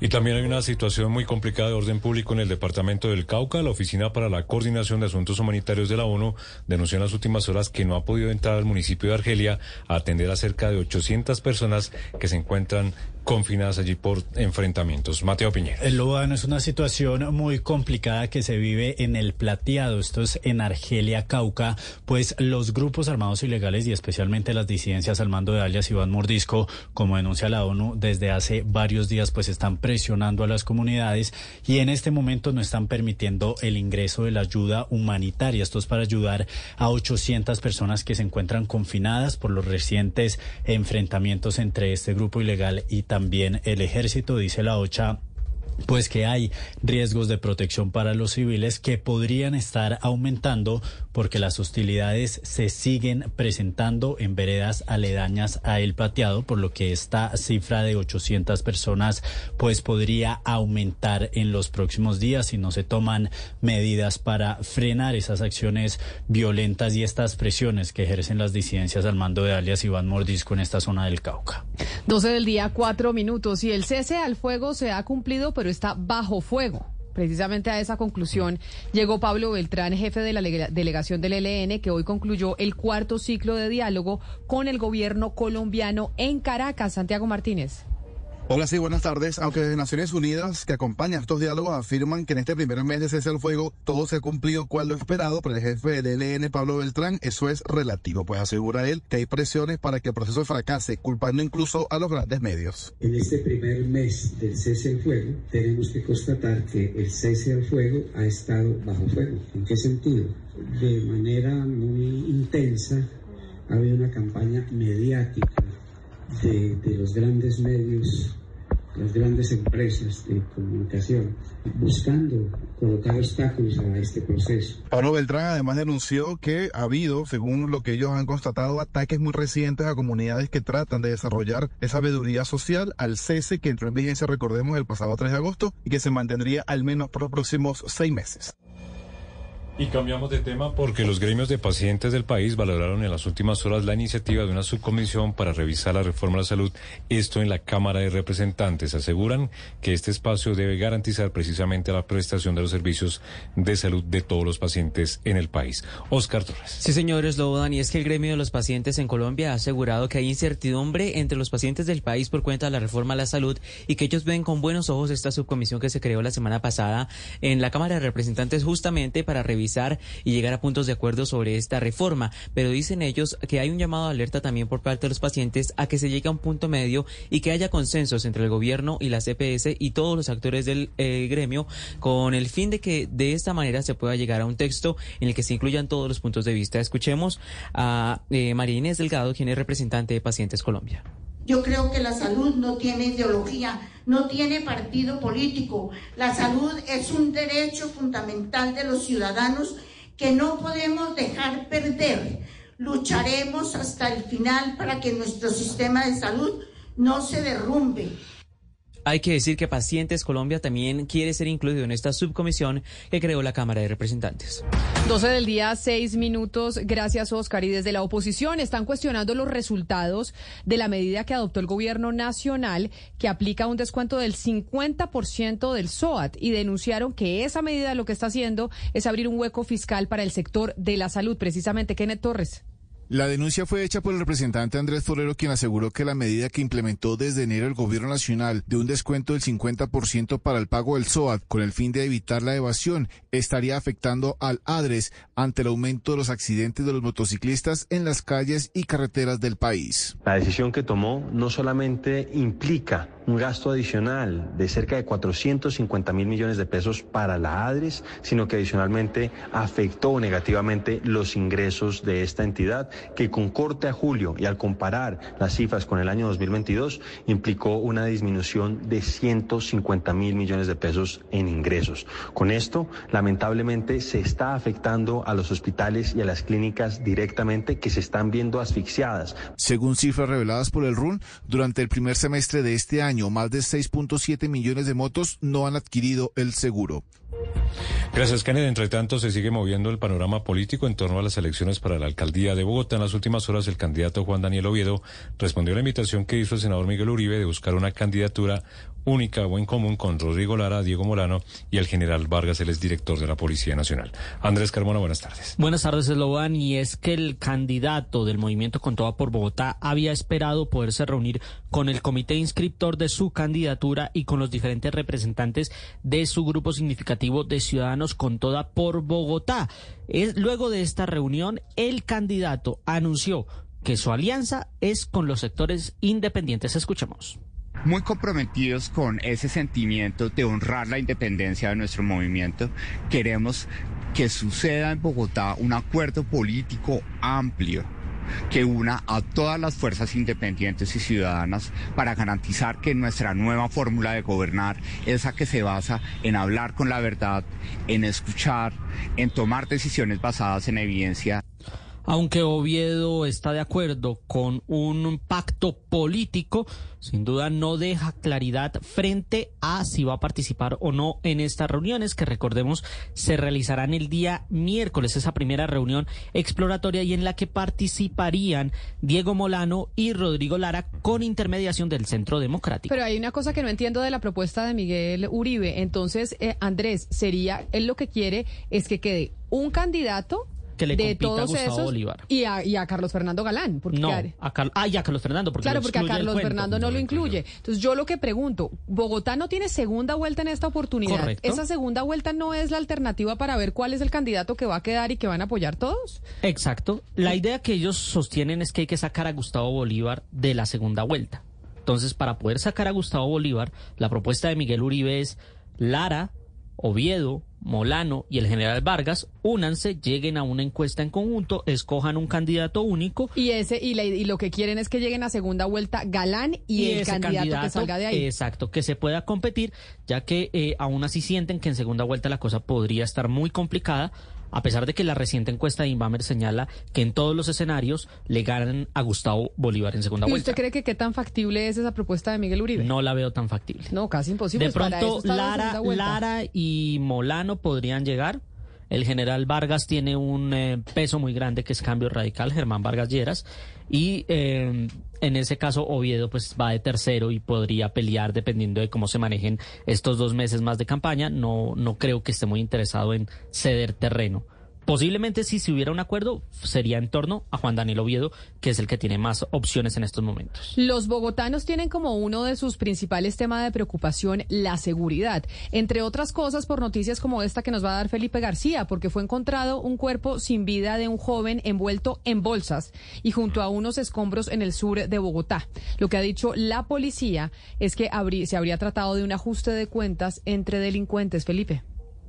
Y también hay una situación muy complicada de orden público en el departamento del Cauca. La Oficina para la Coordinación de Asuntos Humanitarios de la ONU denunció en las últimas horas que no ha podido entrar al municipio de Argelia a atender a cerca de 800 personas que se encuentran confinadas allí por enfrentamientos. Mateo Piñera. El Lobano es una situación muy complicada que se vive en el plateado, esto es en Argelia, Cauca, pues los grupos armados ilegales y especialmente las disidencias al mando de alias Iván Mordisco, como denuncia la ONU, desde hace varios días pues están presionando a las comunidades y en este momento no están permitiendo el ingreso de la ayuda humanitaria. Esto es para ayudar a 800 personas que se encuentran confinadas por los recientes enfrentamientos entre este grupo ilegal y también el ejército, dice la OCHA pues que hay riesgos de protección para los civiles que podrían estar aumentando porque las hostilidades se siguen presentando en veredas aledañas a El Plateado, por lo que esta cifra de 800 personas pues podría aumentar en los próximos días si no se toman medidas para frenar esas acciones violentas y estas presiones que ejercen las disidencias al mando de alias Iván Mordisco en esta zona del Cauca. 12 del día, cuatro minutos y el cese al fuego se ha cumplido, pero está bajo fuego. Precisamente a esa conclusión llegó Pablo Beltrán, jefe de la delegación del ELN, que hoy concluyó el cuarto ciclo de diálogo con el gobierno colombiano en Caracas. Santiago Martínez. Hola, sí, buenas tardes. Aunque desde Naciones Unidas, que acompaña estos diálogos, afirman que en este primer mes de cese al fuego todo se ha cumplido cual lo esperado por el jefe del ELN, Pablo Beltrán, eso es relativo, pues asegura él que hay presiones para que el proceso fracase, culpando incluso a los grandes medios. En este primer mes del cese al fuego, tenemos que constatar que el cese al fuego ha estado bajo fuego. ¿En qué sentido? De manera muy intensa ha habido una campaña mediática de, los grandes medios, las grandes empresas de comunicación, buscando colocar obstáculos a este proceso. Pablo Beltrán además denunció que ha habido, según lo que ellos han constatado, ataques muy recientes a comunidades que tratan de desarrollar esa sabiduría social al cese que entró en vigencia, recordemos, el pasado 3 de agosto y que se mantendría al menos por los próximos seis meses. Y cambiamos de tema porque los gremios de pacientes del país valoraron en las últimas horas la iniciativa de una subcomisión para revisar la reforma a la salud, esto en la Cámara de Representantes. Aseguran que este espacio debe garantizar precisamente la prestación de los servicios de salud de todos los pacientes en el país. Oscar Torres. Sí, señores Lobodan, y es que el gremio de los pacientes en Colombia ha asegurado que hay incertidumbre entre los pacientes del país por cuenta de la reforma a la salud y que ellos ven con buenos ojos esta subcomisión que se creó la semana pasada en la Cámara de Representantes justamente para revisar y llegar a puntos de acuerdo sobre esta reforma. Pero dicen ellos que hay un llamado de alerta también por parte de los pacientes a que se llegue a un punto medio y que haya consensos entre el gobierno y la CPS y todos los actores del eh, gremio con el fin de que de esta manera se pueda llegar a un texto en el que se incluyan todos los puntos de vista. Escuchemos a eh, María Inés Delgado, quien es representante de Pacientes Colombia. Yo creo que la salud no tiene ideología, no tiene partido político. La salud es un derecho fundamental de los ciudadanos que no podemos dejar perder. Lucharemos hasta el final para que nuestro sistema de salud no se derrumbe. Hay que decir que Pacientes Colombia también quiere ser incluido en esta subcomisión que creó la Cámara de Representantes. 12 del día, 6 minutos. Gracias, Oscar. Y desde la oposición están cuestionando los resultados de la medida que adoptó el gobierno nacional que aplica un descuento del 50% del SOAT y denunciaron que esa medida lo que está haciendo es abrir un hueco fiscal para el sector de la salud. Precisamente, Kenneth Torres. La denuncia fue hecha por el representante Andrés Forero, quien aseguró que la medida que implementó desde enero el gobierno nacional de un descuento del 50% para el pago del SOAT con el fin de evitar la evasión estaría afectando al ADRES ante el aumento de los accidentes de los motociclistas en las calles y carreteras del país. La decisión que tomó no solamente implica un gasto adicional de cerca de 450 mil millones de pesos para la ADRES, sino que adicionalmente afectó negativamente los ingresos de esta entidad, que con corte a julio y al comparar las cifras con el año 2022 implicó una disminución de 150 mil millones de pesos en ingresos. Con esto, lamentablemente, se está afectando a los hospitales y a las clínicas directamente que se están viendo asfixiadas. Según cifras reveladas por el RUN, durante el primer semestre de este año, más de 6.7 millones de motos no han adquirido el seguro. Gracias, Kenneth. Entre tanto, se sigue moviendo el panorama político en torno a las elecciones para la alcaldía de Bogotá. En las últimas horas, el candidato Juan Daniel Oviedo respondió a la invitación que hizo el senador Miguel Uribe de buscar una candidatura única o en común con Rodrigo Lara, Diego Molano y el general Vargas, el director de la Policía Nacional. Andrés Carmona, buenas tardes. Buenas tardes, Esloban. Y es que el candidato del movimiento Con Toda por Bogotá había esperado poderse reunir con el comité inscriptor de su candidatura y con los diferentes representantes de su grupo significativo de Ciudadanos Con Toda por Bogotá. Es, luego de esta reunión, el candidato anunció que su alianza es con los sectores independientes. Escuchemos muy comprometidos con ese sentimiento de honrar la independencia de nuestro movimiento. Queremos que suceda en Bogotá un acuerdo político amplio que una a todas las fuerzas independientes y ciudadanas para garantizar que nuestra nueva fórmula de gobernar, esa que se basa en hablar con la verdad, en escuchar, en tomar decisiones basadas en evidencia. Aunque Oviedo está de acuerdo con un pacto político, sin duda no deja claridad frente a si va a participar o no en estas reuniones que recordemos se realizarán el día miércoles, esa primera reunión exploratoria y en la que participarían Diego Molano y Rodrigo Lara con intermediación del Centro Democrático. Pero hay una cosa que no entiendo de la propuesta de Miguel Uribe. Entonces, eh, Andrés, sería, él lo que quiere es que quede un candidato que le de todos a Gustavo esos Bolívar. Y a, y a Carlos Fernando Galán. Porque no, a Carlos, ah, y a Carlos Fernando, porque claro, porque a Carlos. Fernando no lo incluye. Entonces yo lo que pregunto, Bogotá no tiene segunda vuelta en esta oportunidad. Correcto. Esa segunda vuelta no es la alternativa para ver cuál es el candidato que va a quedar y que van a apoyar todos. Exacto. La idea que ellos sostienen es que hay que sacar a Gustavo Bolívar de la segunda vuelta. Entonces, para poder sacar a Gustavo Bolívar, la propuesta de Miguel Uribe es Lara, Oviedo, Molano y el general Vargas únanse, lleguen a una encuesta en conjunto, escojan un candidato único. Y ese y, la- y lo que quieren es que lleguen a segunda vuelta Galán y, el candidato, que salga de ahí. Exacto, que se pueda competir, ya que eh, aún así sienten que en segunda vuelta la cosa podría estar muy complicada, a pesar de que la reciente encuesta de Inbamer señala que en todos los escenarios le ganan a Gustavo Bolívar en segunda ¿Y vuelta. usted cree que qué tan factible es esa propuesta de Miguel Uribe? No la veo tan factible. No, casi imposible. De pronto, Lara. Lara y Molano podrían llegar. El general Vargas tiene un eh, peso muy grande que es cambio radical, Germán Vargas Lleras. Y eh, en ese caso, Oviedo pues va de tercero y podría pelear dependiendo de cómo se manejen estos dos meses más de campaña. No, no creo que esté muy interesado en ceder terreno. Posiblemente si se hubiera un acuerdo sería en torno a Juan Daniel Oviedo, que es el que tiene más opciones en estos momentos. Los bogotanos tienen como uno de sus principales temas de preocupación la seguridad, entre otras cosas por noticias como esta que nos va a dar Felipe García, porque fue encontrado un cuerpo sin vida de un joven envuelto en bolsas y junto a unos escombros en el sur de Bogotá. Lo que ha dicho la policía es que se habría tratado de un ajuste de cuentas entre delincuentes, Felipe.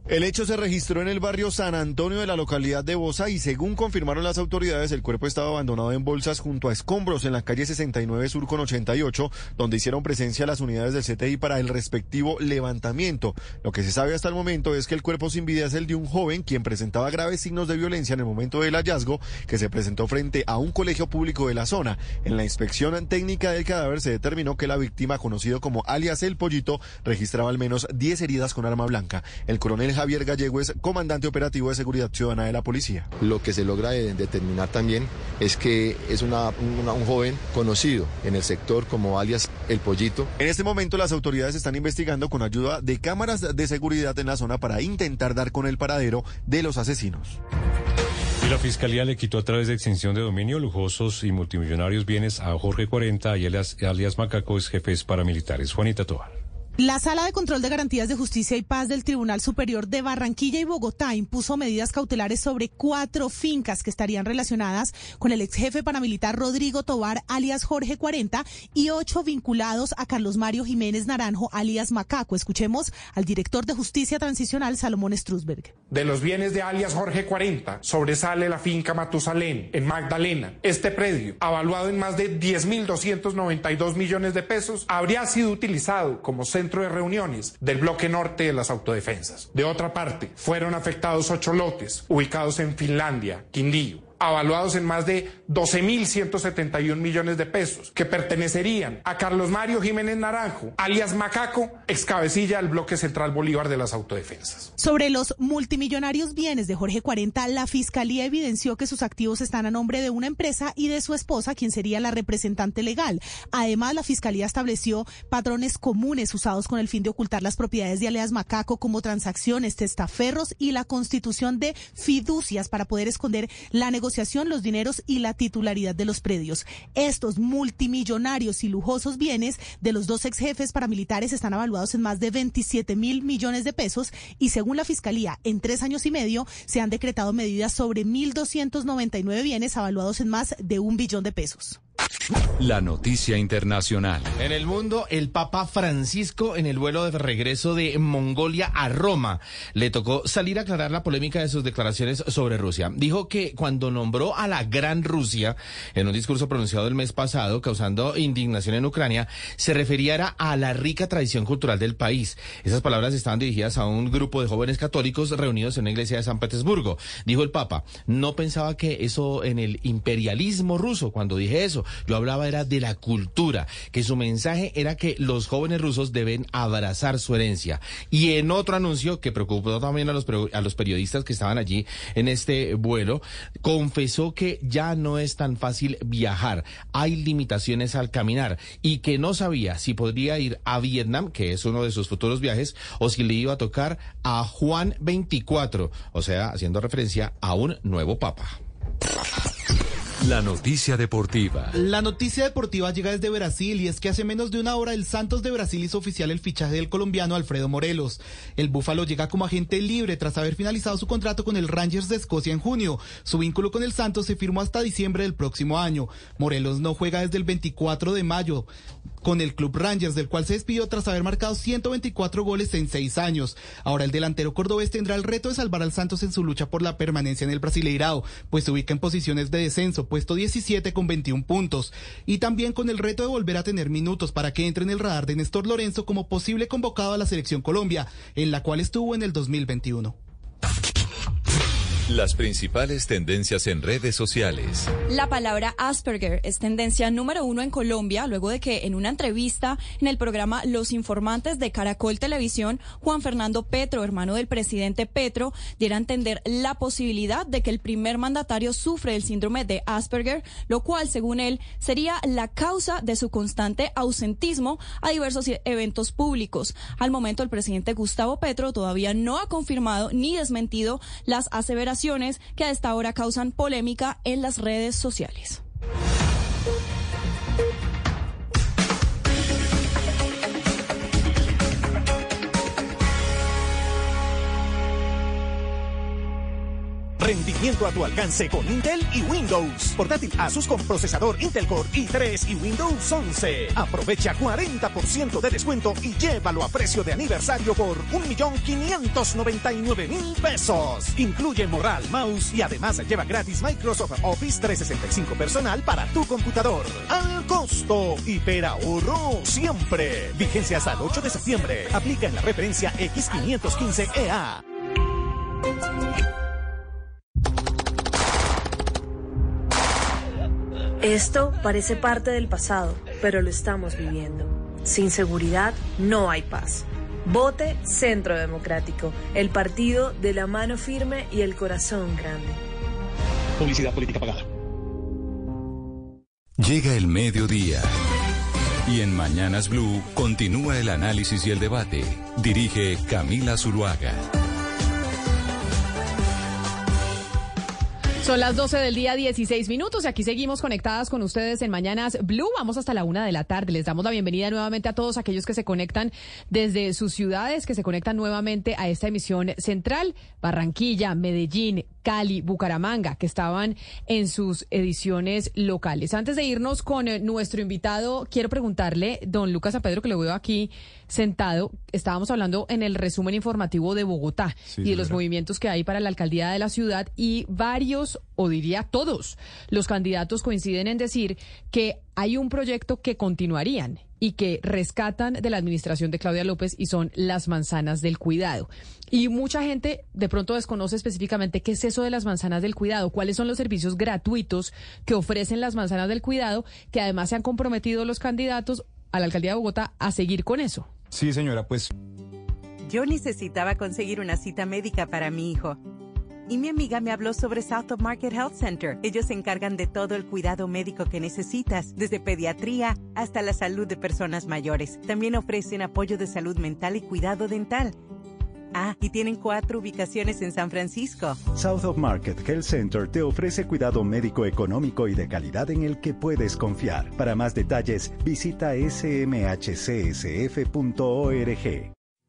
El hecho se registró en el barrio San Antonio de la localidad de Bosa y según confirmaron las autoridades, el cuerpo estaba abandonado en bolsas junto a escombros en la calle 69 Sur con 88, donde hicieron presencia las unidades del CTI para el respectivo levantamiento. Lo que se sabe hasta el momento es que el cuerpo sin vida es el de un joven quien presentaba graves signos de violencia en el momento del hallazgo, que se presentó frente a un colegio público de la zona. En la inspección técnica del cadáver se determinó que la víctima, conocido como alias El Pollito, registraba al menos 10 heridas con arma blanca. El coronel Javier Gallego es comandante operativo de seguridad ciudadana de la policía. Lo que se logra determinar también es que es una, un joven conocido en el sector como alias El Pollito. En este momento las autoridades están investigando con ayuda de cámaras de seguridad en la zona para intentar dar con el paradero de los asesinos. Y la Fiscalía le quitó a través de extinción de dominio lujosos y multimillonarios bienes a Jorge 40 y alias, alias Macaco, jefes paramilitares. Juanita Tovar. La Sala de Control de Garantías de Justicia y Paz del Tribunal Superior de Barranquilla y Bogotá impuso medidas cautelares sobre cuatro fincas que estarían relacionadas con el ex jefe paramilitar Rodrigo Tobar, alias Jorge 40, y ocho vinculados a Carlos Mario Jiménez Naranjo, alias Macaco. Escuchemos al director de Justicia Transicional, Salomón Strusberg. De los bienes de alias Jorge 40, sobresale la finca Matusalén, en Magdalena. Este predio, avaluado en más de 10.292 millones de pesos, habría sido utilizado como centro de reuniones del bloque norte de las autodefensas. De otra parte, fueron afectados ocho lotes ubicados en Finlandia, Quindío, avaluados en más de 12.171 millones de pesos, que pertenecerían a Carlos Mario Jiménez Naranjo, alias Macaco, ex cabecilla del bloque central Bolívar de las autodefensas. Sobre los multimillonarios bienes de Jorge 40, la Fiscalía evidenció que sus activos están a nombre de una empresa y de su esposa, quien sería la representante legal. Además, la Fiscalía estableció patrones comunes usados con el fin de ocultar las propiedades de alias Macaco como transacciones, testaferros y la constitución de fiducias para poder esconder la los dineros y la titularidad de los predios. Estos multimillonarios y lujosos bienes de los dos ex jefes paramilitares están evaluados en más de 27 mil millones de pesos y según la Fiscalía, en tres años y medio se han decretado medidas sobre 1.299 bienes evaluados en más de un billón de pesos. La noticia internacional. En el mundo, el Papa Francisco en el vuelo de regreso de Mongolia a Roma le tocó salir a aclarar la polémica de sus declaraciones sobre Rusia. Dijo que cuando nombró a la Gran Rusia en un discurso pronunciado el mes pasado, causando indignación en Ucrania, se refería a la rica tradición cultural del país. Esas palabras estaban dirigidas a un grupo de jóvenes católicos reunidos en la iglesia de San Petersburgo. Dijo el Papa, no pensaba que eso en el imperialismo ruso, cuando dije eso, yo hablaba era de la cultura, que su mensaje era que los jóvenes rusos deben abrazar su herencia. Y en otro anuncio que preocupó también a los, a los periodistas que estaban allí en este vuelo, confesó que ya no es tan fácil viajar, hay limitaciones al caminar y que no sabía si podría ir a Vietnam, que es uno de sus futuros viajes, o si le iba a tocar a Juan 24, o sea, haciendo referencia a un nuevo papa. La noticia deportiva. La noticia deportiva llega desde Brasil y es que hace menos de una hora el Santos de Brasil hizo oficial el fichaje del colombiano Alfredo Morelos. El Búfalo llega como agente libre tras haber finalizado su contrato con el Rangers de Escocia en junio. Su vínculo con el Santos se firmó hasta diciembre del próximo año. Morelos no juega desde el 24 de mayo con el Club Rangers, del cual se despidió tras haber marcado 124 goles en seis años. Ahora el delantero cordobés tendrá el reto de salvar al Santos en su lucha por la permanencia en el Brasileirao, pues se ubica en posiciones de descenso, puesto 17 con 21 puntos, y también con el reto de volver a tener minutos para que entre en el radar de Néstor Lorenzo como posible convocado a la Selección Colombia, en la cual estuvo en el 2021. Las principales tendencias en redes sociales. La palabra Asperger es tendencia número uno en Colombia, luego de que en una entrevista en el programa Los Informantes de Caracol Televisión, Juan Fernando Petro, hermano del presidente Petro, diera a entender la posibilidad de que el primer mandatario sufre el síndrome de Asperger, lo cual, según él, sería la causa de su constante ausentismo a diversos eventos públicos. Al momento, el presidente Gustavo Petro todavía no ha confirmado ni desmentido las aseveraciones que a esta hora causan polémica en las redes sociales. Rendimiento a tu alcance con Intel y Windows. Portátil Asus con procesador Intel Core i3 y Windows 11. Aprovecha 40% de descuento y llévalo a precio de aniversario por 1.599.000 pesos. Incluye moral, mouse y además lleva gratis Microsoft Office 365 personal para tu computador. Al costo, ahorro siempre. Vigencia hasta el 8 de septiembre. Aplica en la referencia X515EA. Esto parece parte del pasado, pero lo estamos viviendo. Sin seguridad no hay paz. Vote Centro Democrático, el partido de la mano firme y el corazón grande. Publicidad política pagada. Llega el mediodía. Y en Mañanas Blue continúa el análisis y el debate. Dirige Camila Zuluaga. Son las 12 del día, 16 minutos, y aquí seguimos conectadas con ustedes en Mañanas Blue. Vamos hasta la una de la tarde. Les damos la bienvenida nuevamente a todos aquellos que se conectan desde sus ciudades, que se conectan nuevamente a esta emisión central. Barranquilla, Medellín, Cali, Bucaramanga, que estaban en sus ediciones locales. Antes de irnos con eh, nuestro invitado, quiero preguntarle, don Lucas a Pedro, que lo veo aquí sentado, estábamos hablando en el resumen informativo de Bogotá y de los movimientos que hay para la alcaldía de la ciudad y varios, o diría todos, los candidatos coinciden en decir que hay un proyecto que continuarían y que rescatan de la administración de Claudia López y son las manzanas del cuidado. Y mucha gente de pronto desconoce específicamente qué es eso de las manzanas del cuidado, cuáles son los servicios gratuitos que ofrecen las manzanas del cuidado, que además se han comprometido los candidatos a la alcaldía de Bogotá a seguir con eso. Sí, señora, pues... Yo necesitaba conseguir una cita médica para mi hijo y mi amiga me habló sobre South of Market Health Center. Ellos se encargan de todo el cuidado médico que necesitas, desde pediatría hasta la salud de personas mayores. También ofrecen apoyo de salud mental y cuidado dental. Ah, y tienen cuatro ubicaciones en San Francisco. South of Market Health Center te ofrece cuidado médico económico y de calidad en el que puedes confiar. Para más detalles, visita smhcsf.org.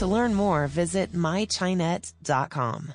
To learn more, visit mychinet.com.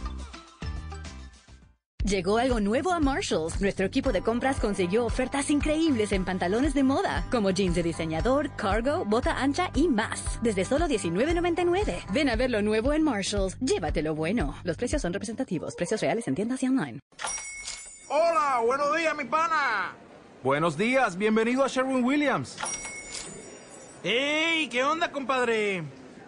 Llegó algo nuevo a Marshalls. Nuestro equipo de compras consiguió ofertas increíbles en pantalones de moda, como jeans de diseñador, cargo, bota ancha y más. Desde solo $19.99. Ven a ver lo nuevo en Marshalls. Llévatelo bueno. Los precios son representativos. Precios reales en tiendas y online. Hola, buenos días, mi pana. Buenos días, bienvenido a Sherwin Williams. ¡Ey! ¿Qué onda, compadre?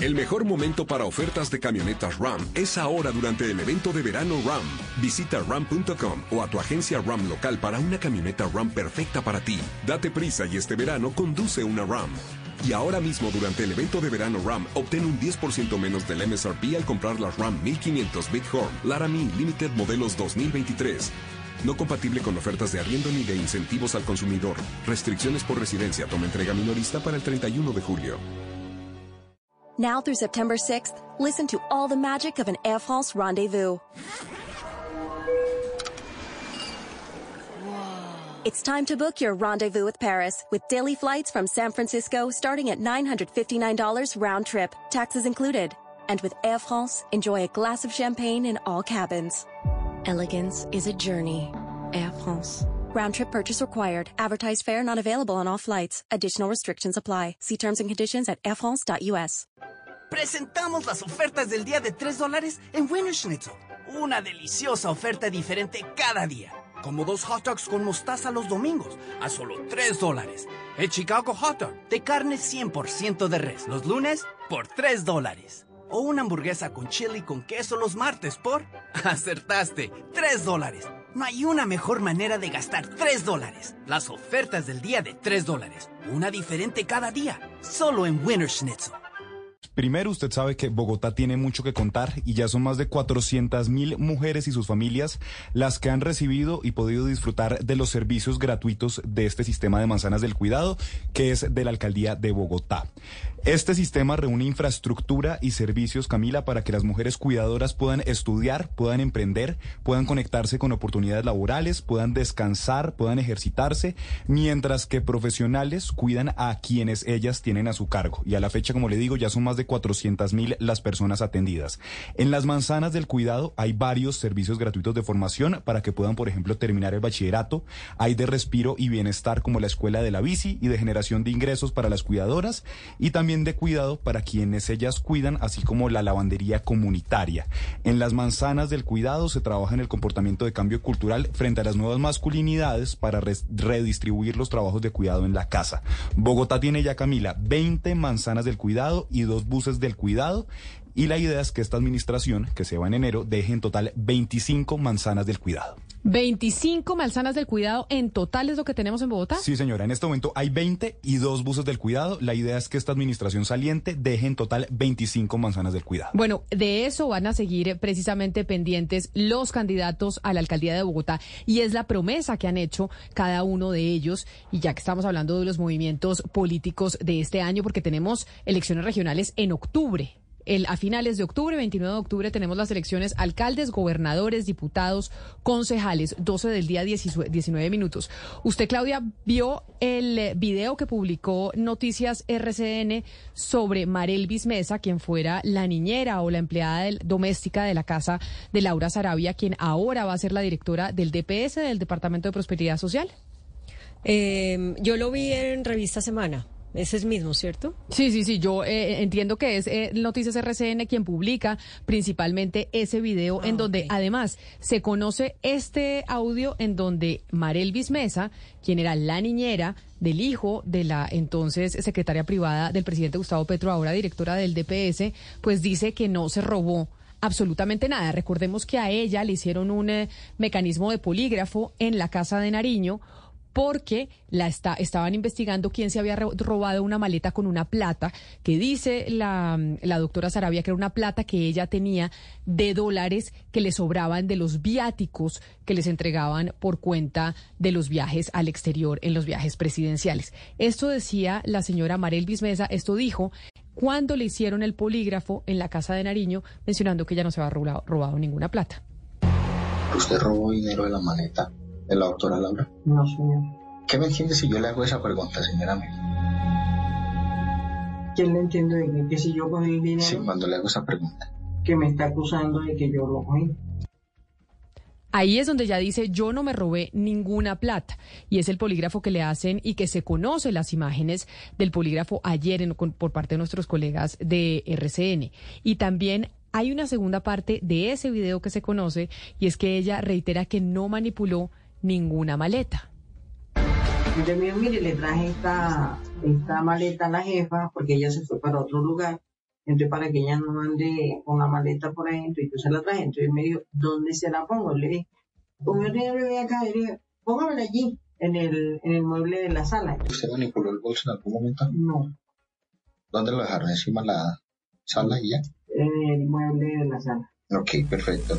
El mejor momento para ofertas de camionetas Ram es ahora durante el evento de verano Ram. Visita ram.com o a tu agencia Ram local para una camioneta Ram perfecta para ti. Date prisa y este verano conduce una Ram. Y ahora mismo durante el evento de verano RAM, obtén un 10% menos del MSRP al comprar la RAM 1500 Bighorn Laramie Limited modelos 2023. No compatible con ofertas de arriendo ni de incentivos al consumidor. Restricciones por residencia. Toma entrega minorista para el 31 de julio. Now through September 6th, listen to all the magic of an Air France rendezvous. It's time to book your rendezvous with Paris with daily flights from San Francisco starting at $959 round trip, taxes included. And with Air France, enjoy a glass of champagne in all cabins. Elegance is a journey. Air France. Round trip purchase required. Advertised fare not available on all flights. Additional restrictions apply. See terms and conditions at airfrance.us. Presentamos las ofertas del día de 3 dólares en Wiener Schnitzel. Una deliciosa oferta diferente cada día. Como dos hot dogs con mostaza los domingos a solo 3 dólares. El Chicago Hot Dog de carne 100% de res los lunes por 3 dólares. O una hamburguesa con chili con queso los martes por... Acertaste, 3 dólares. No hay una mejor manera de gastar 3 dólares. Las ofertas del día de 3 dólares. Una diferente cada día. Solo en Winner Schnitzel. Primero, usted sabe que Bogotá tiene mucho que contar y ya son más de 400 mil mujeres y sus familias las que han recibido y podido disfrutar de los servicios gratuitos de este sistema de manzanas del cuidado, que es de la alcaldía de Bogotá. Este sistema reúne infraestructura y servicios, Camila, para que las mujeres cuidadoras puedan estudiar, puedan emprender, puedan conectarse con oportunidades laborales, puedan descansar, puedan ejercitarse, mientras que profesionales cuidan a quienes ellas tienen a su cargo. Y a la fecha, como le digo, ya son más de 400 mil las personas atendidas. En las manzanas del cuidado hay varios servicios gratuitos de formación para que puedan, por ejemplo, terminar el bachillerato. Hay de respiro y bienestar como la escuela de la bici y de generación de ingresos para las cuidadoras y también de cuidado para quienes ellas cuidan, así como la lavandería comunitaria. En las manzanas del cuidado se trabaja en el comportamiento de cambio cultural frente a las nuevas masculinidades para redistribuir los trabajos de cuidado en la casa. Bogotá tiene ya, Camila, 20 manzanas del cuidado y dos buses del cuidado. Y la idea es que esta administración, que se va en enero, deje en total 25 manzanas del cuidado. 25 manzanas del cuidado en total es lo que tenemos en Bogotá. Sí, señora. En este momento hay 20 y dos buses del cuidado. La idea es que esta administración saliente deje en total 25 manzanas del cuidado. Bueno, de eso van a seguir precisamente pendientes los candidatos a la alcaldía de Bogotá y es la promesa que han hecho cada uno de ellos. Y ya que estamos hablando de los movimientos políticos de este año, porque tenemos elecciones regionales en octubre el, a finales de octubre, 29 de octubre, tenemos las elecciones alcaldes, gobernadores, diputados, concejales, 12 del día, 19 minutos. Usted, Claudia, vio el video que publicó Noticias RCN sobre Marelvis Mesa, quien fuera la niñera o la empleada doméstica de la casa de Laura Sarabia, quien ahora va a ser la directora del DPS, del Departamento de Prosperidad Social. Eh, yo lo vi en Revista Semana. Ese es mismo, ¿cierto? Sí, sí, sí. Yo eh, entiendo que es eh, Noticias RCN quien publica principalmente ese video en ah, donde además se conoce este audio en donde Marelvis Mesa, quien era la niñera del hijo de la entonces secretaria privada del presidente Gustavo Petro, ahora directora del DPS, pues dice que no se robó absolutamente nada. Recordemos que a ella le hicieron un eh, mecanismo de polígrafo en la casa de Nariño porque la está, estaban investigando quién se había robado una maleta con una plata, que dice la, la doctora Sarabia que era una plata que ella tenía de dólares que le sobraban de los viáticos que les entregaban por cuenta de los viajes al exterior en los viajes presidenciales. Esto decía la señora Marel Bismesa, esto dijo cuando le hicieron el polígrafo en la casa de Nariño, mencionando que ella no se había robado, robado ninguna plata. ¿Usted robó dinero de la maleta? De la doctora Laura? No, señor. ¿Qué me entiende si yo le hago esa pregunta, señora ¿Quién le entiende de que, si yo cogí dinero? Sí, cuando le hago esa pregunta. Que me está acusando de que yo lo cogí. Ahí es donde ya dice, yo no me robé ninguna plata. Y es el polígrafo que le hacen y que se conoce las imágenes del polígrafo ayer por parte de nuestros colegas de RCN. Y también hay una segunda parte de ese video que se conoce y es que ella reitera que no manipuló ninguna maleta. Yo me mire, le traje esta, esta maleta a la jefa porque ella se fue para otro lugar. Entonces, para que ella no ande con la maleta por yo se la traje. Entonces me dijo, ¿dónde se la pongo? Le dije, como yo tenía bebé acá, le dije, póngamela allí, en el, en el mueble de la sala. ¿Usted manipuló el bolso en algún momento? No. ¿Dónde lo dejaron? ¿Encima de la sala y ya? En el mueble de la sala. Ok, perfecto.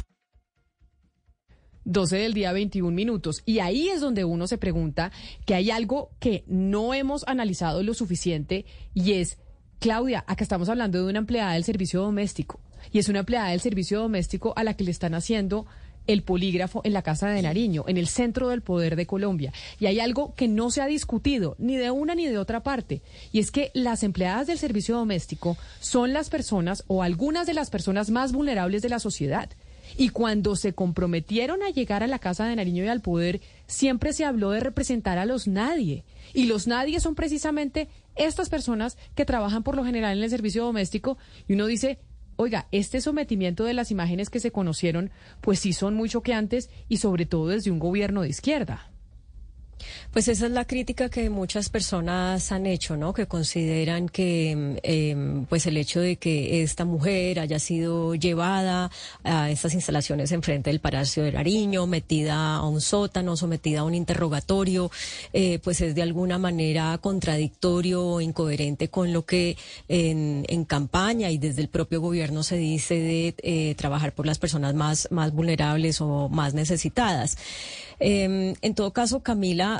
12 del día 21 minutos. Y ahí es donde uno se pregunta que hay algo que no hemos analizado lo suficiente y es, Claudia, acá estamos hablando de una empleada del servicio doméstico y es una empleada del servicio doméstico a la que le están haciendo el polígrafo en la Casa de Nariño, en el centro del poder de Colombia. Y hay algo que no se ha discutido ni de una ni de otra parte, y es que las empleadas del servicio doméstico son las personas o algunas de las personas más vulnerables de la sociedad. Y cuando se comprometieron a llegar a la Casa de Nariño y al poder, siempre se habló de representar a los nadie. Y los nadie son precisamente estas personas que trabajan por lo general en el servicio doméstico. Y uno dice, oiga, este sometimiento de las imágenes que se conocieron, pues sí son muy choqueantes y sobre todo desde un gobierno de izquierda. Pues esa es la crítica que muchas personas han hecho, ¿no? Que consideran que, em, pues el hecho de que esta mujer haya sido llevada a estas instalaciones enfrente del Palacio de Nariño, metida a un sótano, sometida a un interrogatorio, eh, pues es de alguna manera contradictorio o incoherente con lo que en, en, campaña y desde el propio gobierno se dice de eh, trabajar por las personas más, más vulnerables o más necesitadas. Eh, en todo caso, Camila,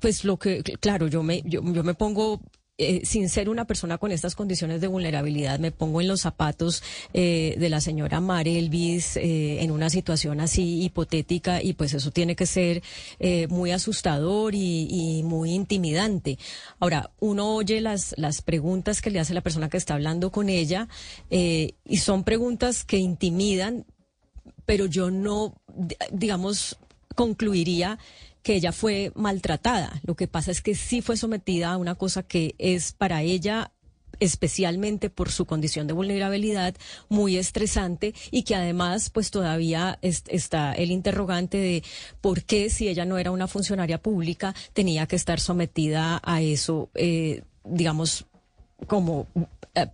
pues lo que, claro, yo me, yo, yo me pongo eh, sin ser una persona con estas condiciones de vulnerabilidad, me pongo en los zapatos eh, de la señora Marelvis eh, en una situación así hipotética y pues eso tiene que ser eh, muy asustador y, y, muy intimidante. Ahora, uno oye las, las preguntas que le hace la persona que está hablando con ella eh, y son preguntas que intimidan, pero yo no, digamos, concluiría que ella fue maltratada. Lo que pasa es que sí fue sometida a una cosa que es para ella especialmente por su condición de vulnerabilidad muy estresante y que además pues todavía es, está el interrogante de por qué si ella no era una funcionaria pública tenía que estar sometida a eso eh, digamos como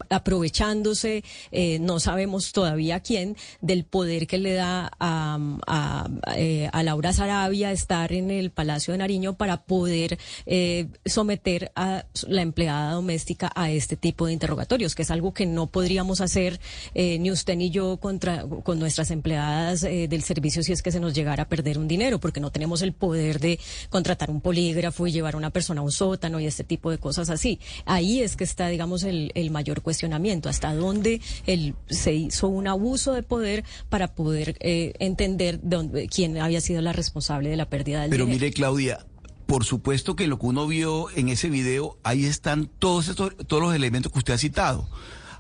aprovechándose, eh, no sabemos todavía quién, del poder que le da a, a, eh, a, Laura Sarabia estar en el Palacio de Nariño para poder eh, someter a la empleada doméstica a este tipo de interrogatorios, que es algo que no podríamos hacer eh, ni usted ni yo contra, con nuestras empleadas eh, del servicio si es que se nos llegara a perder un dinero, porque no tenemos el poder de contratar un polígrafo y llevar a una persona a un sótano y este tipo de cosas así. Ahí es que está, digamos, el, el mayor cuestionamiento, hasta dónde el, se hizo un abuso de poder para poder eh, entender dónde, quién había sido la responsable de la pérdida del Pero dinero. mire, Claudia, por supuesto que lo que uno vio en ese video, ahí están todos estos, todos los elementos que usted ha citado.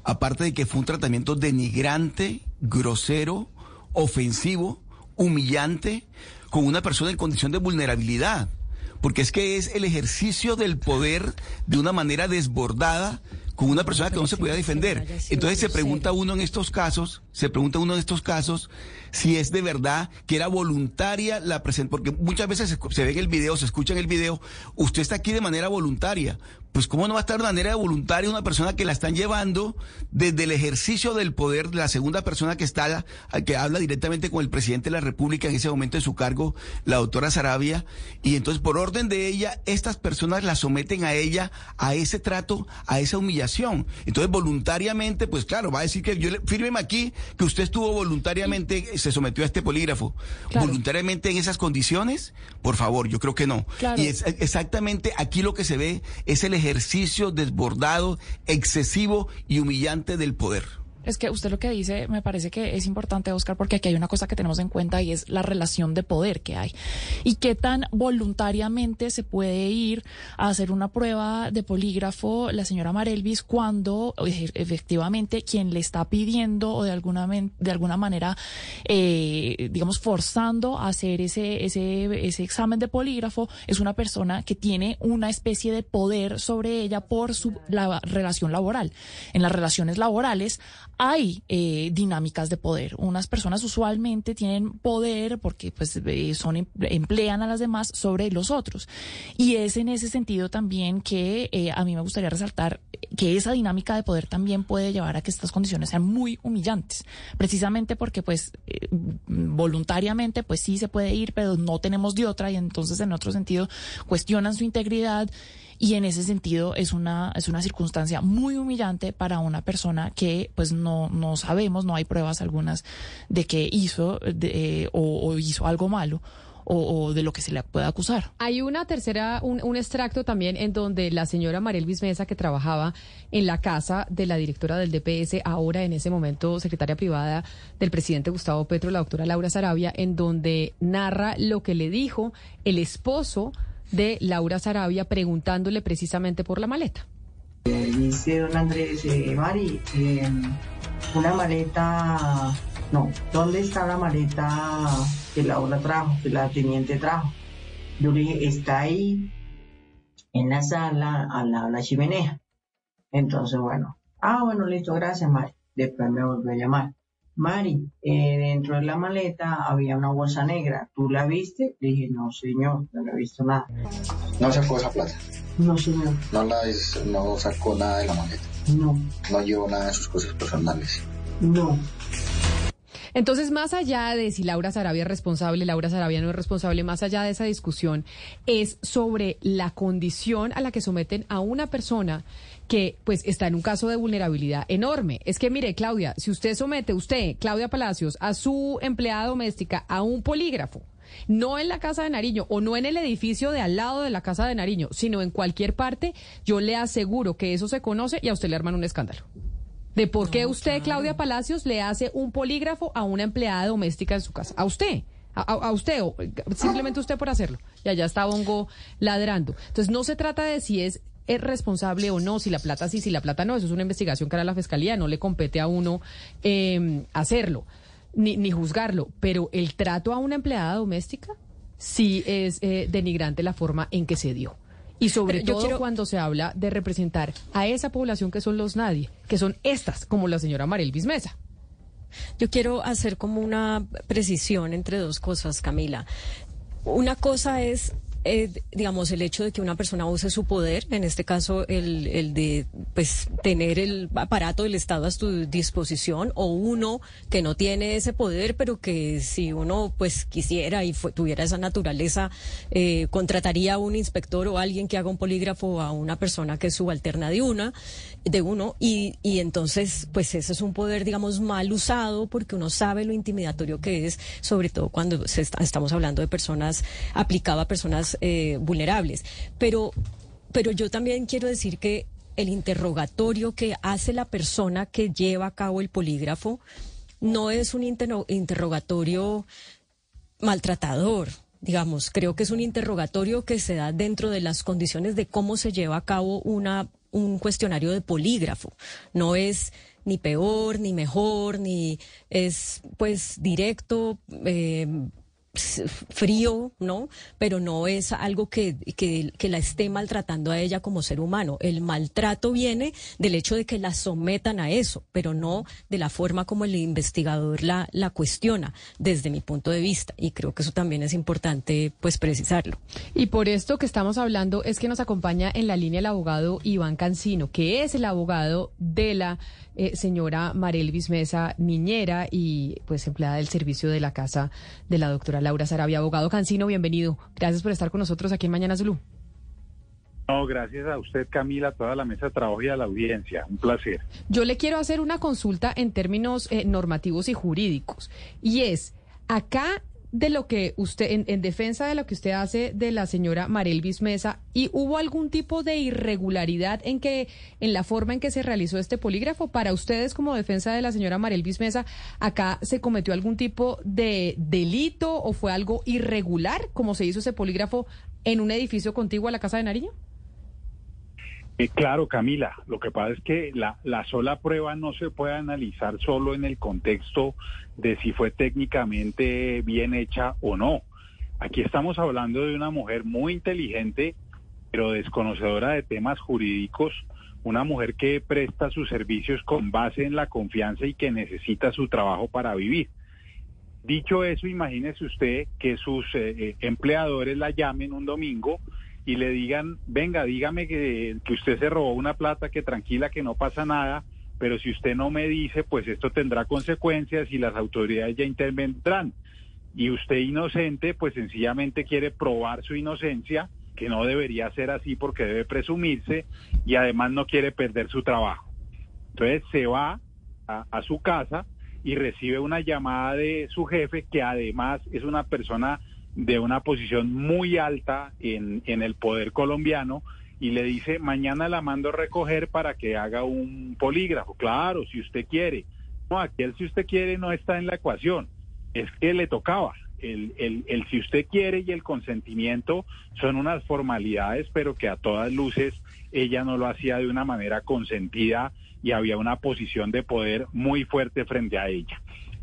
Aparte de que fue un tratamiento denigrante, grosero, ofensivo, humillante, con una persona en condición de vulnerabilidad. Porque es que es el ejercicio del poder de una manera desbordada con una persona que no se podía defender. Entonces se pregunta uno en estos casos, se pregunta uno en estos casos si es de verdad que era voluntaria la presentación, porque muchas veces se, se, ve en el video, se escucha en el video, usted está aquí de manera voluntaria. Pues cómo no va a estar de manera voluntaria una persona que la están llevando desde el ejercicio del poder de la segunda persona que está, que habla directamente con el presidente de la República en ese momento de su cargo, la doctora Sarabia, y entonces por orden de ella, estas personas la someten a ella a ese trato, a esa humillación. Entonces voluntariamente, pues claro, va a decir que yo fírmeme aquí que usted estuvo voluntariamente, se sometió a este polígrafo. Claro. Voluntariamente en esas condiciones, por favor, yo creo que no. Claro. Y es exactamente aquí lo que se ve es el ejercicio desbordado, excesivo y humillante del poder. Es que usted lo que dice me parece que es importante, Oscar, porque aquí hay una cosa que tenemos en cuenta y es la relación de poder que hay. Y qué tan voluntariamente se puede ir a hacer una prueba de polígrafo la señora Marelvis cuando efectivamente quien le está pidiendo o de alguna, de alguna manera, eh, digamos, forzando a hacer ese, ese, ese examen de polígrafo es una persona que tiene una especie de poder sobre ella por su la relación laboral. En las relaciones laborales hay eh, dinámicas de poder. Unas personas usualmente tienen poder porque pues eh, son emplean a las demás sobre los otros. Y es en ese sentido también que eh, a mí me gustaría resaltar que esa dinámica de poder también puede llevar a que estas condiciones sean muy humillantes, precisamente porque pues eh, voluntariamente pues sí se puede ir, pero no tenemos de otra y entonces en otro sentido cuestionan su integridad y en ese sentido es una, es una circunstancia muy humillante para una persona que pues no, no sabemos, no hay pruebas algunas de que hizo de, o, o hizo algo malo o, de lo que se le pueda acusar. Hay una tercera, un, un extracto también en donde la señora Mariel Bismesa, que trabajaba en la casa de la directora del DPS, ahora en ese momento secretaria privada del presidente Gustavo Petro, la doctora Laura Sarabia, en donde narra lo que le dijo el esposo de Laura Sarabia preguntándole precisamente por la maleta. dice don Andrés, eh, Mari, eh, una maleta no, ¿dónde está la maleta que Laura trajo, que la teniente trajo? Yo le dije, está ahí en la sala a la, chimenea. Entonces, bueno, ah, bueno, listo, gracias, Mari. Después me volvió a llamar. Mari, eh, dentro de la maleta había una bolsa negra. ¿Tú la viste? Le dije, no, señor, no he visto nada. ¿No sacó esa plata? No, señor. ¿No, la, no sacó nada de la maleta? No. ¿No llevó nada de sus cosas personales? No. Entonces, más allá de si Laura Sarabia es responsable, Laura Sarabia no es responsable, más allá de esa discusión, es sobre la condición a la que someten a una persona que pues está en un caso de vulnerabilidad enorme. Es que mire, Claudia, si usted somete, usted, Claudia Palacios, a su empleada doméstica a un polígrafo, no en la casa de Nariño o no en el edificio de al lado de la casa de Nariño, sino en cualquier parte, yo le aseguro que eso se conoce y a usted le arman un escándalo de por qué usted, Claudia Palacios, le hace un polígrafo a una empleada doméstica en su casa. A usted. A, usted, o simplemente usted por hacerlo. Y allá está Bongo ladrando. Entonces, no se trata de si es responsable o no, si la plata sí, si la plata no. Eso es una investigación que hará la fiscalía, no le compete a uno em, hacerlo, ni, ni juzgarlo. Pero el trato a una empleada doméstica sí es eh, denigrante la forma en que se dio. Y sobre todo cuando se habla de representar a esa población que son los nadie, que son estas, como la señora Marel Bismesa. Yo quiero hacer como una precisión entre dos cosas, Camila. Una cosa es eh, digamos, el hecho de que una persona use su poder, en este caso el, el de pues tener el aparato del Estado a su disposición, o uno que no tiene ese poder, pero que si uno pues quisiera y tuviera esa naturaleza, eh, contrataría a un inspector o alguien que haga un polígrafo a una persona que es subalterna de una, de uno, y, y entonces pues ese es un poder, digamos, mal usado porque uno sabe lo intimidatorio que es, sobre todo cuando se estamos hablando de personas, aplicado a personas eh, vulnerables. Pero, pero yo también quiero decir que el interrogatorio que hace la persona que lleva a cabo el polígrafo no es un interrogatorio maltratador. Digamos, creo que es un interrogatorio que se da dentro de las condiciones de cómo se lleva a cabo una, un cuestionario de polígrafo. No es ni peor, ni mejor, ni es pues directo. Eh, frío, ¿no? Pero no es algo que, que, que, la esté maltratando a ella como ser humano. El maltrato viene del hecho de que la sometan a eso, pero no de la forma como el investigador la, la cuestiona, desde mi punto de vista. Y creo que eso también es importante, pues, precisarlo. Y por esto que estamos hablando es que nos acompaña en la línea el abogado Iván Cancino, que es el abogado de la eh, señora Marelvis Mesa, niñera y pues empleada del servicio de la casa de la doctora Laura Sarabia. Abogado Cancino, bienvenido. Gracias por estar con nosotros aquí en Mañana Zulu. No, gracias a usted, Camila, a toda la mesa de trabajo y a la audiencia. Un placer. Yo le quiero hacer una consulta en términos eh, normativos y jurídicos. Y es, acá de lo que usted, en, defensa de lo que usted hace de la señora Marelvis Mesa, ¿y hubo algún tipo de irregularidad en que, en la forma en que se realizó este polígrafo? Para ustedes, como defensa de la señora Marelvis Mesa, ¿acá se cometió algún tipo de delito o fue algo irregular, como se hizo ese polígrafo en un edificio contiguo a la Casa de Nariño? Eh, claro, Camila, lo que pasa es que la, la sola prueba no se puede analizar solo en el contexto de si fue técnicamente bien hecha o no. Aquí estamos hablando de una mujer muy inteligente, pero desconocedora de temas jurídicos, una mujer que presta sus servicios con base en la confianza y que necesita su trabajo para vivir. Dicho eso, imagínese usted que sus eh, eh, empleadores la llamen un domingo y le digan, venga, dígame que, usted se robó una plata, que tranquila, que no pasa nada, pero si usted no me dice, pues esto tendrá consecuencias y las autoridades ya intervendrán. Y usted inocente, pues sencillamente quiere probar su inocencia que no debería ser así porque debe presumirse y además no quiere perder su trabajo. Entonces se va a su casa y recibe una llamada de su jefe que además es una persona de una posición muy alta en, en el poder colombiano y le dice, mañana la mando a recoger para que haga un polígrafo. Claro, si usted quiere. No, aquí el si usted quiere no está en la ecuación. Es que le tocaba. El, el, el si usted quiere y el consentimiento son unas formalidades, pero que a todas luces ella no lo hacía de una manera consentida y había una posición de poder muy fuerte frente a ella.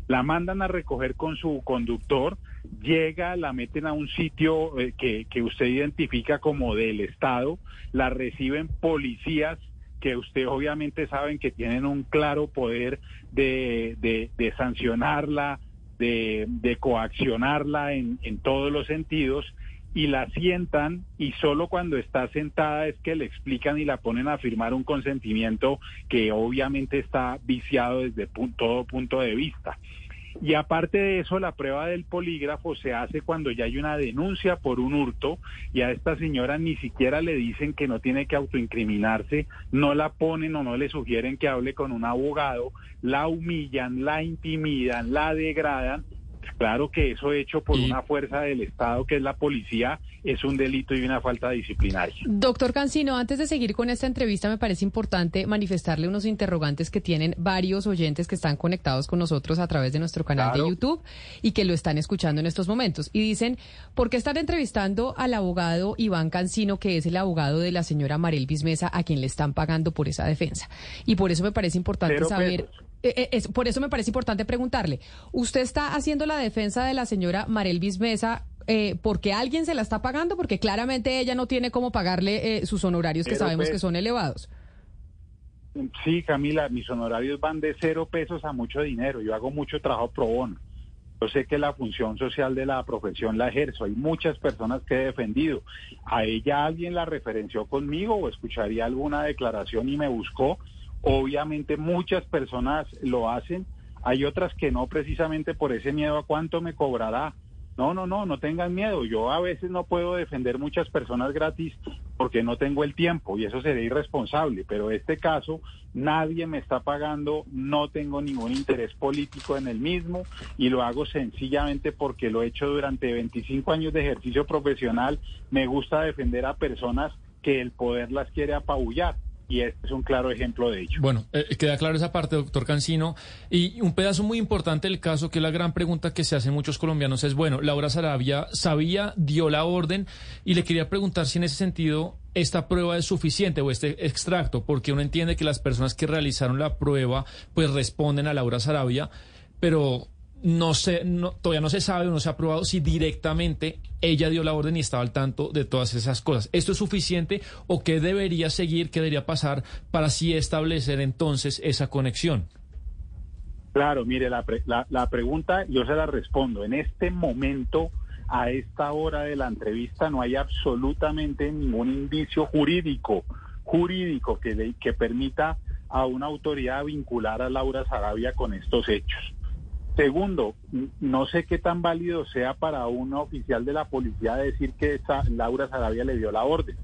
La mandan a recoger con su conductor, llega, la meten a un sitio eh, que, que usted identifica como del Estado, la reciben policías que usted obviamente saben que tienen un claro poder de, de, sancionarla, de, de coaccionarla en, en todos los sentidos y la sientan y solo cuando está sentada es que le explican y la ponen a firmar un consentimiento que obviamente está viciado desde pu- todo punto de vista. Y aparte de eso, la prueba del polígrafo se hace cuando ya hay una denuncia por un hurto y a esta señora ni siquiera le dicen que no tiene que autoincriminarse, no la ponen o no le sugieren que hable con un abogado, la humillan, la intimidan, la degradan. Claro que eso hecho por una fuerza del Estado que es la policía es un delito y una falta disciplinaria. Doctor Cancino, antes de seguir con esta entrevista, me parece importante manifestarle unos interrogantes que tienen varios oyentes que están conectados con nosotros a través de nuestro canal Claro. de YouTube y que lo están escuchando en estos momentos. Y dicen, ¿por qué están entrevistando al abogado Iván Cancino, que es el abogado de la señora Marel Bismesa, a quien le están pagando por esa defensa? Y por eso me parece importante saber... pesos. Eh, eh, es- por eso me parece importante preguntarle, ¿usted está haciendo la defensa de la señora Marel Bismesa eh, porque alguien se la está pagando? Porque claramente ella no tiene cómo pagarle eh, sus honorarios que sabemos que pesos. son elevados. Sí, Camila, mis honorarios van de cero pesos a mucho dinero. Yo hago mucho trabajo pro bono. Yo sé que la función social de la profesión la ejerzo. Hay muchas personas que he defendido. A ella alguien la referenció conmigo o escucharía alguna declaración y me buscó. Obviamente muchas personas lo hacen. Hay otras que no precisamente por ese miedo a cuánto me cobrará. No, no, no, no tengan miedo. Yo a veces no puedo defender muchas personas gratis porque no tengo el tiempo y eso sería irresponsable. Pero este caso, nadie me está pagando, no tengo ningún interés político en el mismo y lo hago sencillamente porque lo he hecho durante 25 años de ejercicio profesional. Me gusta defender a personas que el poder las quiere apabullar y este es un claro ejemplo de ello. Bueno, eh, queda claro esa parte, doctor Cancino. Y un pedazo muy importante del caso, que es la gran pregunta que se hacen muchos colombianos, es, bueno, Laura Sarabia sabía, dio la orden, y le quería preguntar si en ese sentido esta prueba es suficiente o este extracto, porque uno entiende que las personas que realizaron la prueba, pues responden a Laura Sarabia, pero no sé, no, todavía no se sabe o no se ha probado si directamente ella dio la orden y estaba al tanto de todas esas cosas. ¿Esto es suficiente o qué debería seguir, qué debería pasar para así establecer entonces esa conexión? Claro, mire, la, pre- la, pregunta yo se la respondo. En este momento, a esta hora de la entrevista, no hay absolutamente ningún indicio jurídico, jurídico que, que permita a una autoridad vincular a Laura Sarabia con estos hechos. Segundo, no sé qué tan válido sea para un oficial de la policía decir que esa- Laura Sarabia le dio la orden.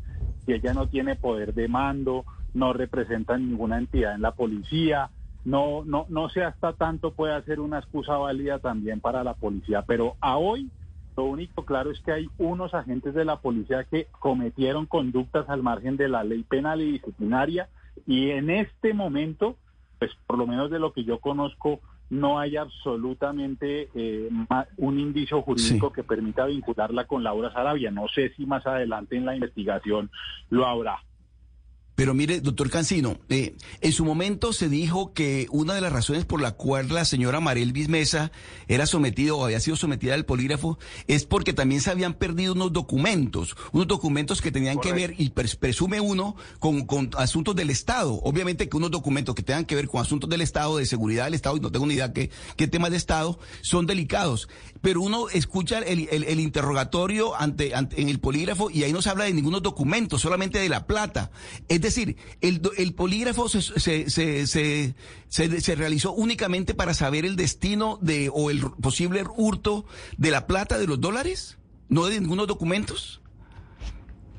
Si ella no tiene poder de mando, no representa ninguna entidad en la policía, no, no, no sé hasta tanto puede ser una excusa válida también para la policía, pero a hoy lo único claro es que hay unos agentes de la policía que cometieron conductas al margen de la ley penal y disciplinaria y en este momento, pues por lo menos de lo que yo conozco, no hay absolutamente eh, un indicio jurídico que permita vincularla con Laura Sarabia. No sé si más adelante en la investigación lo habrá. Pero mire, doctor Cancino, eh, en su momento se dijo que una de las razones por la cual la señora Marel Bismesa era sometida o había sido sometida al polígrafo es porque también se habían perdido unos documentos, unos documentos que tenían que ver, y pres- presume uno, con, con asuntos del Estado. Obviamente que unos documentos que tengan que ver con asuntos del Estado, de seguridad del Estado, y no tengo ni idea qué, qué temas de Estado, son delicados. Pero uno escucha el, el- interrogatorio ante, ante- en el polígrafo y ahí no se habla de ningunos documentos, solamente de la plata. Es decir, el, el polígrafo se, se, se, se, se- se realizó únicamente para saber el destino de o el posible hurto de la plata de los dólares, no de ningunos documentos.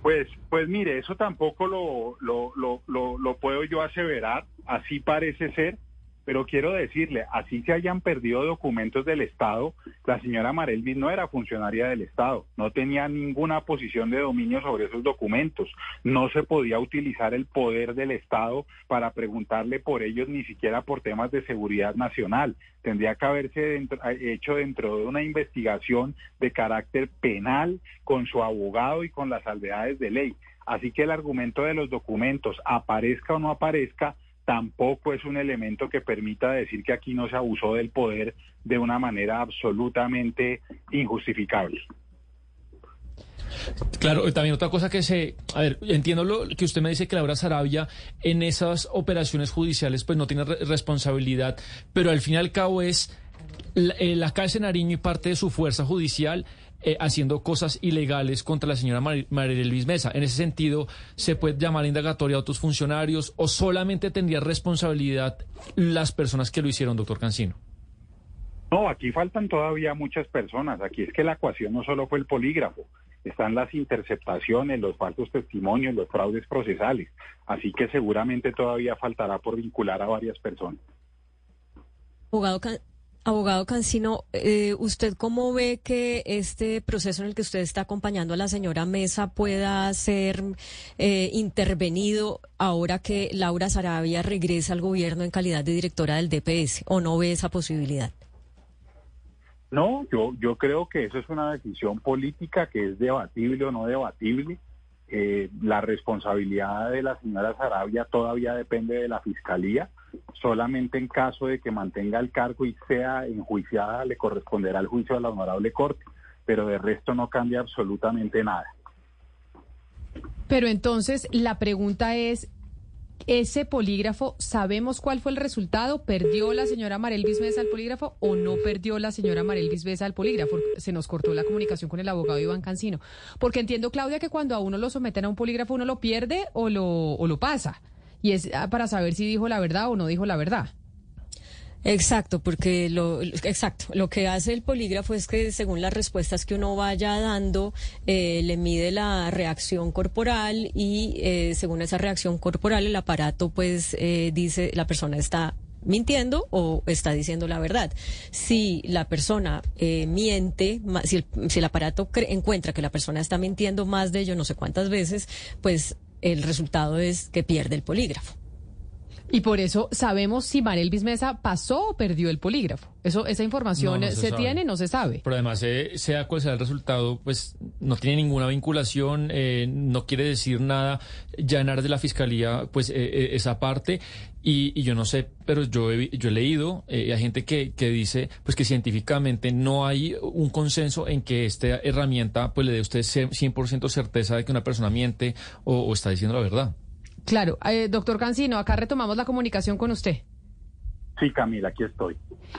Pues, pues mire, eso tampoco lo, lo, lo, lo, lo puedo yo aseverar, así parece ser, pero quiero decirle, así se hayan perdido documentos del Estado, la señora Marelvis no era funcionaria del Estado, no tenía ninguna posición de dominio sobre esos documentos, no se podía utilizar el poder del Estado para preguntarle por ellos ni siquiera por temas de seguridad nacional. Tendría que haberse dentro- hecho dentro de una investigación de carácter penal con su abogado y con las salvedades de ley. Así que el argumento de los documentos, aparezca o no aparezca, tampoco es un elemento que permita decir que aquí no se abusó del poder de una manera absolutamente injustificable. Claro, también otra cosa que se... A ver, entiendo lo que usted me dice que Laura Sarabia en esas operaciones judiciales pues no tiene re- responsabilidad, pero al fin y al cabo es la, eh, Nariño y parte de su fuerza judicial eh, haciendo cosas ilegales contra la señora Mar María Luis Mesa. En ese sentido, ¿se puede llamar indagatoria a otros funcionarios o solamente tendría responsabilidad las personas que lo hicieron, doctor Cancino? No, aquí faltan todavía muchas personas. Aquí es que la ecuación no solo fue el polígrafo, están las interceptaciones, los falsos testimonios, los fraudes procesales. Así que seguramente todavía faltará por vincular a varias personas. Abogado, abogado Cancino, eh, ¿usted cómo ve que este proceso en el que usted está acompañando a la señora Mesa pueda ser eh, intervenido ahora que Laura Sarabia regresa al gobierno en calidad de directora del DPS? ¿O no ve esa posibilidad? No, yo, yo creo que eso es una decisión política que es debatible o no debatible. Eh, la responsabilidad de la señora Sarabia todavía depende de la fiscalía. Solamente en caso de que mantenga el cargo y sea enjuiciada, le corresponderá el juicio de la honorable corte. Pero de resto no cambia absolutamente nada. Pero entonces la pregunta es, ¿ese polígrafo, sabemos cuál fue el resultado? ¿Perdió la señora Marel Mesa el polígrafo o no perdió la señora Marel Mesa el polígrafo? Se nos cortó la comunicación con el abogado Iván Cancino. Porque entiendo, Claudia, que cuando a uno lo someten a un polígrafo uno lo pierde o lo pasa. Y es ah, para saber si dijo la verdad o no dijo la verdad. Exacto, porque lo exacto, lo que hace el polígrafo es que según las respuestas que uno vaya dando, eh, le mide la reacción corporal y eh, según esa reacción corporal el aparato pues eh, dice la persona está mintiendo o está diciendo la verdad. Si la persona eh, miente, si el, si el aparato encuentra que la persona está mintiendo más de yo no sé cuántas veces, pues el resultado es que pierde el polígrafo. Y por eso sabemos si Marel Mesa pasó o perdió el polígrafo. Eso, esa información No, no se, tiene, no se sabe. Pero además, eh, sea cual sea el resultado, pues no tiene ninguna vinculación, eh, no quiere decir nada. Áreas de la fiscalía, pues eh, eh, esa parte. Y, y yo no sé, pero yo he, yo he leído, eh, hay gente que, que dice pues que científicamente no hay un consenso en que esta herramienta pues le dé a usted 100% certeza de que una persona miente o, o está diciendo la verdad. Claro, eh, doctor Cancino, acá retomamos la comunicación con usted. Sí, Camila, aquí estoy.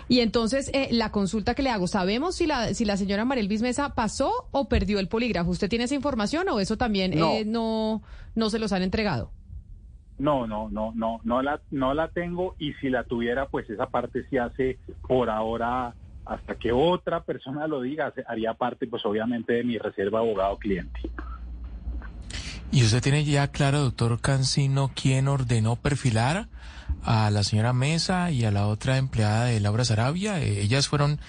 Y entonces, eh, la consulta que le hago, ¿sabemos si la, si la señora Marel Mesa pasó o perdió el polígrafo? ¿Usted tiene esa información o eso también No. eh, no, no se los han entregado? No, no, no, no, no la, no la tengo y si la tuviera, pues esa parte se hace por ahora hasta que otra persona lo diga, haría parte, pues obviamente de mi reserva abogado cliente. ¿Y usted tiene ya claro, doctor Cancino, quién ordenó perfilar a la señora Mesa y a la otra empleada de Laura Sarabia? Eh, ellas fueron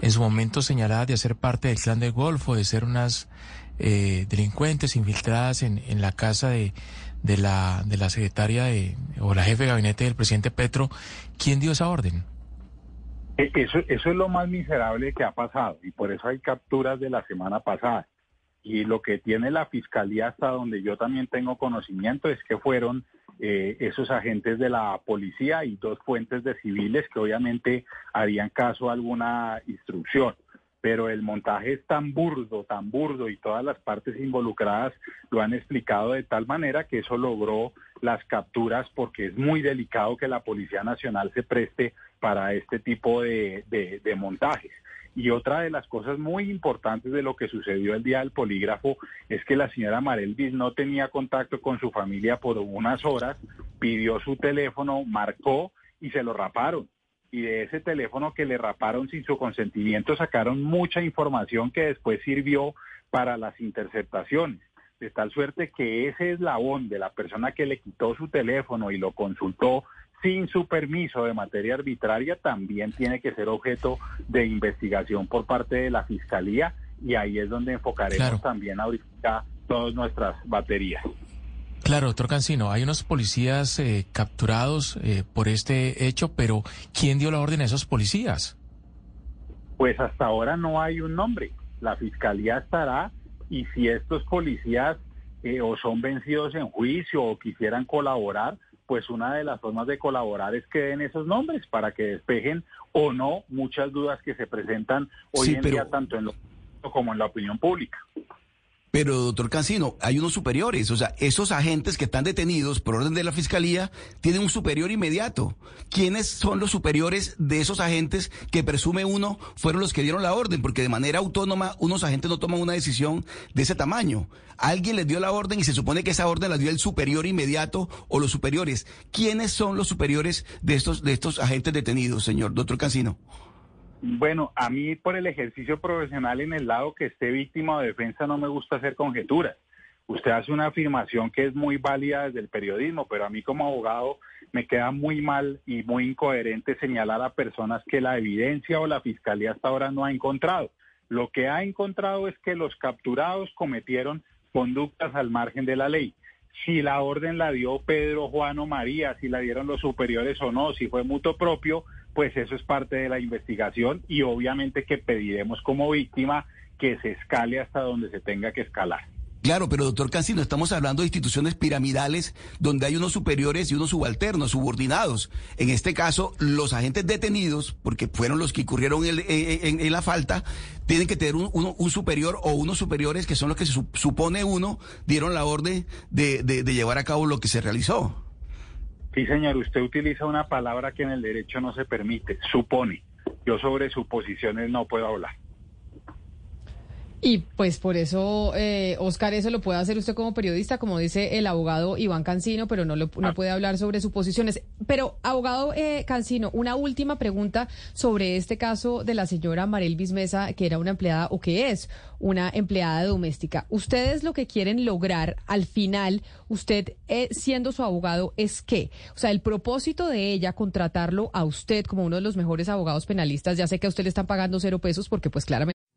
en su momento señaladas de hacer parte del clan del Golfo, de ser unas eh, delincuentes infiltradas en, en la casa de, de, la, de la secretaria de, o la jefe de gabinete del presidente Petro. ¿Quién dio esa orden? E- Eso, eso es lo más miserable que ha pasado y por eso hay capturas de la semana pasada. Y lo que tiene la fiscalía hasta donde yo también tengo conocimiento es que fueron eh, esos agentes de la policía y dos fuentes de civiles que obviamente harían caso a alguna instrucción. Pero el montaje es tan burdo, tan burdo y todas las partes involucradas lo han explicado de tal manera que eso logró las capturas porque es muy delicado que la Policía Nacional se preste para este tipo de, montajes. Y otra de las cosas muy importantes de lo que sucedió el día del polígrafo es que la señora Marelvis no tenía contacto con su familia por unas horas, pidió su teléfono, marcó y se lo raparon. Y de ese teléfono que le raparon sin su consentimiento sacaron mucha información que después sirvió para las interceptaciones. de tal suerte que ese eslabón de la persona que le quitó su teléfono y lo consultó sin su permiso de materia arbitraria también tiene que ser objeto de investigación por parte de la Fiscalía y ahí es donde enfocaremos también ahorita todas nuestras baterías. Claro, doctor Cancino, hay unos policías eh, capturados eh, por este hecho, pero ¿quién dio la orden a esos policías? Pues hasta ahora no hay un nombre. La fiscalía estará y si estos policías eh, o son vencidos en juicio o quisieran colaborar, pues una de las formas de colaborar es que den esos nombres para que despejen o no muchas dudas que se presentan hoy en día tanto en lo como en la opinión pública. Pero, doctor Cancino, hay unos superiores. O sea, esos agentes que están detenidos por orden de la fiscalía tienen un superior inmediato. ¿Quiénes son los superiores de esos agentes que presume uno fueron los que dieron la orden? Porque de manera autónoma unos agentes no toman una decisión de ese tamaño. Alguien les dio la orden y se supone que esa orden la dio el superior inmediato o los superiores. ¿Quiénes son los superiores de estos, de estos agentes detenidos, señor doctor Cancino? Bueno, a mí por el ejercicio profesional en el lado que esté víctima o defensa no me gusta hacer conjeturas. Usted hace una afirmación que es muy válida desde el periodismo, pero a mí como abogado me queda muy mal y muy incoherente señalar a personas que la evidencia o la fiscalía hasta ahora no ha encontrado. Lo que ha encontrado es que los capturados cometieron conductas al margen de la ley. Si la orden la dio Pedro, Juan o María, si la dieron los superiores o no, si fue mutuo propio, pues eso es parte de la investigación y obviamente que pediremos como víctima que se escale hasta donde se tenga que escalar. Claro, pero doctor Cancino, estamos hablando de instituciones piramidales donde hay unos superiores y unos subalternos, subordinados. En este caso, los agentes detenidos, porque fueron los que incurrieron en, la falta, tienen que tener un, superior o unos superiores que son los que se supone uno dieron la orden de llevar a cabo lo que se realizó. Sí, señor, usted utiliza una palabra que en el derecho no se permite, supone. Yo sobre suposiciones no puedo hablar. Y pues por eso, eh, Oscar, eso lo puede hacer usted como periodista, como dice el abogado Iván Cancino, pero no, no ah. puede hablar sobre suposiciones. Pero, abogado eh, Cancino, una última pregunta sobre este caso de la señora Marel Bismesa, que era una empleada o que es una empleada doméstica. Ustedes lo que quieren lograr al final, usted eh, siendo su abogado, es qué? O sea, el propósito de ella contratarlo a usted como uno de los mejores abogados penalistas, ya sé que a usted le están pagando cero pesos porque pues claramente...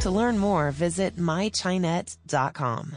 To learn more, visit mychinet.com.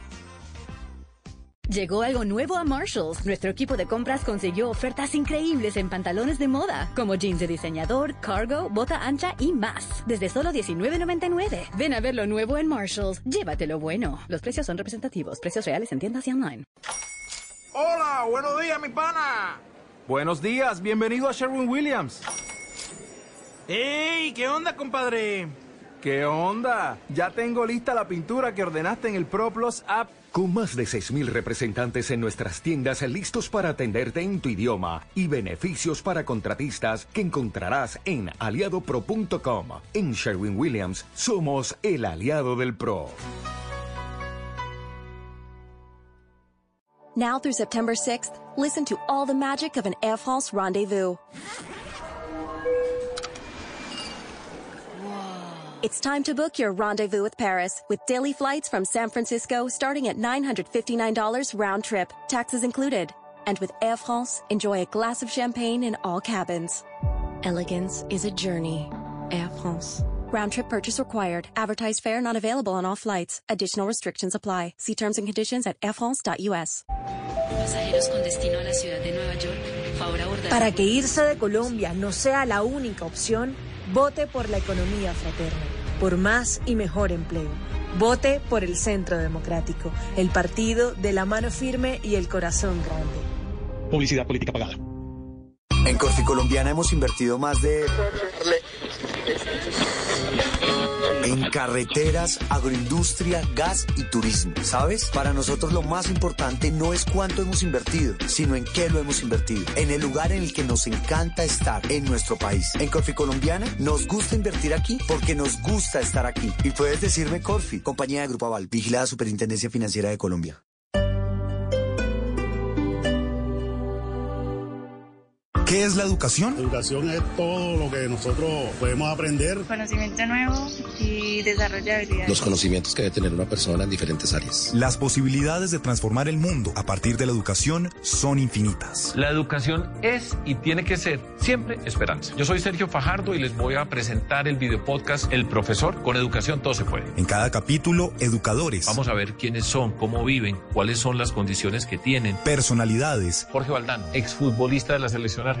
Llegó algo nuevo a Marshalls. Nuestro equipo de compras consiguió ofertas increíbles en pantalones de moda, como jeans de diseñador, cargo, bota ancha y más. Desde solo $19.99. Ven a ver lo nuevo en Marshalls. Llévatelo bueno. Los precios son representativos. Precios reales en tiendas y online. Hola, buenos días, mi pana. Buenos días, bienvenido a Sherwin Williams. ¡Ey! ¿Qué onda, compadre? ¿Qué onda? Ya tengo lista la pintura que ordenaste en el ProPlus app. Con más de 6.000 representantes en nuestras tiendas listos para atenderte en tu idioma y beneficios para contratistas que encontrarás en aliadopro.com. En Sherwin Williams somos el aliado del PRO. Now through September 6th, listen to all the magic of an Air France rendezvous. It's time to book your rendezvous with Paris with daily flights from San Francisco starting at $959 round trip, taxes included. And with Air France, enjoy a glass of champagne in all cabins. Elegance is a journey. Air France. Round trip purchase required. Advertised fare not available on all flights. Additional restrictions apply. See terms and conditions at airfrance.us. Pasajeros con destino a la ciudad de Nueva York, favor. Para que irse de Colombia no sea la única opción, vote por la economía fraterna, por más y mejor empleo. Vote por el Centro Democrático, el partido de la mano firme y el corazón grande. Publicidad política pagada. En Corfi Colombiana hemos invertido más de... En carreteras, agroindustria, gas y turismo. ¿Sabes? Para nosotros lo más importante no es cuánto hemos invertido, sino en qué lo hemos invertido. En el lugar en el que nos encanta estar, en nuestro país. En Corfi Colombiana nos gusta invertir aquí porque nos gusta estar aquí. Y puedes decirme Corfi, compañía de Grupo Aval, vigilada Superintendencia Financiera de Colombia. ¿Qué es la educación? Educación es todo lo que nosotros podemos aprender. Conocimiento nuevo y desarrollo de habilidades. Los conocimientos que debe tener una persona en diferentes áreas. Las posibilidades de transformar el mundo a partir de la educación son infinitas. La educación es y tiene que ser siempre esperanza. Yo soy Sergio Fajardo y les voy a presentar el video podcast El Profesor. Con educación todo se puede. En cada capítulo, educadores. Vamos a ver quiénes son, cómo viven, cuáles son las condiciones que tienen. Personalidades. Jorge Valdano, exfutbolista de la selección argentina.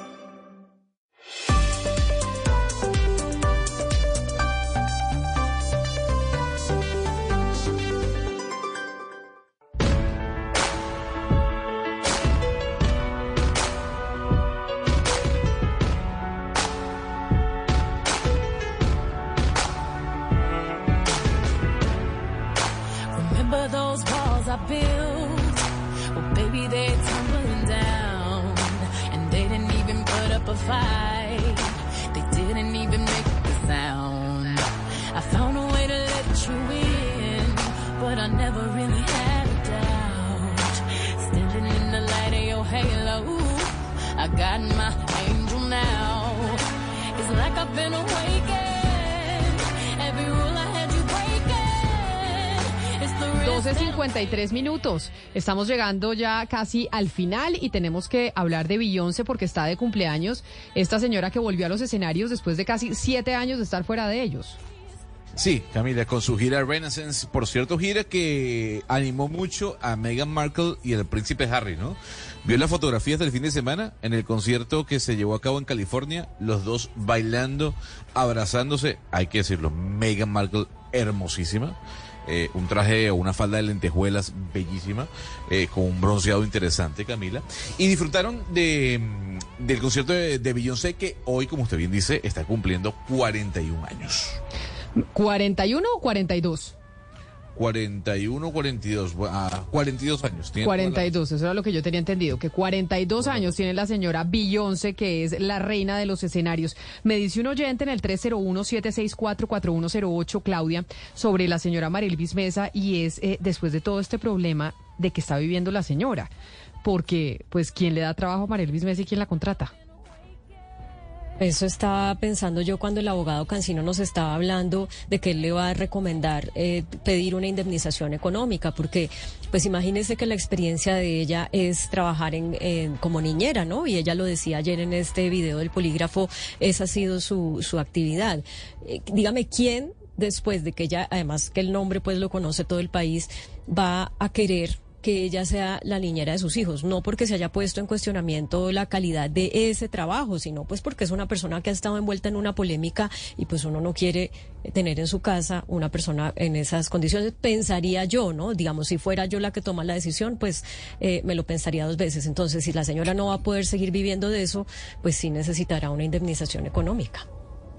They didn't even make sound. I found a way to let you in, but I never really had a doubt. Standing in the light of your halo, I got my angel now. It's like I've been awakened. 12.53 minutos. Estamos llegando ya casi al final y tenemos que hablar de Beyoncé porque está de cumpleaños. Esta señora que volvió a los escenarios después de casi siete años de estar fuera de ellos. Sí, Camila, con su gira Renaissance, por cierto, gira que animó mucho a Meghan Markle y al príncipe Harry, ¿no? Vio las fotografías del fin de semana en el concierto que se llevó a cabo en California, los dos bailando, abrazándose, hay que decirlo, Meghan Markle hermosísima. Eh, un traje o una falda de lentejuelas bellísima, eh, con un bronceado interesante, Camila. Y disfrutaron de, mm, del concierto de, de Beyoncé, que hoy, como usted bien dice, está cumpliendo 41 años. ¿41 o 42? 41, 42, ah, 42 años. tiene toda la 42, eso era lo que yo tenía entendido, que 42 años tiene la señora Beyoncé, que es la reina de los escenarios. Me dice un oyente en el 301-764-4108, Claudia, sobre la señora Marilvis Mesa, y es eh, después de todo este problema de que está viviendo la señora. Porque, pues, ¿quién le da trabajo a Marilvis Mesa y quién la contrata? Eso estaba pensando yo cuando el abogado Cancino nos estaba hablando de que él le va a recomendar eh, pedir una indemnización económica, porque pues imagínese que la experiencia de ella es trabajar en, como niñera, ¿no? Y ella lo decía ayer en este video del polígrafo, esa ha sido su, su actividad. Eh, dígame, ¿quién después de que ella, además que el nombre pues lo conoce todo el país, va a querer que ella sea la niñera de sus hijos, no porque se haya puesto en cuestionamiento la calidad de ese trabajo, sino pues porque es una persona que ha estado envuelta en una polémica y pues uno no quiere tener en su casa una persona en esas condiciones, pensaría yo, ¿no? Digamos, si fuera yo la que toma la decisión, pues eh, me lo pensaría dos veces. Entonces, si la señora no va a poder seguir viviendo de eso, pues sí necesitará una indemnización económica.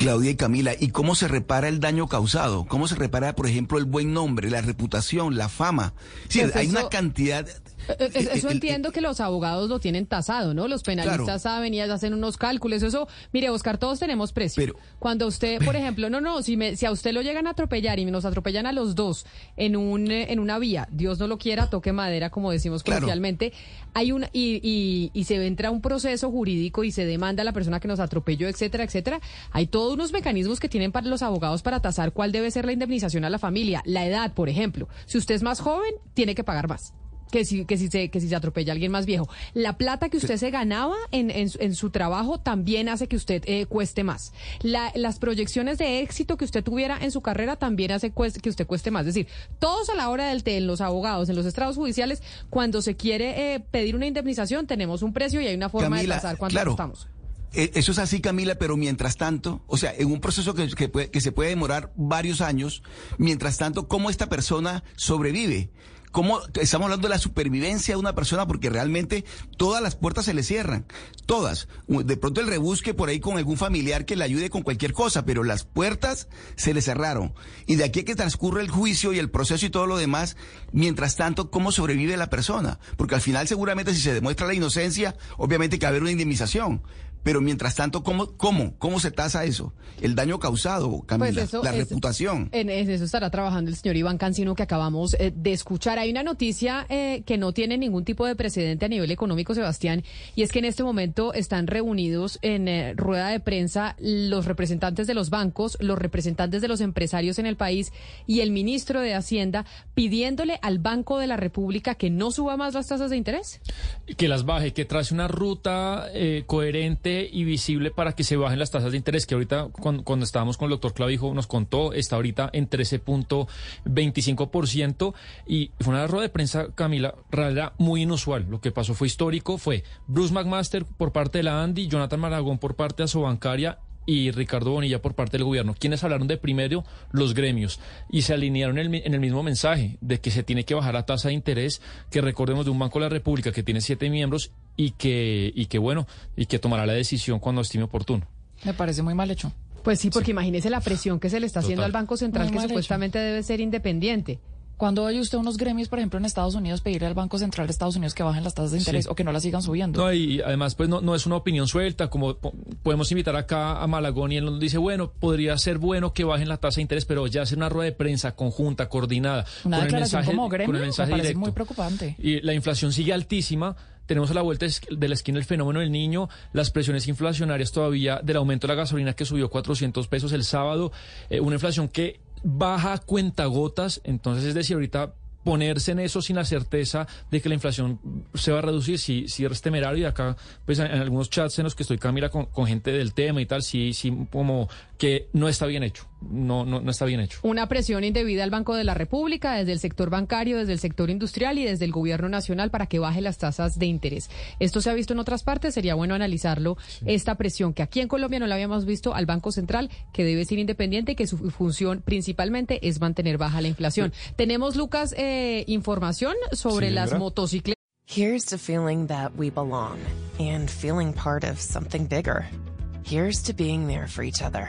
Claudia y Camila, ¿y cómo se repara el daño causado? ¿Cómo se repara, por ejemplo, el buen nombre, la reputación, la fama? Sí, Pues hay eso- una cantidad Eh, eh, Eso entiendo que los abogados lo tienen tasado, ¿no? Los penalistas Claro. saben y hacen unos cálculos. Eso, mire, Oscar, todos tenemos precio. Pero- Cuando usted, por ejemplo, no, no, si, me, si a usted lo llegan a atropellar y nos atropellan a los dos en, un, eh, en una vía, Dios no lo quiera, toque madera, como decimos Claro. coloquialmente, hay una, y, y, y se entra un proceso jurídico y se demanda a la persona que nos atropelló, etcétera, etcétera. Hay todos unos mecanismos que tienen para los abogados para tasar cuál debe ser la indemnización a la familia. La edad, por ejemplo. Si usted es más joven, tiene que pagar más. Que si, que, si se, que si se atropella a alguien más viejo. La plata que usted se ganaba en, en, su- en su trabajo también hace que usted eh, cueste más. La- las proyecciones de éxito que usted tuviera en su carrera también hace cues- que usted cueste más. Es decir, todos a la hora del té, en los abogados, en los estrados judiciales, cuando se quiere eh, pedir una indemnización, tenemos un precio y hay una forma Camila, de tasar cuánto claro. costamos. Eh, Eso es así, Camila, pero mientras tanto, o sea, en un proceso que, que puede- que se puede demorar varios años, mientras tanto, ¿cómo esta persona sobrevive? ¿Cómo estamos hablando de la supervivencia de una persona? Porque realmente todas las puertas se le cierran, todas. De pronto el rebusque por ahí con algún familiar que le ayude con cualquier cosa, pero las puertas se le cerraron. Y de aquí a que transcurre el juicio y el proceso y todo lo demás, mientras tanto, ¿cómo sobrevive la persona? Porque al final seguramente si se demuestra la inocencia, obviamente que va a haber una indemnización. Pero mientras tanto, ¿cómo, cómo, cómo se tasa eso? El daño causado, Camila, Pues eso la es- reputación. En eso estará trabajando el señor Iván Cancino que acabamos eh, de escuchar. Hay una noticia eh, que no tiene ningún tipo de precedente a nivel económico, Sebastián, y es que en este momento están reunidos en eh, rueda de prensa los representantes de los bancos, los representantes de los empresarios en el país y el ministro de Hacienda pidiéndole al Banco de la República que no suba más las tasas de interés. que las baje, que trace una ruta eh, y visible para que se bajen las tasas de interés, que ahorita cuando, cuando estábamos con el doctor Clavijo nos contó, está ahorita en 13.25% y fue una rueda de prensa, Camila, realidad muy inusual. Lo que pasó fue histórico, fue Bruce McMaster por parte de la Andy, Jonathan Maragón por parte de Asobancaria y Ricardo Bonilla por parte del gobierno, quienes hablaron de primero los gremios y se alinearon en el, mi- en el mismo mensaje de que se tiene que bajar la tasa de interés, que recordemos de un Banco de la República que tiene siete miembros y que, y que bueno, y que tomará la decisión cuando estime oportuno. Me parece muy mal hecho. Pues sí, porque imagínese la presión que se le está haciendo al Banco Central, Muy que hecho. supuestamente debe ser independiente. Cuando oye usted unos gremios, por ejemplo, en Estados Unidos, pedirle al Banco Central de Estados Unidos que bajen las tasas de interés Sí. o que no las sigan subiendo? No, y además, pues no, no es una opinión suelta, como po- podemos invitar acá a Malagón y él nos dice, bueno, podría ser bueno que bajen la tasa de interés, pero ya hacer una rueda de prensa conjunta, coordinada, Una con el declaración mensaje, como gremio con el me mensaje parece directo. muy preocupante. Y la inflación sigue altísima. Tenemos a la vuelta de la esquina el fenómeno del niño, las presiones inflacionarias todavía del aumento de la gasolina que subió 400 pesos el sábado, eh, una inflación que baja cuentagotas, entonces es decir, ahorita ponerse en eso sin la certeza de que la inflación se va a reducir, si, si es temerario. Y acá, pues en, en algunos chats en los que estoy Camila con, con gente del tema y tal, sí, sí, como que no está bien hecho, no, no, no está bien hecho. Una presión indebida al Banco de la República, desde el sector bancario, desde el sector industrial y desde el gobierno nacional para que baje las tasas de interés. Esto se ha visto en otras partes, sería bueno analizarlo, esta presión que aquí en Colombia no la habíamos visto al Banco Central, que debe ser independiente y que su función principalmente es mantener baja la inflación. Tenemos, Lucas, eh, información sobre Sí, las motocicletas. Here's to feeling that we belong and feeling part of something bigger. Here's to being there for each other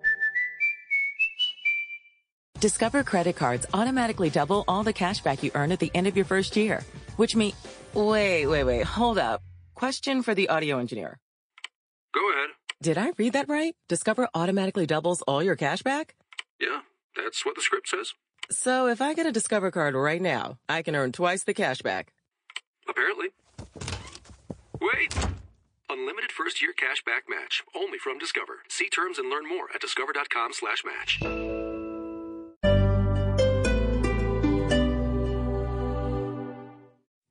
Discover credit cards automatically double all the cash back you earn at the end of your first year, which means. Wait, wait, wait, hold up. Question for the audio engineer. Go ahead. Did I read that right? Discover automatically doubles all your cash back? Yeah, that's what the script says. So if I get a Discover card right now, I can earn twice the cash back. Apparently. Wait! Unlimited first year cash back match. Only from Discover. See terms and learn more at discover.com slash match.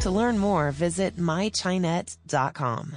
To learn more, visit mychinet.com.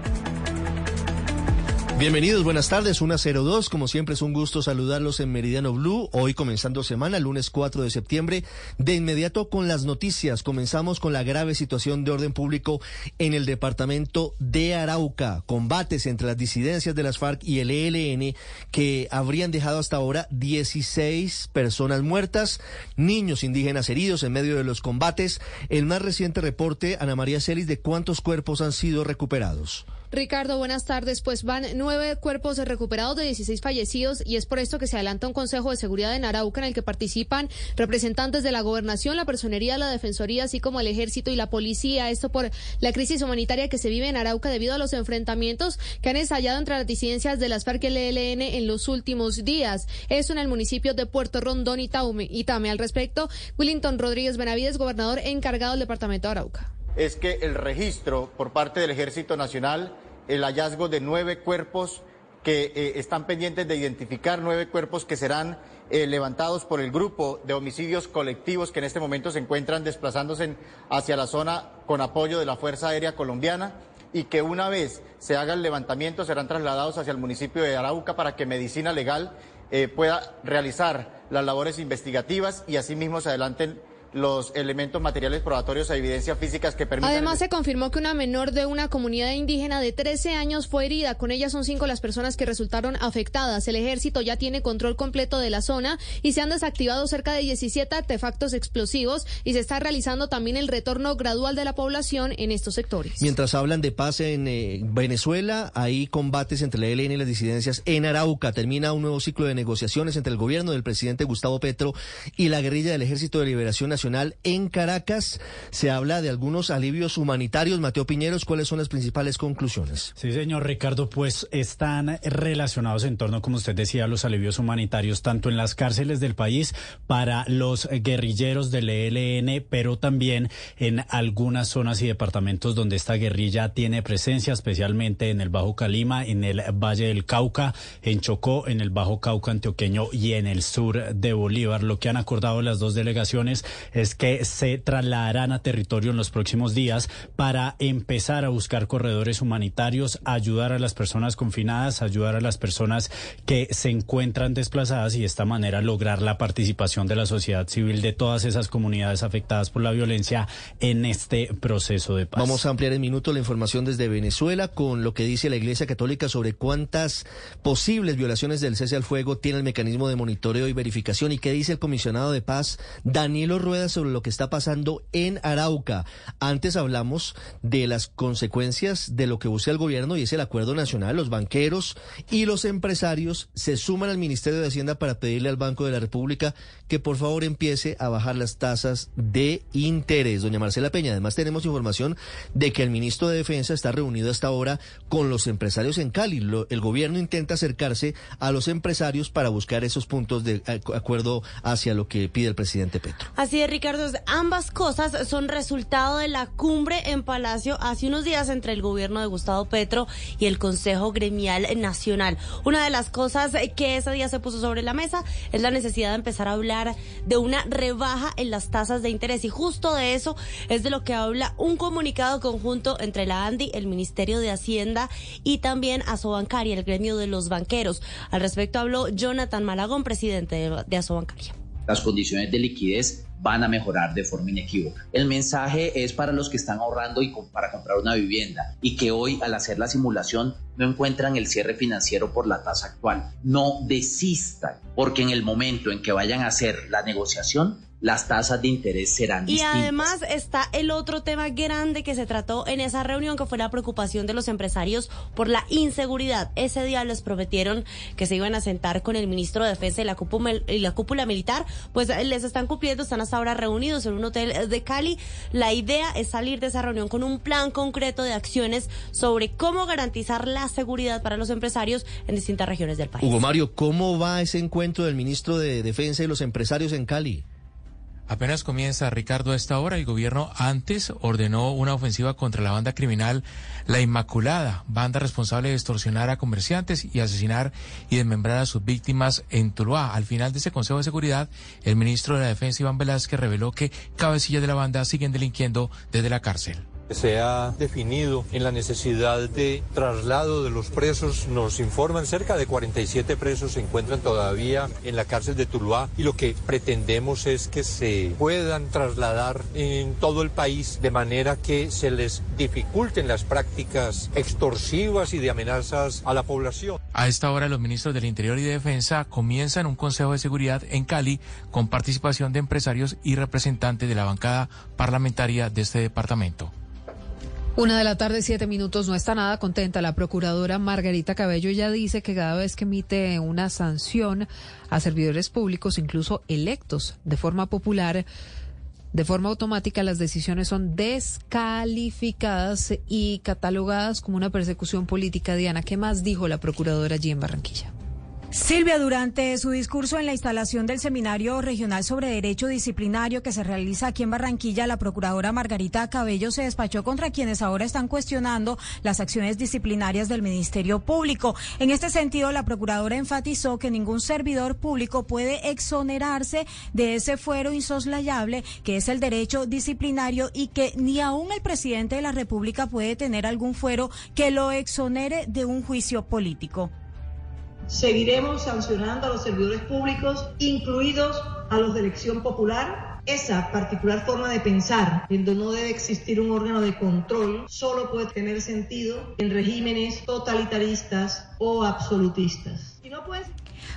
Bienvenidos, buenas tardes, 102. Como siempre es un gusto saludarlos en Meridiano Blue. Hoy comenzando semana, lunes 4 de septiembre. De inmediato con las noticias. Comenzamos con la grave situación de orden público en el departamento de Arauca. Combates entre las disidencias de las FARC y el ELN que habrían dejado hasta ahora 16 personas muertas, niños indígenas heridos en medio de los combates. El más reciente reporte, Ana María Celis, de cuántos cuerpos han sido recuperados. Ricardo, buenas tardes. Pues van nueve cuerpos recuperados de 16 fallecidos y es por esto que se adelanta un Consejo de Seguridad en Arauca en el que participan representantes de la gobernación, la personería, la defensoría, así como el ejército y la policía. Esto por la crisis humanitaria que se vive en Arauca debido a los enfrentamientos que han estallado entre las disidencias de las FARC y el ELN en los últimos días. Esto en el municipio de Puerto Rondón y Tame. Al respecto, Willington Rodríguez Benavides, gobernador encargado del departamento de Arauca es que el registro por parte del Ejército Nacional, el hallazgo de nueve cuerpos que eh, están pendientes de identificar, nueve cuerpos que serán eh, levantados por el grupo de homicidios colectivos que en este momento se encuentran desplazándose hacia la zona con apoyo de la Fuerza Aérea Colombiana y que una vez se haga el levantamiento serán trasladados hacia el municipio de Arauca para que Medicina Legal eh, pueda realizar las labores investigativas y asimismo se adelanten los elementos materiales probatorios e evidencias físicas que permitan... Además, se confirmó que una menor de una comunidad indígena de 13 años fue herida. Con ella son cinco las personas que resultaron afectadas. El ejército ya tiene control completo de la zona y se han desactivado cerca de 17 artefactos explosivos y se está realizando también el retorno gradual de la población en estos sectores. Mientras hablan de paz en eh, Venezuela, hay combates entre la ELN y las disidencias en Arauca. Termina un nuevo ciclo de negociaciones entre el gobierno del presidente Gustavo Petro y la guerrilla del Ejército de Liberación Nacional en Caracas. Se habla de algunos alivios humanitarios. Mateo Piñeros, ¿cuáles son las principales conclusiones? Sí, señor Ricardo, pues están relacionados en torno, como usted decía, a los alivios humanitarios, tanto en las cárceles del país para los guerrilleros del ELN, pero también en algunas zonas y departamentos donde esta guerrilla tiene presencia, especialmente en el Bajo Calima, en el Valle del Cauca, en Chocó, en el Bajo Cauca antioqueño y en el sur de Bolívar. Lo que han acordado las dos delegaciones es que se trasladarán a territorio en los próximos días para empezar a buscar corredores humanitarios, ayudar a las personas confinadas, ayudar a las personas que se encuentran desplazadas y de esta manera lograr la participación de la sociedad civil de todas esas comunidades afectadas por la violencia en este proceso de paz. Vamos a ampliar en minuto la información desde Venezuela con lo que dice la Iglesia Católica sobre cuántas posibles violaciones del cese al fuego tiene el mecanismo de monitoreo y verificación y qué dice el comisionado de paz Danilo Rueda sobre lo que está pasando en Arauca. Antes hablamos de las consecuencias de lo que busca el gobierno y es el acuerdo nacional. Los banqueros y los empresarios se suman al Ministerio de Hacienda para pedirle al Banco de la República que por favor empiece a bajar las tasas de interés. Doña Marcela Peña, además tenemos información de que el ministro de Defensa está reunido hasta ahora con los empresarios en Cali. El gobierno intenta acercarse a los empresarios para buscar esos puntos de acu- acuerdo hacia lo que pide el presidente Petro. Así es, Ricardo. Ambas cosas son resultado de la cumbre en Palacio hace unos días entre el gobierno de Gustavo Petro y el Consejo Gremial Nacional. Una de las cosas que ese día se puso sobre la mesa es la necesidad de empezar a hablar de una rebaja en las tasas de interés. Y justo de eso es de lo que habla un comunicado conjunto entre la ANDI, el Ministerio de Hacienda y también Asobancaria, el gremio de los banqueros. Al respecto habló Jonathan Malagón, presidente de, Asobancaria. Las condiciones de liquidez van a mejorar de forma inequívoca. El mensaje es para los que están ahorrando y para comprar una vivienda y que hoy al hacer la simulación no encuentran el cierre financiero por la tasa actual. No desistan, porque en el momento en que vayan a hacer la negociación, las tasas de interés serán Y distintas. además está el otro tema grande que se trató en esa reunión, que fue la preocupación de los empresarios por la inseguridad. Ese día les prometieron que se iban a sentar con el ministro de Defensa y la cúpula, y la cúpula militar. Pues eh, les están cumpliendo, están hasta ahora reunidos en un hotel de Cali. La idea es salir de esa reunión con un plan concreto de acciones sobre cómo garantizar la seguridad para los empresarios en distintas regiones del país. Hugo Mario, ¿cómo va ese encuentro del ministro de Defensa y los empresarios en Cali? Apenas comienza, Ricardo, a esta hora, el gobierno antes ordenó una ofensiva contra la banda criminal La Inmaculada, banda responsable de extorsionar a comerciantes y asesinar y desmembrar a sus víctimas en Tuluá. Al final de ese Consejo de Seguridad, el ministro de la Defensa, Iván Velázquez, reveló que cabecillas de la banda siguen delinquiendo desde la cárcel. Se ha definido en la necesidad de traslado de los presos. Nos informan cerca de 47 presos se encuentran todavía en la cárcel de Tuluá y lo que pretendemos es que se puedan trasladar en todo el país de manera que se les dificulten las prácticas extorsivas y de amenazas a la población. A esta hora, los ministros del Interior y de Defensa comienzan un Consejo de Seguridad en Cali con participación de empresarios y representantes de la bancada parlamentaria de este departamento. Una de la tarde, siete minutos, no está nada contenta. La procuradora Margarita Cabello ya dice que cada vez que emite una sanción a servidores públicos, incluso electos de forma popular, de forma automática las decisiones son descalificadas y catalogadas como una persecución política. Diana, ¿qué más dijo la procuradora allí en Barranquilla? Silvia, durante su discurso en la instalación del Seminario Regional sobre Derecho Disciplinario que se realiza aquí en Barranquilla, la procuradora Margarita Cabello se despachó contra quienes ahora están cuestionando las acciones disciplinarias del Ministerio Público. En este sentido, la procuradora enfatizó que ningún servidor público puede exonerarse de ese fuero insoslayable que es el derecho disciplinario y que ni aún el presidente de la República puede tener algún fuero que lo exonere de un juicio político. Seguiremos sancionando a los servidores públicos, incluidos a los de elección popular. Esa particular forma de pensar, en donde no debe existir un órgano de control, solo puede tener sentido en regímenes totalitaristas o absolutistas.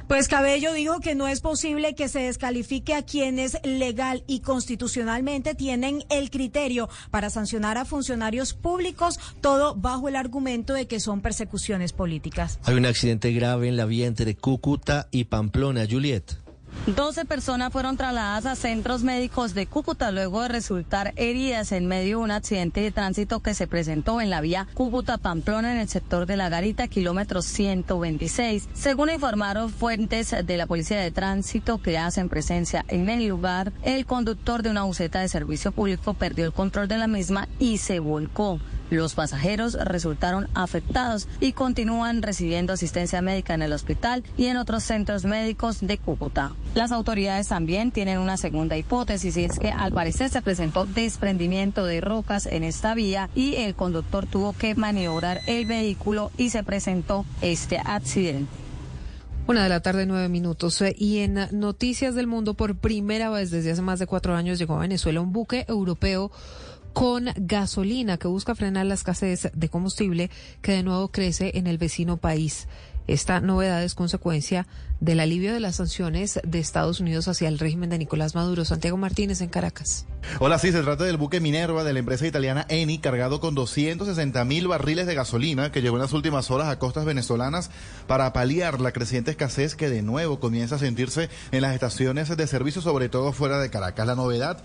Pues Cabello dijo que no es posible que se descalifique a quienes legal y constitucionalmente tienen el criterio para sancionar a funcionarios públicos, todo bajo el argumento de que son persecuciones políticas. Hay un accidente grave en la vía entre Cúcuta y Pamplona, Juliet. 12 personas fueron trasladadas a centros médicos de Cúcuta luego de resultar heridas en medio de un accidente de tránsito que se presentó en la vía Cúcuta-Pamplona en el sector de la Garita, kilómetro 126. Según informaron fuentes de la Policía de Tránsito que hacen presencia en el lugar, el conductor de una buseta de servicio público perdió el control de la misma y se volcó. Los pasajeros resultaron afectados y continúan recibiendo asistencia médica en el hospital y en otros centros médicos de Cúcuta. Las autoridades también tienen una segunda hipótesis y es que al parecer se presentó desprendimiento de rocas en esta vía y el conductor tuvo que maniobrar el vehículo y se presentó este accidente. Una de la tarde, nueve minutos. Eh, Y en Noticias del Mundo, por primera vez desde hace más de cuatro años, llegó a Venezuela un buque europeo con gasolina que busca frenar la escasez de combustible que de nuevo crece en el vecino país. Esta novedad es consecuencia del alivio de las sanciones de Estados Unidos hacia el régimen de Nicolás Maduro. Santiago Martínez en Caracas. Hola, sí, se trata del buque Minerva de la empresa italiana Eni, cargado con 260 mil barriles de gasolina que llegó en las últimas horas a costas venezolanas para paliar la creciente escasez que de nuevo comienza a sentirse en las estaciones de servicio, sobre todo fuera de Caracas. La novedad